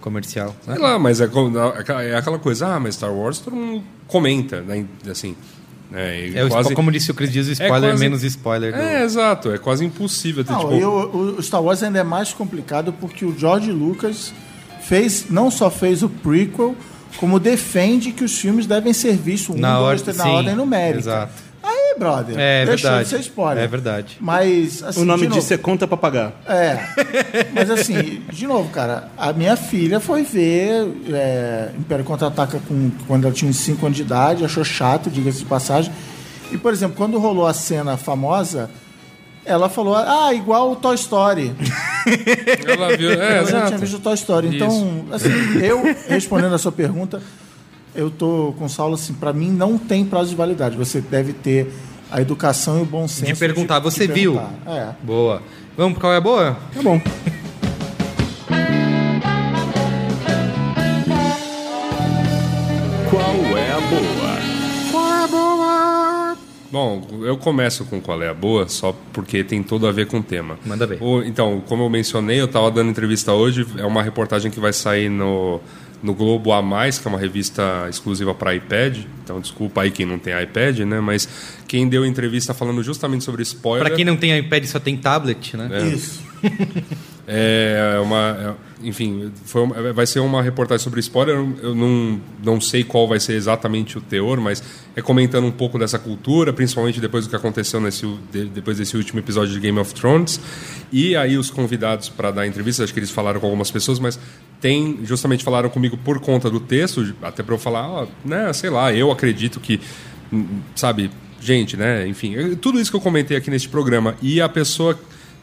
[SPEAKER 1] comercial. né?
[SPEAKER 5] Sei lá, mas é, co- é aquela coisa, ah, mas Star Wars todo mundo comenta, né? Assim. né,
[SPEAKER 1] É o,
[SPEAKER 5] quase-
[SPEAKER 1] Como disse o Chris Dias, o spoiler
[SPEAKER 5] quase-
[SPEAKER 1] menos spoiler. do-
[SPEAKER 5] É, exato. É quase impossível ter,
[SPEAKER 3] Não,
[SPEAKER 5] tipo...
[SPEAKER 3] e o, o Star Wars ainda é mais complicado porque o George Lucas fez, não só fez o prequel, como defende que os filmes devem ser vistos um,
[SPEAKER 1] Na
[SPEAKER 3] dois,
[SPEAKER 1] ordem-
[SPEAKER 3] três, na
[SPEAKER 1] sim,
[SPEAKER 3] ordem numérica.
[SPEAKER 1] exato.
[SPEAKER 3] Aí, brother,
[SPEAKER 1] É
[SPEAKER 3] deixou
[SPEAKER 1] verdade.
[SPEAKER 3] de ser spoiler.
[SPEAKER 1] É verdade.
[SPEAKER 3] Mas, assim,
[SPEAKER 2] o nome
[SPEAKER 3] de novo-
[SPEAKER 2] disso é conta para pagar.
[SPEAKER 3] É. Mas assim, de novo, cara, a minha filha foi ver é, Império Contra-Ataca com, quando ela tinha uns 5 anos de idade, achou chato, diga-se de passagem. E, por exemplo, quando rolou a cena famosa, ela falou, ah, igual o Toy Story.
[SPEAKER 5] Ela viu, é,
[SPEAKER 3] ela já tinha visto o Toy Story. Então, assim, eu, respondendo a sua pergunta, eu tô com o Saulo, assim, pra mim não tem prazo de validade. Você deve ter a educação e o bom senso.
[SPEAKER 1] De perguntar, você viu?
[SPEAKER 3] perguntar. É.
[SPEAKER 1] Boa. Vamos pro qual é a boa?
[SPEAKER 2] Tá bom.
[SPEAKER 6] Qual é a boa?
[SPEAKER 5] Bom, eu começo com qual é a boa, só porque tem tudo a ver com o tema.
[SPEAKER 1] Manda ver.
[SPEAKER 5] O- então, como eu mencionei, eu estava dando entrevista hoje, é uma reportagem que vai sair no, no Globo A Mais, que é uma revista exclusiva para iPad. Então, desculpa aí quem não tem iPad, né? Mas quem deu entrevista falando justamente sobre spoiler.
[SPEAKER 1] Pra quem não tem iPad só tem tablet, né?
[SPEAKER 3] Isso.
[SPEAKER 5] É uma, é- enfim, foi uma- vai ser uma reportagem sobre spoiler. Eu- não, não sei qual vai ser exatamente o teor, mas é comentando um pouco dessa cultura, principalmente depois do que aconteceu nesse, depois desse último episódio de Game of Thrones. E aí os convidados para dar entrevista, acho que eles falaram com algumas pessoas, mas tem justamente falaram comigo por conta do texto, até para eu falar, ó, né, sei lá, eu acredito que, hum, sabe, gente, né, enfim, eu- tudo isso que eu comentei aqui neste programa e a pessoa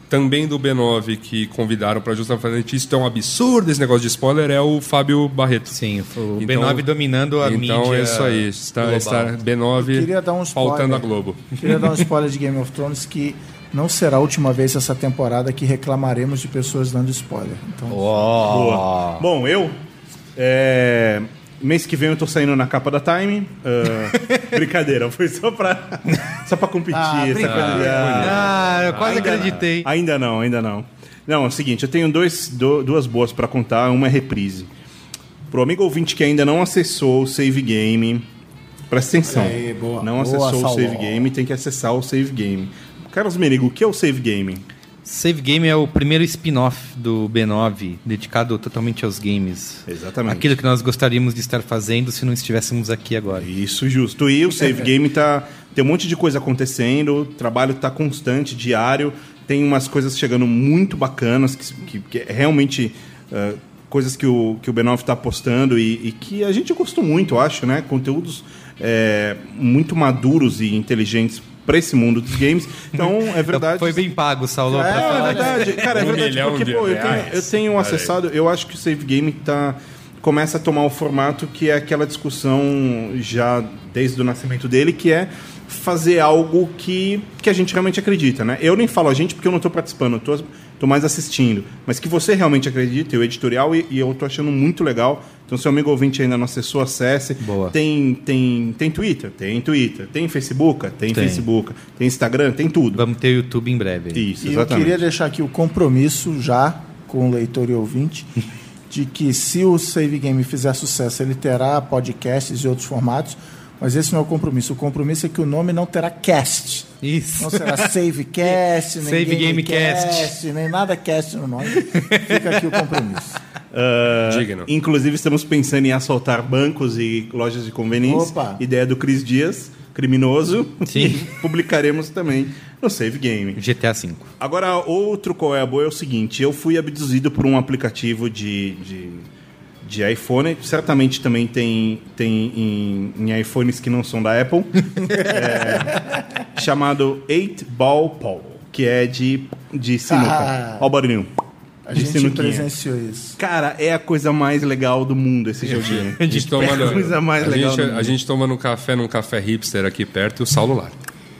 [SPEAKER 5] também do B9 que convidaram para justamente isso tão absurdo esse negócio de spoiler é o Fábio Barreto.
[SPEAKER 1] Sim, o
[SPEAKER 5] Então-
[SPEAKER 1] B9 dominando a mídia.
[SPEAKER 5] Então é isso aí, está,
[SPEAKER 1] global.
[SPEAKER 5] está B9
[SPEAKER 3] Eu queria dar um spoiler.
[SPEAKER 5] faltando a Globo.
[SPEAKER 3] Queria dar um spoiler de Game of Thrones que não será a última vez essa temporada que reclamaremos de pessoas dando spoiler. Então,
[SPEAKER 2] Boa. Bom, eu. é, mês que vem eu tô saindo na capa da Time. Ah, brincadeira, foi só pra, só pra competir.
[SPEAKER 3] Ah, brincadeira.
[SPEAKER 2] sacanear.
[SPEAKER 1] Ah, eu quase
[SPEAKER 2] Ainda
[SPEAKER 1] acreditei.
[SPEAKER 2] Ainda não, ainda não. Não, é o seguinte, eu tenho dois, do- duas boas pra contar, uma é reprise. Pro amigo ouvinte que ainda não acessou o Save Game, presta atenção.
[SPEAKER 3] Aí, boa.
[SPEAKER 2] Não
[SPEAKER 3] Boa,
[SPEAKER 2] acessou o. Save Game, tem que acessar o Save Game. Carlos Merigo, o que é o Save Game?
[SPEAKER 1] Save Game é o primeiro spin-off do B9, dedicado totalmente aos games.
[SPEAKER 2] Exatamente.
[SPEAKER 1] Aquilo que nós gostaríamos de estar fazendo se não estivéssemos aqui agora.
[SPEAKER 2] Isso, justo. E o Save Game tá. Tem um monte de coisa acontecendo, o trabalho tá constante, diário. Tem umas coisas chegando muito bacanas, que, que, que é realmente. ah, coisas que o, que o B9 tá postando e, e que a gente gostou muito, eu acho, né? Conteúdos é, muito maduros e inteligentes para esse mundo dos games. Então, é verdade.
[SPEAKER 1] Foi bem pago, Saulo, pra
[SPEAKER 2] É,
[SPEAKER 1] falar
[SPEAKER 2] é verdade. Cara, é
[SPEAKER 5] Um
[SPEAKER 2] verdade. Porque,
[SPEAKER 5] de
[SPEAKER 2] pô, eu tenho, eu tenho acessado, eu acho que o Save Game tá, começa a tomar o formato que é aquela discussão já desde o nascimento dele, que é fazer algo que, que a gente realmente acredita, né? Eu nem falo a gente porque eu não tô participando, eu tô, tô mais assistindo. Mas que você realmente acredita, o editorial, e, e eu tô achando muito legal. Então, se o amigo ouvinte ainda não acessou, acesse.
[SPEAKER 1] Boa.
[SPEAKER 2] Tem, tem, tem Twitter? Tem Twitter. Tem Facebook? Tem,
[SPEAKER 1] Tem.
[SPEAKER 2] Facebook. Tem Instagram? Tem tudo.
[SPEAKER 1] Vamos ter o YouTube em breve.
[SPEAKER 2] Isso,
[SPEAKER 3] e eu
[SPEAKER 2] exatamente.
[SPEAKER 3] queria deixar aqui o compromisso já com o leitor e ouvinte de que se o Save Game fizer sucesso, ele terá podcasts e outros formatos, mas esse não é o compromisso. O compromisso é que o nome não terá cast.
[SPEAKER 1] Isso.
[SPEAKER 3] Não será Savecast, nem
[SPEAKER 1] Save
[SPEAKER 3] Gamecast,
[SPEAKER 1] Gamecast.
[SPEAKER 3] nem nada cast no nome. Fica aqui o compromisso.
[SPEAKER 2] Ah,
[SPEAKER 5] Digno.
[SPEAKER 2] Inclusive, estamos pensando em assaltar bancos e lojas de conveniência.
[SPEAKER 3] Opa.
[SPEAKER 2] Ideia do Cris Dias, criminoso.
[SPEAKER 1] Sim.
[SPEAKER 2] E publicaremos também no Save Game.
[SPEAKER 1] GTA V.
[SPEAKER 2] Agora, outro qual é a boa é o seguinte: eu fui abduzido por um aplicativo de, de, de iPhone. Certamente também tem, tem em, em iPhones que não são da Apple. É, chamado 8 Ball Pool, que é de, de sinuca.
[SPEAKER 3] Ah.
[SPEAKER 2] Olha o barulhinho.
[SPEAKER 3] A
[SPEAKER 2] de
[SPEAKER 3] gente
[SPEAKER 2] sinuquinha.
[SPEAKER 3] presenciou isso.
[SPEAKER 2] Cara, é a coisa mais legal do mundo esse joguinho.
[SPEAKER 5] A gente tomando,
[SPEAKER 2] É a coisa mais
[SPEAKER 5] a
[SPEAKER 2] legal
[SPEAKER 5] gente,
[SPEAKER 2] do mundo.
[SPEAKER 5] a gente tomando um café num café hipster aqui perto e o Saulo lá.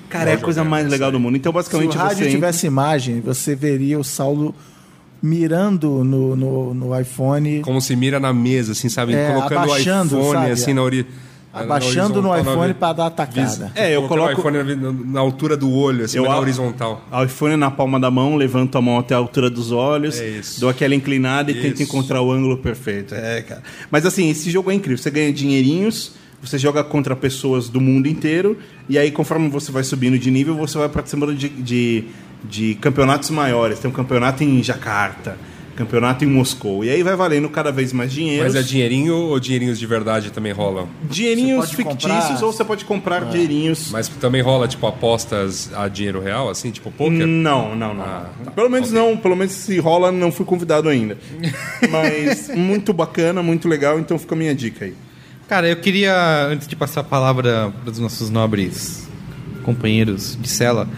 [SPEAKER 2] Cara, é a coisa mais legal do mundo. Então,
[SPEAKER 3] Se o
[SPEAKER 2] basicamente,
[SPEAKER 3] rádio
[SPEAKER 2] você
[SPEAKER 3] tivesse imagem, você veria o Saulo mirando no, no, no iPhone,
[SPEAKER 5] Como se mira na mesa, assim, sabe?
[SPEAKER 3] É,
[SPEAKER 5] Colocando
[SPEAKER 3] abaixando,
[SPEAKER 5] o iPhone
[SPEAKER 3] sabe?
[SPEAKER 5] assim na ori...
[SPEAKER 3] abaixando no iPhone para dar atacada.
[SPEAKER 2] É, eu coloco-
[SPEAKER 5] o iPhone na, na altura do olho, assim,
[SPEAKER 2] Eu
[SPEAKER 5] na horizontal.
[SPEAKER 2] iPhone na palma da mão, levanto a mão até a altura dos olhos,
[SPEAKER 5] É isso.
[SPEAKER 2] dou aquela inclinada e tento
[SPEAKER 5] Isso.
[SPEAKER 2] encontrar o ângulo perfeito. É, cara. Mas assim, esse jogo é incrível. Você ganha dinheirinhos, você joga contra pessoas do mundo inteiro, e aí conforme você vai subindo de nível, você vai participando de, de, de campeonatos maiores. Tem um campeonato em Jacarta, campeonato em Moscou. E aí vai valendo cada vez mais dinheiro.
[SPEAKER 5] Mas é dinheirinho ou dinheirinhos de verdade também rolam?
[SPEAKER 2] Dinheirinhos fictícios
[SPEAKER 3] comprar-
[SPEAKER 2] ou você pode comprar dinheirinhos.
[SPEAKER 5] Mas também rola, tipo, apostas a dinheiro real, assim, tipo poker?
[SPEAKER 2] Não, não, não.
[SPEAKER 5] Ah, tá.
[SPEAKER 2] Pelo menos
[SPEAKER 5] Ok.
[SPEAKER 2] não, pelo menos se rola, não fui convidado ainda. Mas muito bacana, muito legal, então fica a minha dica aí.
[SPEAKER 1] Cara, eu queria, antes de passar a palavra para os nossos nobres companheiros de cela,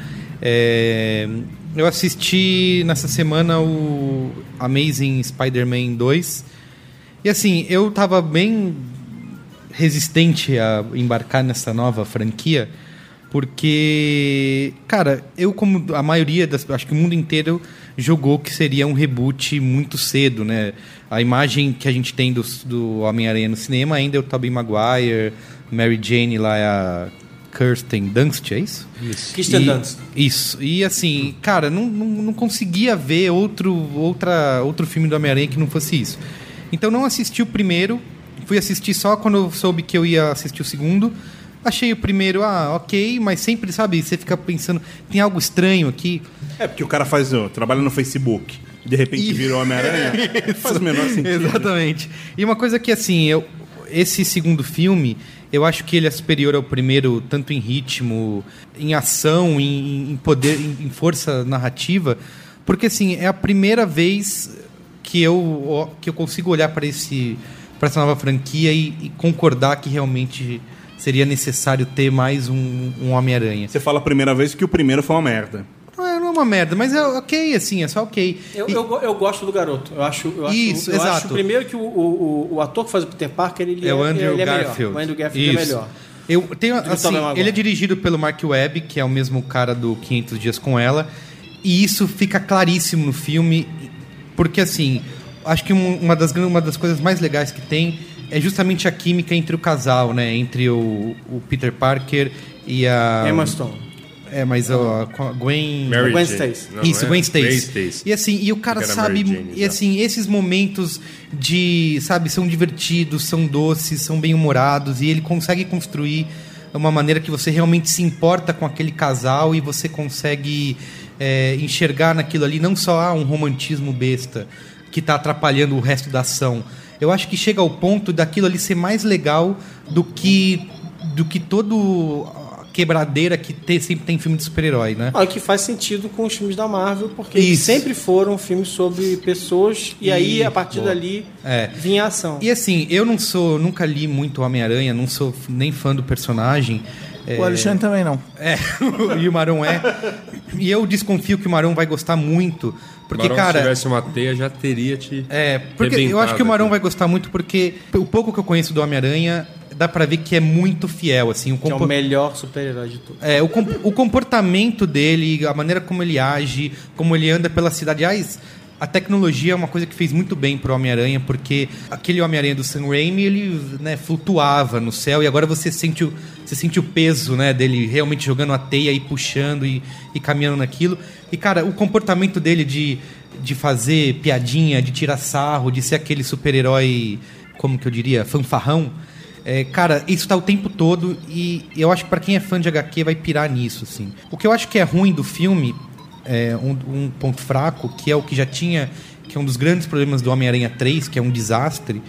[SPEAKER 1] é, eu assisti nessa semana o Amazing Spider-Man 2. E assim, eu tava bem resistente a embarcar nessa nova franquia, porque, cara, eu como a maioria das, acho que o mundo inteiro jogou que seria um reboot muito cedo, né? A imagem que a gente tem do, do Homem-Aranha no cinema ainda é o Tobey Maguire, Mary Jane lá é a Kirsten Dunst, é isso?
[SPEAKER 5] Isso.
[SPEAKER 4] Kirsten
[SPEAKER 1] E-
[SPEAKER 4] Dunst.
[SPEAKER 1] Isso. E assim, cara, não, não, não conseguia ver outro, outra, outro filme do Homem-Aranha que não fosse isso. Então não assisti o primeiro, fui assistir só quando eu soube que eu ia assistir o segundo. Achei o primeiro, ah, ok, mas sempre, sabe, você fica pensando, tem algo estranho aqui.
[SPEAKER 2] É, porque o cara faz, ó, trabalha no Facebook, de repente
[SPEAKER 1] Isso.
[SPEAKER 2] virou Homem-Aranha, faz o menor sentido.
[SPEAKER 1] Exatamente. E uma coisa que, assim, eu, esse segundo filme, eu acho que ele é superior ao primeiro, tanto em ritmo, em ação, em, em poder, em, em força narrativa, porque, assim, é a primeira vez que eu, que eu consigo olhar para esse para essa nova franquia e, e concordar que realmente seria necessário ter mais um, um Homem-Aranha.
[SPEAKER 2] Você fala a primeira vez que o primeiro foi uma merda.
[SPEAKER 1] É, é uma merda, mas é ok, assim, é só ok.
[SPEAKER 4] Eu,
[SPEAKER 1] E-
[SPEAKER 4] eu, eu gosto do garoto. Eu acho, eu acho,
[SPEAKER 1] Isso,
[SPEAKER 4] eu
[SPEAKER 1] exato.
[SPEAKER 4] acho primeiro que o, o, o- ator que faz o Peter Parker, ele
[SPEAKER 1] É o Andrew
[SPEAKER 4] ele é.
[SPEAKER 1] Garfield.
[SPEAKER 4] O Andrew Garfield é
[SPEAKER 1] Isso.
[SPEAKER 4] melhor.
[SPEAKER 1] Eu tenho, assim, ele é dirigido pelo Mark Webb, que é o mesmo cara do 500 Dias com Ela, e isso fica claríssimo no filme, porque assim, acho que um- uma das, uma das coisas mais legais que tem é justamente a química entre o casal, né? Entre o, o Peter Parker e a...
[SPEAKER 4] Emma Stone.
[SPEAKER 1] É, mas com a Gwen...
[SPEAKER 5] Mary
[SPEAKER 4] Gwen. Stacy.
[SPEAKER 1] Isso,
[SPEAKER 5] é?
[SPEAKER 1] Gwen Stacy. E assim, e o cara sabe,
[SPEAKER 5] Jane,
[SPEAKER 1] e assim, esses momentos de, sabe, são divertidos, são doces, são bem-humorados e ele consegue construir uma maneira que você realmente se importa com aquele casal e você consegue é, enxergar naquilo ali não só ah, um romantismo besta que está atrapalhando o resto da ação. Eu acho que chega ao ponto daquilo ali ser mais legal do que do que todo quebradeira que te- sempre tem filme de super-herói, né?
[SPEAKER 4] Ah, que faz sentido com os filmes da Marvel, porque eles
[SPEAKER 1] Isso.
[SPEAKER 4] sempre foram filmes sobre pessoas e aí, a partir
[SPEAKER 1] boa.
[SPEAKER 4] dali,
[SPEAKER 1] É.
[SPEAKER 4] vinha a ação.
[SPEAKER 1] E assim, eu não sou, nunca li muito Homem-Aranha, não sou nem fã do personagem.
[SPEAKER 3] O Alexandre também não.
[SPEAKER 1] É, e o Marão é. E eu desconfio que o Marão vai gostar muito, porque,
[SPEAKER 5] Barão,
[SPEAKER 1] cara.
[SPEAKER 5] se tivesse uma teia, já teria te.
[SPEAKER 1] É, porque eu acho que o Marão vai gostar muito porque o pouco que eu conheço do Homem-Aranha dá pra ver que é muito fiel, assim, o
[SPEAKER 4] Que é o melhor super-herói de tudo.
[SPEAKER 1] é, o, com- o comportamento dele, a maneira como ele age, como ele anda pela cidade. Aliás, a tecnologia é uma coisa que fez muito bem pro Homem-Aranha, porque aquele Homem-Aranha do Sam Raimi, ele né, flutuava no céu, e agora você sente o, você sente o peso né, dele realmente jogando a teia e puxando e, e caminhando naquilo. E, cara, o comportamento dele de, de fazer piadinha, de tirar sarro, de ser aquele super-herói, como que eu diria, fanfarrão. É, cara, isso tá o tempo todo e eu acho que pra quem é fã de HQ vai pirar nisso, assim. O que eu acho que é ruim do filme, é um, um ponto fraco, que é o que já tinha, que é um dos grandes problemas do Homem-Aranha 3, que é um desastre,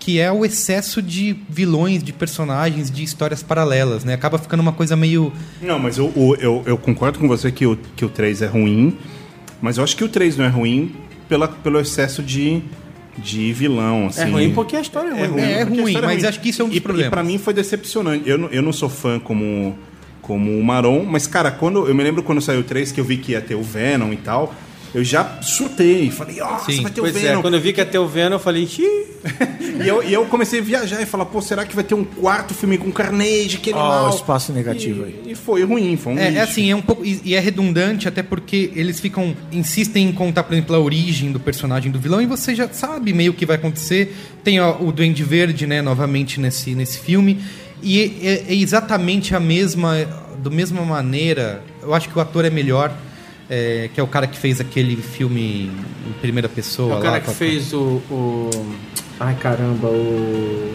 [SPEAKER 1] que é o excesso de vilões, de personagens, de histórias paralelas, né? Acaba ficando uma coisa meio...
[SPEAKER 2] Não, mas eu, eu, eu concordo com você que o, que o 3 é ruim, mas eu acho que o 3 não é ruim pela, pelo excesso de, de vilão, assim.
[SPEAKER 4] É ruim porque a história é ruim.
[SPEAKER 1] É, é
[SPEAKER 2] porque a
[SPEAKER 1] ruim,
[SPEAKER 2] história
[SPEAKER 1] mas acho que isso é um dos
[SPEAKER 2] e,
[SPEAKER 1] problemas.
[SPEAKER 2] E pra mim foi decepcionante. Eu, não- eu não sou fã como, como o Maron, mas, cara, quando eu me lembro quando saiu o 3 que eu vi que ia ter o Venom e tal, eu já surtei. Falei, nossa,
[SPEAKER 1] Sim.
[SPEAKER 2] vai ter
[SPEAKER 4] Pois
[SPEAKER 2] o
[SPEAKER 4] é,
[SPEAKER 2] Venom.
[SPEAKER 4] quando eu vi que ia ter o Venom, eu falei, xiii.
[SPEAKER 2] E eu, e eu comecei a viajar e falar, pô, será que vai ter um quarto filme com Carnage, que
[SPEAKER 3] Ó,
[SPEAKER 2] animal?
[SPEAKER 3] o espaço negativo aí.
[SPEAKER 2] E, e foi ruim, foi um
[SPEAKER 1] É, é assim, é um pouco. E e é redundante, até porque eles ficam. insistem em contar, por exemplo, a origem do personagem do vilão, e você já sabe meio o que vai acontecer. Tem ó, o Duende Verde, né, novamente nesse, nesse filme. E é, é exatamente a mesma. Da mesma maneira. Eu acho que o ator é melhor. É, que é o cara que fez aquele filme em primeira pessoa.
[SPEAKER 4] É o cara
[SPEAKER 1] lá,
[SPEAKER 4] que
[SPEAKER 1] a-
[SPEAKER 4] fez o, o- Ai, caramba, o.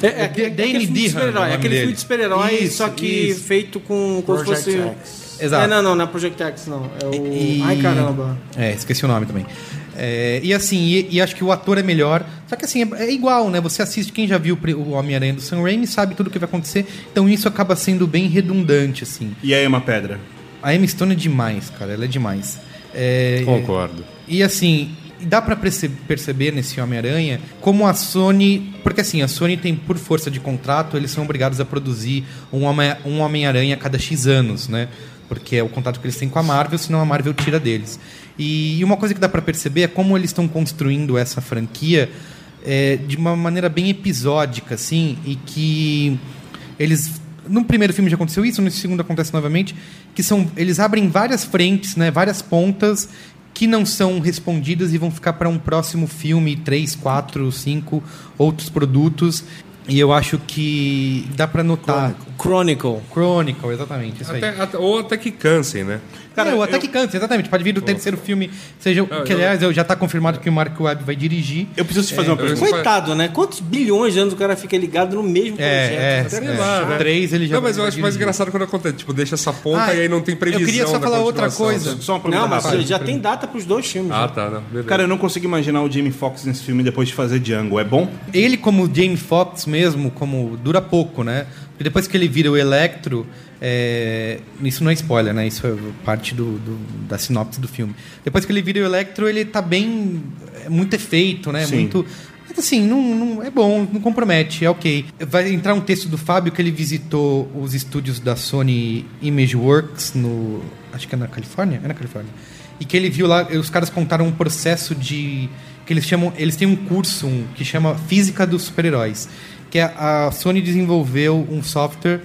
[SPEAKER 4] É, é,
[SPEAKER 1] O
[SPEAKER 4] é, aquele
[SPEAKER 1] Danny
[SPEAKER 4] filme de super-herói. É aquele filme de super-herói, só que
[SPEAKER 1] isso.
[SPEAKER 4] feito com. como se
[SPEAKER 3] Project
[SPEAKER 4] fosse.
[SPEAKER 3] X.
[SPEAKER 1] Exato.
[SPEAKER 4] É, não, não, não é Project X, não. É o.
[SPEAKER 1] E-
[SPEAKER 4] Ai, caramba.
[SPEAKER 1] É, esqueci o nome também. É, e assim, e, e acho que o ator é melhor. Só que assim, é, é igual, né? Você assiste, quem já viu o Homem-Aranha do Sam Raimi sabe tudo o que vai acontecer. Então isso acaba sendo bem redundante, assim.
[SPEAKER 2] E aí, uma pedra?
[SPEAKER 1] A Emma Stone é demais, cara. Ela é demais. É,
[SPEAKER 5] Concordo.
[SPEAKER 1] E assim, dá pra perce- perceber nesse Homem-Aranha como a Sony. Porque assim, a Sony tem, por força de contrato, eles são obrigados a produzir um Homem- um Homem-Aranha a cada X anos, né? Porque é o contrato que eles têm com a Marvel, senão a Marvel tira deles. E, e uma coisa que dá pra perceber é como eles estão construindo essa franquia é, de uma maneira bem episódica, assim, e que eles no primeiro filme já aconteceu isso, no segundo acontece novamente, que são eles abrem várias frentes, né, várias pontas que não são respondidas e vão ficar para um próximo filme, três, quatro, cinco outros produtos. E eu acho que dá para notar.
[SPEAKER 4] Chronicle.
[SPEAKER 1] Chronicle, exatamente, isso aí.
[SPEAKER 5] Até- até- ou até que cansem, né?
[SPEAKER 1] Cara,
[SPEAKER 2] Cara,
[SPEAKER 1] ou até
[SPEAKER 2] eu-
[SPEAKER 1] exatamente. Pode vir do terceiro filme, seja.
[SPEAKER 5] Não,
[SPEAKER 1] que
[SPEAKER 5] eu-
[SPEAKER 1] aliás, eu já tá confirmado que o Mark Webb vai dirigir.
[SPEAKER 2] Eu preciso te fazer uma
[SPEAKER 5] eu-
[SPEAKER 2] pergunta.
[SPEAKER 4] Coitado, né? Quantos bilhões de anos o cara fica ligado no mesmo projeto?
[SPEAKER 1] É, é,
[SPEAKER 4] Até
[SPEAKER 1] sei
[SPEAKER 4] que
[SPEAKER 1] lá, né? Três ele já
[SPEAKER 5] Não, mas eu acho mais engraçado quando acontece. Tipo, deixa essa ponta
[SPEAKER 1] Ah,
[SPEAKER 5] e aí não tem
[SPEAKER 1] eu
[SPEAKER 5] previsão.
[SPEAKER 1] queria só falar outra coisa.
[SPEAKER 2] Só uma pergunta
[SPEAKER 4] Não, mas já tem data pros dois filmes.
[SPEAKER 5] Ah,
[SPEAKER 4] né?
[SPEAKER 5] tá. Não, beleza.
[SPEAKER 2] Cara, eu não consigo imaginar o Jamie Foxx nesse filme depois de fazer Django. É bom?
[SPEAKER 1] Ele, como Jamie Foxx mesmo, como dura pouco, né? Porque depois que ele vira o Electro, é, isso não é spoiler, né? Isso é parte do, do- da sinopse do filme. Depois que ele vira o Electro, ele tá bem. É muito efeito, né?
[SPEAKER 2] Sim.
[SPEAKER 1] Muito. Mas assim, não, não- é bom, não compromete, é ok. Vai entrar um texto do Fábio que ele visitou os estúdios da Sony Imageworks no. Acho que é na Califórnia? É na Califórnia. E que ele viu lá, os caras contaram um processo de. que eles chamam. Eles têm um curso um, que chama Física dos Super-Heróis. Que a, a Sony desenvolveu um software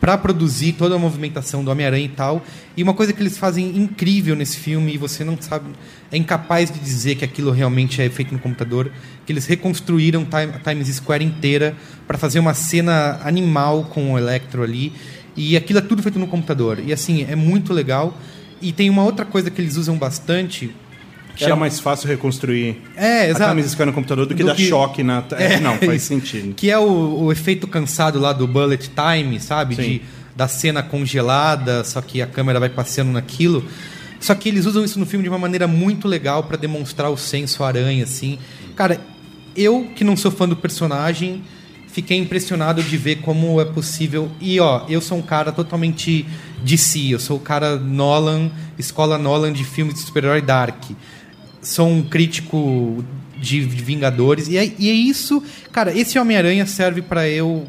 [SPEAKER 1] para produzir toda a movimentação do Homem-Aranha e tal. E uma coisa que eles fazem incrível nesse filme, e você não sabe, é incapaz de dizer que aquilo realmente é feito no computador, que eles reconstruíram Time- a Times Square inteira para fazer uma cena animal com o Electro ali. E aquilo é tudo feito no computador. E assim, é muito legal. E tem uma outra coisa que eles usam bastante. Que
[SPEAKER 2] Era mais fácil reconstruir
[SPEAKER 1] É,
[SPEAKER 2] a camisa Sky no computador do que
[SPEAKER 1] Do
[SPEAKER 2] dar
[SPEAKER 1] que-
[SPEAKER 2] choque na... É, não, faz sentido.
[SPEAKER 1] Que é o, o efeito cansado lá do bullet time, sabe?
[SPEAKER 2] Sim.
[SPEAKER 1] De, da cena congelada, só que a câmera vai passeando naquilo. Só que eles usam isso no filme de uma maneira muito legal para demonstrar o senso aranha, assim. Cara, eu que não sou fã do personagem, fiquei impressionado de ver como é possível. E ó, eu sou um cara totalmente DC, eu sou o cara Nolan, escola Nolan de filmes de super-herói dark sou um crítico de de Vingadores. E é, e é isso, cara, esse Homem-Aranha serve pra eu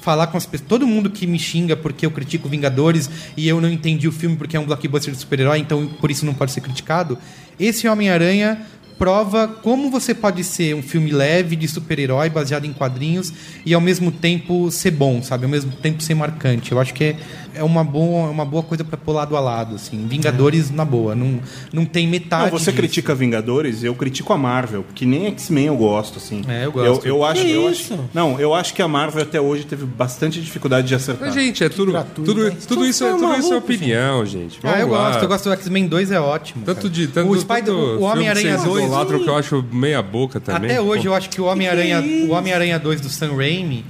[SPEAKER 1] falar com as pessoas. Todo mundo que me xinga porque eu critico Vingadores e eu não entendi o filme porque é um blockbuster de super-herói, então por isso não pode ser criticado. Esse Homem-Aranha prova como você pode ser um filme leve de super-herói baseado em quadrinhos e ao mesmo tempo ser bom, sabe? Ao mesmo tempo ser marcante. Eu acho que é, é uma, boa, é uma boa coisa para pôr lado a lado, assim. Vingadores é. na boa, não, não tem metade.
[SPEAKER 2] Não, você
[SPEAKER 1] disso.
[SPEAKER 2] critica Vingadores, eu critico a Marvel, que nem X-Men eu gosto, assim.
[SPEAKER 1] É, eu gosto.
[SPEAKER 2] Eu, eu acho, eu acho, não, eu acho que a Marvel até hoje teve bastante dificuldade de acertar.
[SPEAKER 5] Gente, é tudo,
[SPEAKER 3] gratuito,
[SPEAKER 5] tudo,
[SPEAKER 3] né?
[SPEAKER 5] tudo isso, é, tudo maluco, isso é opinião, gente.
[SPEAKER 1] Vamos ah, eu
[SPEAKER 5] lá.
[SPEAKER 1] gosto, eu gosto do X-Men 2 é ótimo.
[SPEAKER 5] Tanto
[SPEAKER 1] cara.
[SPEAKER 5] de tanto,
[SPEAKER 1] o Spider, o Homem-Aranha 2
[SPEAKER 5] Idolatro um... que eu acho meia boca também.
[SPEAKER 1] Até hoje
[SPEAKER 5] Pô.
[SPEAKER 1] eu acho que o Homem-Aranha
[SPEAKER 4] é
[SPEAKER 1] o Homem-Aranha 2 do Sam Raimi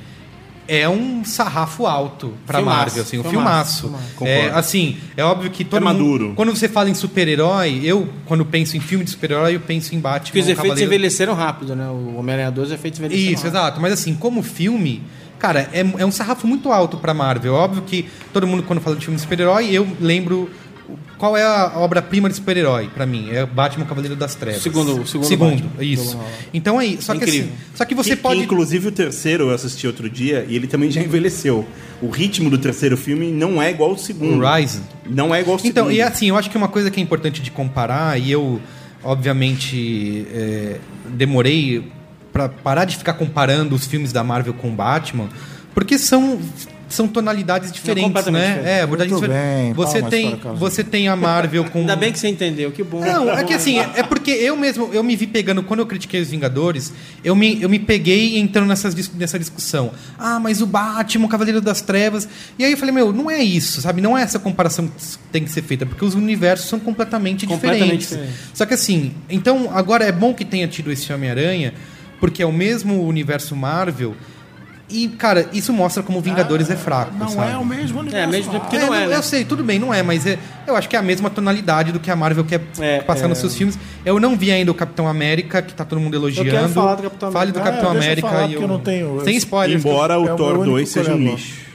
[SPEAKER 1] é um sarrafo alto
[SPEAKER 4] para
[SPEAKER 1] Marvel, assim, um
[SPEAKER 4] filmaço.
[SPEAKER 1] filmaço. É, assim, é óbvio que todo
[SPEAKER 2] é maduro.
[SPEAKER 1] Mundo, quando você fala em super-herói, eu, quando penso em filme de super-herói, eu penso em Batman.
[SPEAKER 4] Porque os efeitos
[SPEAKER 1] Cavaleiro...
[SPEAKER 4] envelheceram rápido, né? O Homem-Aranha 2 efeitos envelheceram
[SPEAKER 1] Isso,
[SPEAKER 4] rápido.
[SPEAKER 1] exato. Mas assim, como filme, cara, é, é um sarrafo muito alto para Marvel. É óbvio que todo mundo, quando fala de filme de super-herói, eu lembro qual é a obra-prima de super-herói pra mim? É Batman Cavaleiro das Trevas.
[SPEAKER 4] Segundo- segundo
[SPEAKER 1] segundo
[SPEAKER 4] Batman.
[SPEAKER 1] isso. Então aí, só que
[SPEAKER 4] Incrível.
[SPEAKER 1] assim, só que você
[SPEAKER 2] Que-
[SPEAKER 1] pode
[SPEAKER 2] que, inclusive o terceiro eu assisti outro dia e ele também já envelheceu. O ritmo do terceiro filme não é igual ao segundo.
[SPEAKER 1] O Rise.
[SPEAKER 2] Não é igual ao segundo.
[SPEAKER 1] Então, e assim, eu acho que uma coisa que é importante de comparar, e eu, obviamente, é, demorei pra parar de ficar comparando os filmes da Marvel com Batman, porque são, são tonalidades diferentes, né?
[SPEAKER 4] diferentes.
[SPEAKER 1] É, abordagem
[SPEAKER 3] Muito
[SPEAKER 1] diferente.
[SPEAKER 3] bem,
[SPEAKER 1] Você
[SPEAKER 3] palmas
[SPEAKER 1] tem, você tem a Marvel com.
[SPEAKER 4] Ainda bem que você entendeu, que bom.
[SPEAKER 1] Não, é que assim, é porque eu mesmo, eu me vi pegando, quando eu critiquei os Vingadores, eu me, eu me peguei entrando nessas, nessa discussão. Ah, mas o Batman, o Cavaleiro das Trevas. E aí eu falei, meu, não é isso, sabe? Não é essa comparação que tem que ser feita, porque os universos são completamente,
[SPEAKER 4] Completamente
[SPEAKER 1] diferentes.
[SPEAKER 4] diferentes.
[SPEAKER 1] Só que assim, então, agora é bom que tenha tido esse Homem-Aranha, porque é o mesmo universo Marvel. E, cara, isso mostra como Vingadores é fraco.
[SPEAKER 3] Não
[SPEAKER 1] sabe?
[SPEAKER 3] é o mesmo universo.
[SPEAKER 4] É, mesmo
[SPEAKER 3] ah,
[SPEAKER 4] porque não é,
[SPEAKER 1] eu-
[SPEAKER 4] né?
[SPEAKER 1] Eu sei, tudo bem, não é, mas é, eu acho que é a mesma tonalidade do que a Marvel quer
[SPEAKER 4] É,
[SPEAKER 1] passar
[SPEAKER 4] é.
[SPEAKER 1] nos seus filmes. Eu não vi ainda o Capitão América, que tá todo mundo elogiando.
[SPEAKER 4] quero falar do Capitão
[SPEAKER 1] Fale do
[SPEAKER 3] América.
[SPEAKER 1] Capitão
[SPEAKER 3] Ah, deixa eu
[SPEAKER 1] América
[SPEAKER 3] falar,
[SPEAKER 1] e
[SPEAKER 3] porque eu não tenho-
[SPEAKER 1] Sem
[SPEAKER 3] eu-
[SPEAKER 1] spoilers.
[SPEAKER 2] Embora
[SPEAKER 3] É
[SPEAKER 2] o Thor
[SPEAKER 3] meu
[SPEAKER 2] 2
[SPEAKER 3] único
[SPEAKER 2] seja um lixo.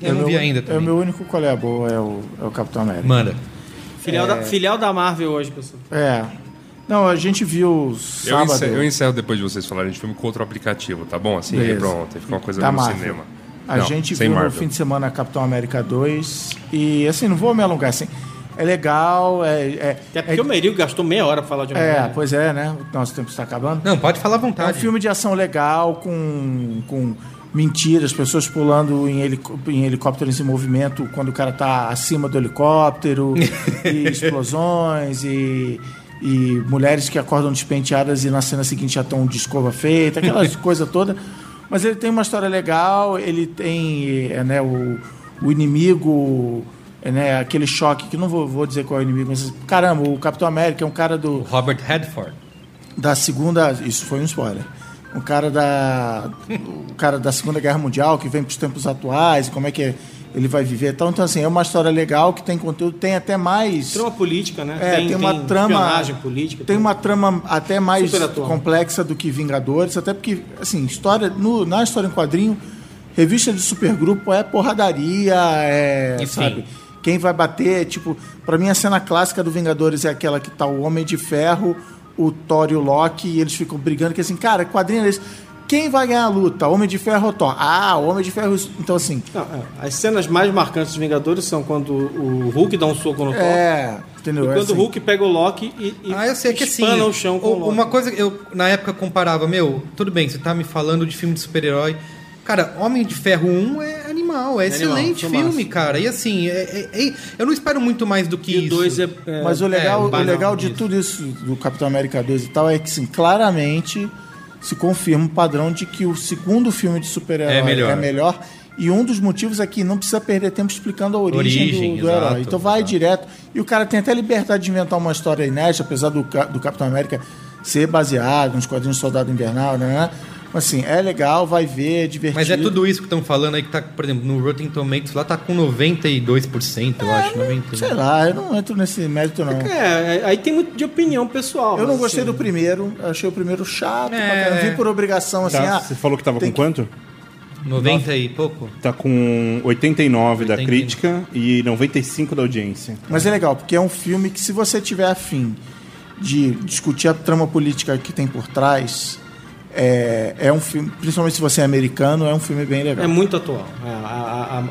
[SPEAKER 1] Eu não
[SPEAKER 3] meu-
[SPEAKER 1] vi ainda
[SPEAKER 3] É
[SPEAKER 1] também.
[SPEAKER 3] o meu único colher boa, é o, é o Capitão América.
[SPEAKER 1] Manda.
[SPEAKER 4] Filial, da, filial da Marvel hoje, pessoal.
[SPEAKER 3] É. Não, a gente viu
[SPEAKER 5] Eu
[SPEAKER 3] sábado.
[SPEAKER 5] encerro, eu encerro depois de vocês falarem de filme com outro aplicativo, tá bom? Assim,
[SPEAKER 3] Beleza.
[SPEAKER 5] aí pronto, aí fica uma coisa
[SPEAKER 3] Da
[SPEAKER 5] no
[SPEAKER 3] Marvel.
[SPEAKER 5] cinema.
[SPEAKER 3] A
[SPEAKER 5] Não,
[SPEAKER 3] gente viu no
[SPEAKER 5] Marvel.
[SPEAKER 3] fim de semana Capitão América 2. E assim, não vou me alongar assim. É legal, é. É,
[SPEAKER 4] Até porque o Merigo gastou meia hora pra falar de
[SPEAKER 3] é,
[SPEAKER 4] Homem-Aranha.
[SPEAKER 3] pois é, né? O nosso tempo está acabando.
[SPEAKER 1] Não, pode falar à
[SPEAKER 3] É um
[SPEAKER 1] vontade.
[SPEAKER 3] filme de ação legal, com, com mentiras, pessoas pulando em, helico- em helicópteros em movimento quando o cara tá acima do helicóptero, e explosões, e, e mulheres que acordam despenteadas e na cena seguinte já estão de escova feita, aquelas coisas todas. Mas ele tem uma história legal, ele tem é, né, o, o inimigo, é, né, aquele choque, que não vou, vou dizer qual é o inimigo, mas caramba, o Capitão América é um cara do,
[SPEAKER 1] Robert Redford.
[SPEAKER 3] da segunda. Isso foi um spoiler. Um cara da. O cara da Segunda Guerra Mundial que vem para os tempos atuais, como é que ele vai viver. Então, então, assim, é uma história legal que tem conteúdo, tem até mais.
[SPEAKER 4] Trama política, né?
[SPEAKER 3] É, tem, uma trama.
[SPEAKER 4] espionagem política.
[SPEAKER 3] Tem uma trama até mais complexa do que Vingadores, até porque, assim, história. No, na história em quadrinho, revista de supergrupo é porradaria, é.
[SPEAKER 1] Enfim.
[SPEAKER 3] Sabe? Quem vai bater, tipo, pra mim a cena clássica do Vingadores é aquela que tá o Homem de Ferro, o Thor e o Loki, e eles ficam brigando, que assim, cara, quadrinho é esse. Quem vai ganhar a luta? Homem de Ferro ou Thor? Ah, o Homem de Ferro. Então, assim,
[SPEAKER 4] Não, é, As cenas mais marcantes dos Vingadores são quando o Hulk dá um soco no Thor.
[SPEAKER 3] é. Entendeu?
[SPEAKER 4] E
[SPEAKER 3] É
[SPEAKER 4] quando
[SPEAKER 3] assim.
[SPEAKER 4] o Hulk pega o Loki e, e
[SPEAKER 1] Ah, eu sei que assim.
[SPEAKER 4] espana o chão com o
[SPEAKER 1] o-
[SPEAKER 4] Loki.
[SPEAKER 1] uma coisa que eu, na época, comparava, meu, tudo bem, você tá me falando de filme de super-herói. Cara, Homem de Ferro 1 é animal, é,
[SPEAKER 4] É animal,
[SPEAKER 1] excelente
[SPEAKER 4] filmaço.
[SPEAKER 1] filme, cara. E assim, é- é- é- eu não espero muito mais do que
[SPEAKER 4] E o
[SPEAKER 1] isso.
[SPEAKER 4] 2 é, é-
[SPEAKER 3] Mas o legal,
[SPEAKER 1] é,
[SPEAKER 3] o legal de
[SPEAKER 1] disso.
[SPEAKER 3] tudo isso do Capitão América 2 e tal é que, sim, claramente se confirma o padrão de que o segundo filme de super-herói
[SPEAKER 1] É melhor.
[SPEAKER 3] é melhor. E um dos motivos é que não precisa perder tempo explicando a origem,
[SPEAKER 1] Origem,
[SPEAKER 3] do, do
[SPEAKER 1] exato,
[SPEAKER 3] herói. Então vai
[SPEAKER 1] exato.
[SPEAKER 3] direto. E o cara tem até liberdade de inventar uma história inédita, apesar do, do Capitão América ser baseado nos quadrinhos do Soldado Invernal, né? Mas assim, é legal, vai ver, é divertido.
[SPEAKER 1] Mas é tudo isso que estão falando aí que tá, por exemplo, no Rotten Tomatoes lá tá com 92%, eu acho. 90.
[SPEAKER 3] Sei lá, eu não entro nesse mérito, não.
[SPEAKER 4] É, aí tem muito de opinião pessoal.
[SPEAKER 3] Eu não gostei
[SPEAKER 4] assim,
[SPEAKER 3] do primeiro, eu achei o primeiro chato,
[SPEAKER 1] É.
[SPEAKER 3] vi por obrigação, assim,
[SPEAKER 2] Tá,
[SPEAKER 3] ah,
[SPEAKER 2] você falou que tava com quanto?
[SPEAKER 1] 90 e pouco?
[SPEAKER 2] Tá com 89 da
[SPEAKER 1] 89.
[SPEAKER 2] crítica e 95 da audiência.
[SPEAKER 3] Mas é legal, porque é um filme que se você tiver afim de discutir a trama política que tem por trás, é, é um filme, principalmente se você é americano, é um filme bem legal.
[SPEAKER 4] É muito atual. É, a-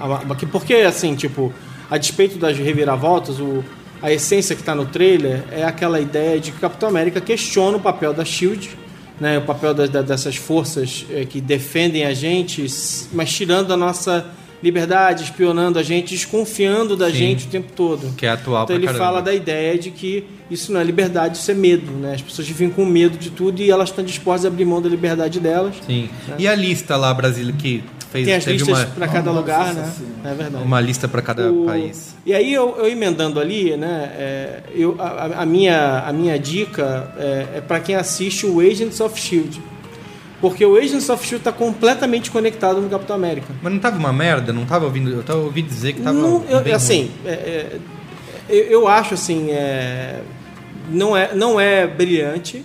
[SPEAKER 4] a- a- a- que- porque, assim, tipo, a despeito das reviravoltas, o, a essência que está no trailer é aquela ideia de que Capitão América questiona o papel da SHIELD, né, o papel das- da- dessas forças é, que defendem a gente, mas tirando a nossa liberdade, espionando a gente, desconfiando da
[SPEAKER 1] Sim.
[SPEAKER 4] gente o tempo todo.
[SPEAKER 1] Que é atual
[SPEAKER 4] Então
[SPEAKER 1] pra
[SPEAKER 4] ele
[SPEAKER 1] caramba.
[SPEAKER 4] fala da ideia de que isso não é liberdade, isso é medo, né? As pessoas vivem com medo de tudo e elas estão dispostas a abrir mão da liberdade delas.
[SPEAKER 1] Sim. E a lista lá, Brasil, que fez
[SPEAKER 4] Tem as
[SPEAKER 1] teve
[SPEAKER 4] listas
[SPEAKER 1] uma,
[SPEAKER 4] para cada lugar, né? É verdade.
[SPEAKER 1] uma lista para cada
[SPEAKER 4] O-
[SPEAKER 1] país.
[SPEAKER 4] E aí eu, eu emendando ali, né? é, eu, a, a minha, a minha dica é, é para quem assiste o Agents of Shield, porque o Agents of Shield está completamente conectado no Capitão América.
[SPEAKER 1] Mas não tava uma merda? Não tava ouvindo? Eu tava ouvindo dizer que tava.
[SPEAKER 4] Não, eu- assim, é, é, eu, eu acho assim, é, não é, não é brilhante,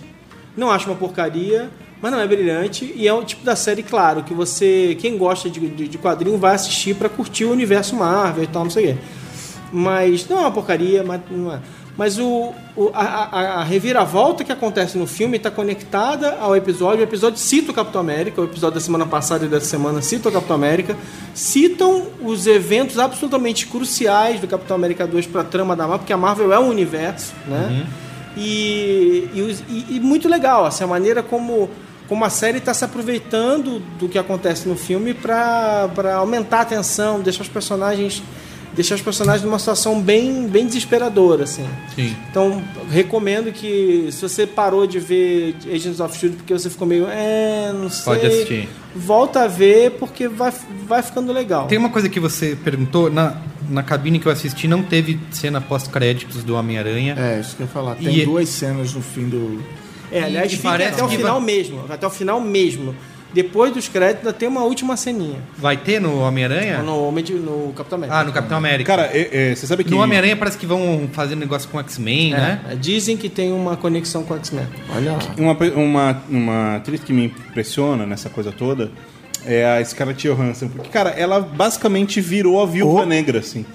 [SPEAKER 4] não acho uma porcaria, mas não é brilhante e é o tipo da série, claro, que você, quem gosta de, de, de quadrinho vai assistir para curtir o universo Marvel e tal, não sei o quê. Mas não é uma porcaria, mas não é. Mas o, o- a, a- reviravolta que acontece no filme está conectada ao episódio. O episódio cita o Capitão América, o episódio da semana passada e dessa semana cita o Capitão América. Citam os eventos absolutamente cruciais do Capitão América 2 para a trama da Marvel, porque a Marvel é um universo, né? E, e, e- e muito legal, assim, a maneira como, como a série está se aproveitando do que acontece no filme para aumentar a tensão, deixar os personagens deixar os personagens numa situação bem, bem desesperadora, assim.
[SPEAKER 1] Sim.
[SPEAKER 4] Então, recomendo que se você parou de ver Agents of Shield porque você ficou meio, é, não sei,
[SPEAKER 1] Pode assistir.
[SPEAKER 4] volta a ver porque vai, vai ficando legal.
[SPEAKER 1] Tem uma coisa que você perguntou, na, na cabine que eu assisti não teve cena pós-créditos do Homem-Aranha.
[SPEAKER 3] É, isso que eu ia falar. Tem
[SPEAKER 1] E-
[SPEAKER 3] duas cenas no fim do.
[SPEAKER 4] É, aliás,
[SPEAKER 1] E
[SPEAKER 4] fica
[SPEAKER 1] parece
[SPEAKER 4] até o final
[SPEAKER 1] vai-
[SPEAKER 4] mesmo, até o final mesmo. Depois dos créditos ainda tem uma última ceninha.
[SPEAKER 1] Vai ter no Homem-Aranha?
[SPEAKER 4] No, Homem de- no Capitão América.
[SPEAKER 1] Ah, no Capitão América.
[SPEAKER 2] Cara, é- é, você sabe que.
[SPEAKER 1] no Homem-Aranha parece que vão fazer um negócio com X-Men, né?
[SPEAKER 4] É, dizem que tem uma conexão com o X-Men.
[SPEAKER 3] Olha lá.
[SPEAKER 2] Uma, uma, uma atriz que me impressiona nessa coisa toda é a Scarlett Johansson. Porque, cara, ela basicamente virou a viúva
[SPEAKER 3] Oh.
[SPEAKER 2] negra, assim.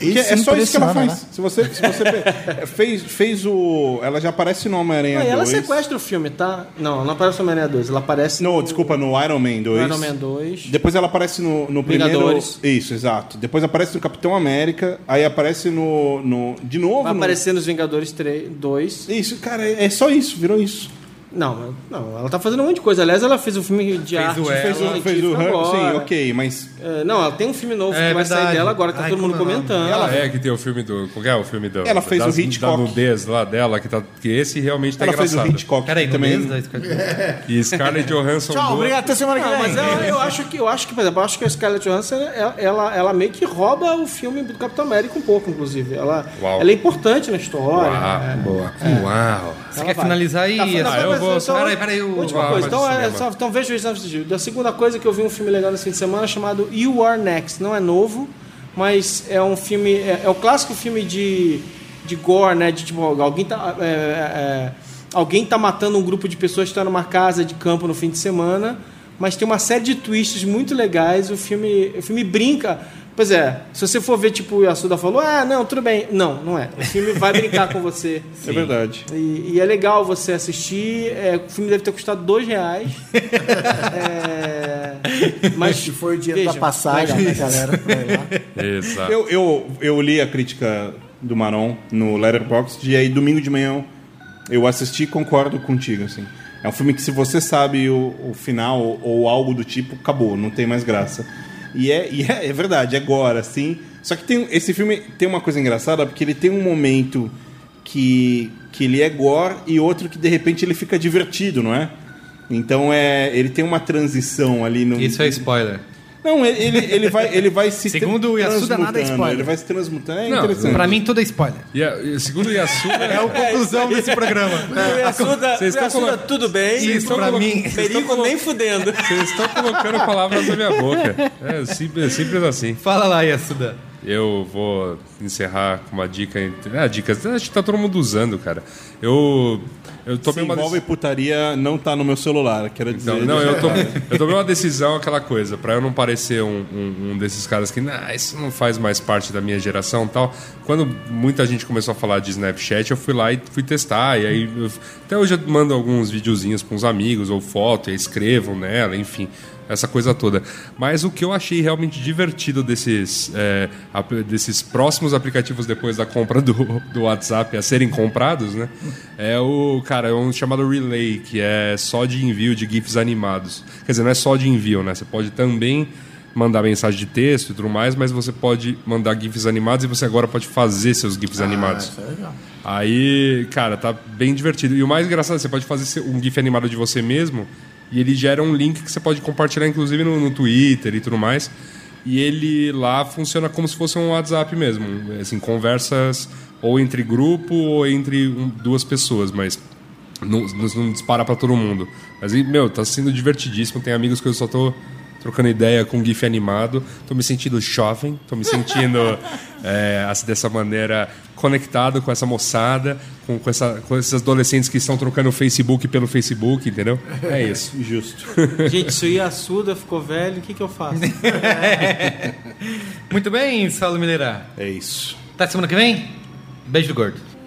[SPEAKER 2] É só isso que ela faz.
[SPEAKER 3] né?
[SPEAKER 2] Se você, se você pe- fez, fez o. Ela já aparece no Homem-Aranha
[SPEAKER 4] Não, e ela
[SPEAKER 2] 2.
[SPEAKER 4] sequestra o filme, tá? Não, não aparece no Homem-Aranha 2, ela aparece
[SPEAKER 2] No,
[SPEAKER 4] no,
[SPEAKER 2] desculpa, no Iron Man 2.
[SPEAKER 4] no Iron Man 2.
[SPEAKER 2] Depois ela aparece no, no primeiro. Isso, exato. Depois aparece no Capitão América. Aí aparece no. no de novo.
[SPEAKER 4] Vai
[SPEAKER 2] no-
[SPEAKER 4] aparecer nos Vingadores 3, 2.
[SPEAKER 2] Isso, cara, é é só isso, virou isso.
[SPEAKER 4] Não, não, ela tá fazendo um monte de coisa. Aliás, ela fez um filme de
[SPEAKER 1] Fez
[SPEAKER 4] arte,
[SPEAKER 1] o
[SPEAKER 2] Fez o,
[SPEAKER 4] científico
[SPEAKER 2] fez o
[SPEAKER 4] agora.
[SPEAKER 2] Sim, ok, mas.
[SPEAKER 4] É, não, ela tem um filme novo
[SPEAKER 1] É
[SPEAKER 4] que vai sair
[SPEAKER 1] verdade.
[SPEAKER 4] dela agora, tá
[SPEAKER 1] Ai,
[SPEAKER 4] todo mundo
[SPEAKER 1] é o
[SPEAKER 4] comentando.
[SPEAKER 5] Ela é que tem o filme do. Qual que é o filme do.
[SPEAKER 2] Ela fez o
[SPEAKER 5] das-
[SPEAKER 2] Hitchcock.
[SPEAKER 5] Da nudez lá dela, que, tá, que esse realmente tá
[SPEAKER 2] Ela fez o
[SPEAKER 5] engraçado.
[SPEAKER 2] Hitchcock
[SPEAKER 1] Peraí,
[SPEAKER 2] também.
[SPEAKER 1] Scarlett-
[SPEAKER 5] E Scarlett Johansson.
[SPEAKER 3] Tchau, obrigado. Até semana que vem.
[SPEAKER 4] mas ela- eu acho que eu acho que, por exemplo, eu acho que a Scarlett Johansson ela, ela, ela meio que rouba o filme do Capitão América um pouco, inclusive. Ela,
[SPEAKER 5] Uau.
[SPEAKER 4] ela é importante na história.
[SPEAKER 5] Uau,
[SPEAKER 4] é.
[SPEAKER 5] boa. Uau.
[SPEAKER 1] Você
[SPEAKER 4] Ela
[SPEAKER 1] quer
[SPEAKER 4] vai.
[SPEAKER 1] finalizar aí?
[SPEAKER 4] Tá,
[SPEAKER 5] eu vou-
[SPEAKER 4] então,
[SPEAKER 1] Peraí, peraí, o-
[SPEAKER 4] Última coisa. Então, é, só, então veja o Exame de Da segunda coisa que eu vi um filme legal nesse fim de semana chamado You Are Next. Não é novo, mas é um filme. É, é o clássico filme de, de gore, né? De tipo, alguém tá. é, é, alguém tá matando um grupo de pessoas que estão numa casa de campo no fim de semana. Mas tem uma série de twists muito legais. O filme, o filme brinca. Pois é, se você for ver, tipo, o Yasuda falou, ah, não, tudo bem. Não, não é. O filme vai brincar com você.
[SPEAKER 2] É verdade.
[SPEAKER 4] E, e é legal você assistir. É, o filme deve ter custado dois reais. É, mas
[SPEAKER 3] Que foi o dinheiro da passagem da galera. pra ir lá.
[SPEAKER 5] Exato.
[SPEAKER 2] Eu, eu, eu li a crítica do Maron no Letterboxd e aí domingo de manhã eu assisti e concordo contigo, assim. É um filme que se você sabe o, o final ou, ou algo do tipo, acabou, não tem mais graça. E é, e é, é verdade, é agora, assim. Só que tem, esse filme tem uma coisa engraçada, porque ele tem um momento que, que ele é gore e outro que de repente ele fica divertido, não é? Então é, ele tem uma transição ali no.
[SPEAKER 1] Isso é spoiler.
[SPEAKER 2] Não, ele, ele, ele vai, ele vai se
[SPEAKER 1] Segundo o Yasuda, nada é spoiler.
[SPEAKER 2] Ele vai se transmutando. É
[SPEAKER 5] Não,
[SPEAKER 2] interessante.
[SPEAKER 1] Pra mim, tudo é spoiler.
[SPEAKER 5] E segundo o Yasuda.
[SPEAKER 1] É a conclusão desse programa.
[SPEAKER 4] O Yasuda,
[SPEAKER 5] Vocês
[SPEAKER 4] o
[SPEAKER 5] estão
[SPEAKER 4] Yasuda,
[SPEAKER 5] colo-
[SPEAKER 4] tudo bem.
[SPEAKER 1] Isso, pra mim.
[SPEAKER 4] Perigo nem fudendo.
[SPEAKER 5] Vocês estão colocando palavras na minha boca. É simples, simples assim.
[SPEAKER 1] Fala lá, Yasuda.
[SPEAKER 5] Eu vou encerrar com uma dica. entre- Ah, dicas. Acho que tá todo mundo usando, cara. Eu. Eu
[SPEAKER 2] Se
[SPEAKER 5] tomei uma
[SPEAKER 2] envolve putaria, não tá no meu celular, quero dizer.
[SPEAKER 5] Então, não, eu, tô, eu tomei uma decisão, aquela coisa, pra eu não parecer um, um, um desses caras que, nah, isso não faz mais parte da minha geração e tal. Quando muita gente começou a falar de Snapchat, eu fui lá e fui testar. E aí, eu- até hoje eu mando alguns videozinhos pra uns amigos, ou foto, e escrevam nela, enfim. Essa coisa toda. Mas o que eu achei realmente divertido desses, é, desses próximos aplicativos depois da compra do, do WhatsApp a serem comprados, né? É o, cara, é um chamado Relay, que é só de envio de GIFs animados. Quer dizer, não é só de envio, né? Você pode também mandar mensagem de texto e tudo mais, mas você pode mandar GIFs animados e você agora pode fazer seus GIFs animados.
[SPEAKER 3] Isso é legal.
[SPEAKER 5] Aí, cara, tá bem divertido. E o mais engraçado, é que você pode fazer um GIF animado de você mesmo e ele gera um link que você pode compartilhar, inclusive, no, no Twitter e tudo mais. E ele lá funciona como se fosse um WhatsApp mesmo. Assim, conversas ou entre grupo ou entre um- duas pessoas, mas não, não- dispara pra todo mundo. Mas, meu, tá sendo divertidíssimo. Tem amigos que eu só tô trocando ideia com GIF animado. Tô me sentindo jovem, tô me sentindo é, assim, dessa maneira conectado com essa moçada, com, com, essa, com esses adolescentes que estão trocando o Facebook pelo Facebook, entendeu? É isso.
[SPEAKER 2] Justo.
[SPEAKER 4] Gente, se o Yasuda ficou velho, o que, que eu faço?
[SPEAKER 1] Muito bem, Saulo Mineira.
[SPEAKER 2] É isso.
[SPEAKER 1] Até semana que vem. Beijo do gordo.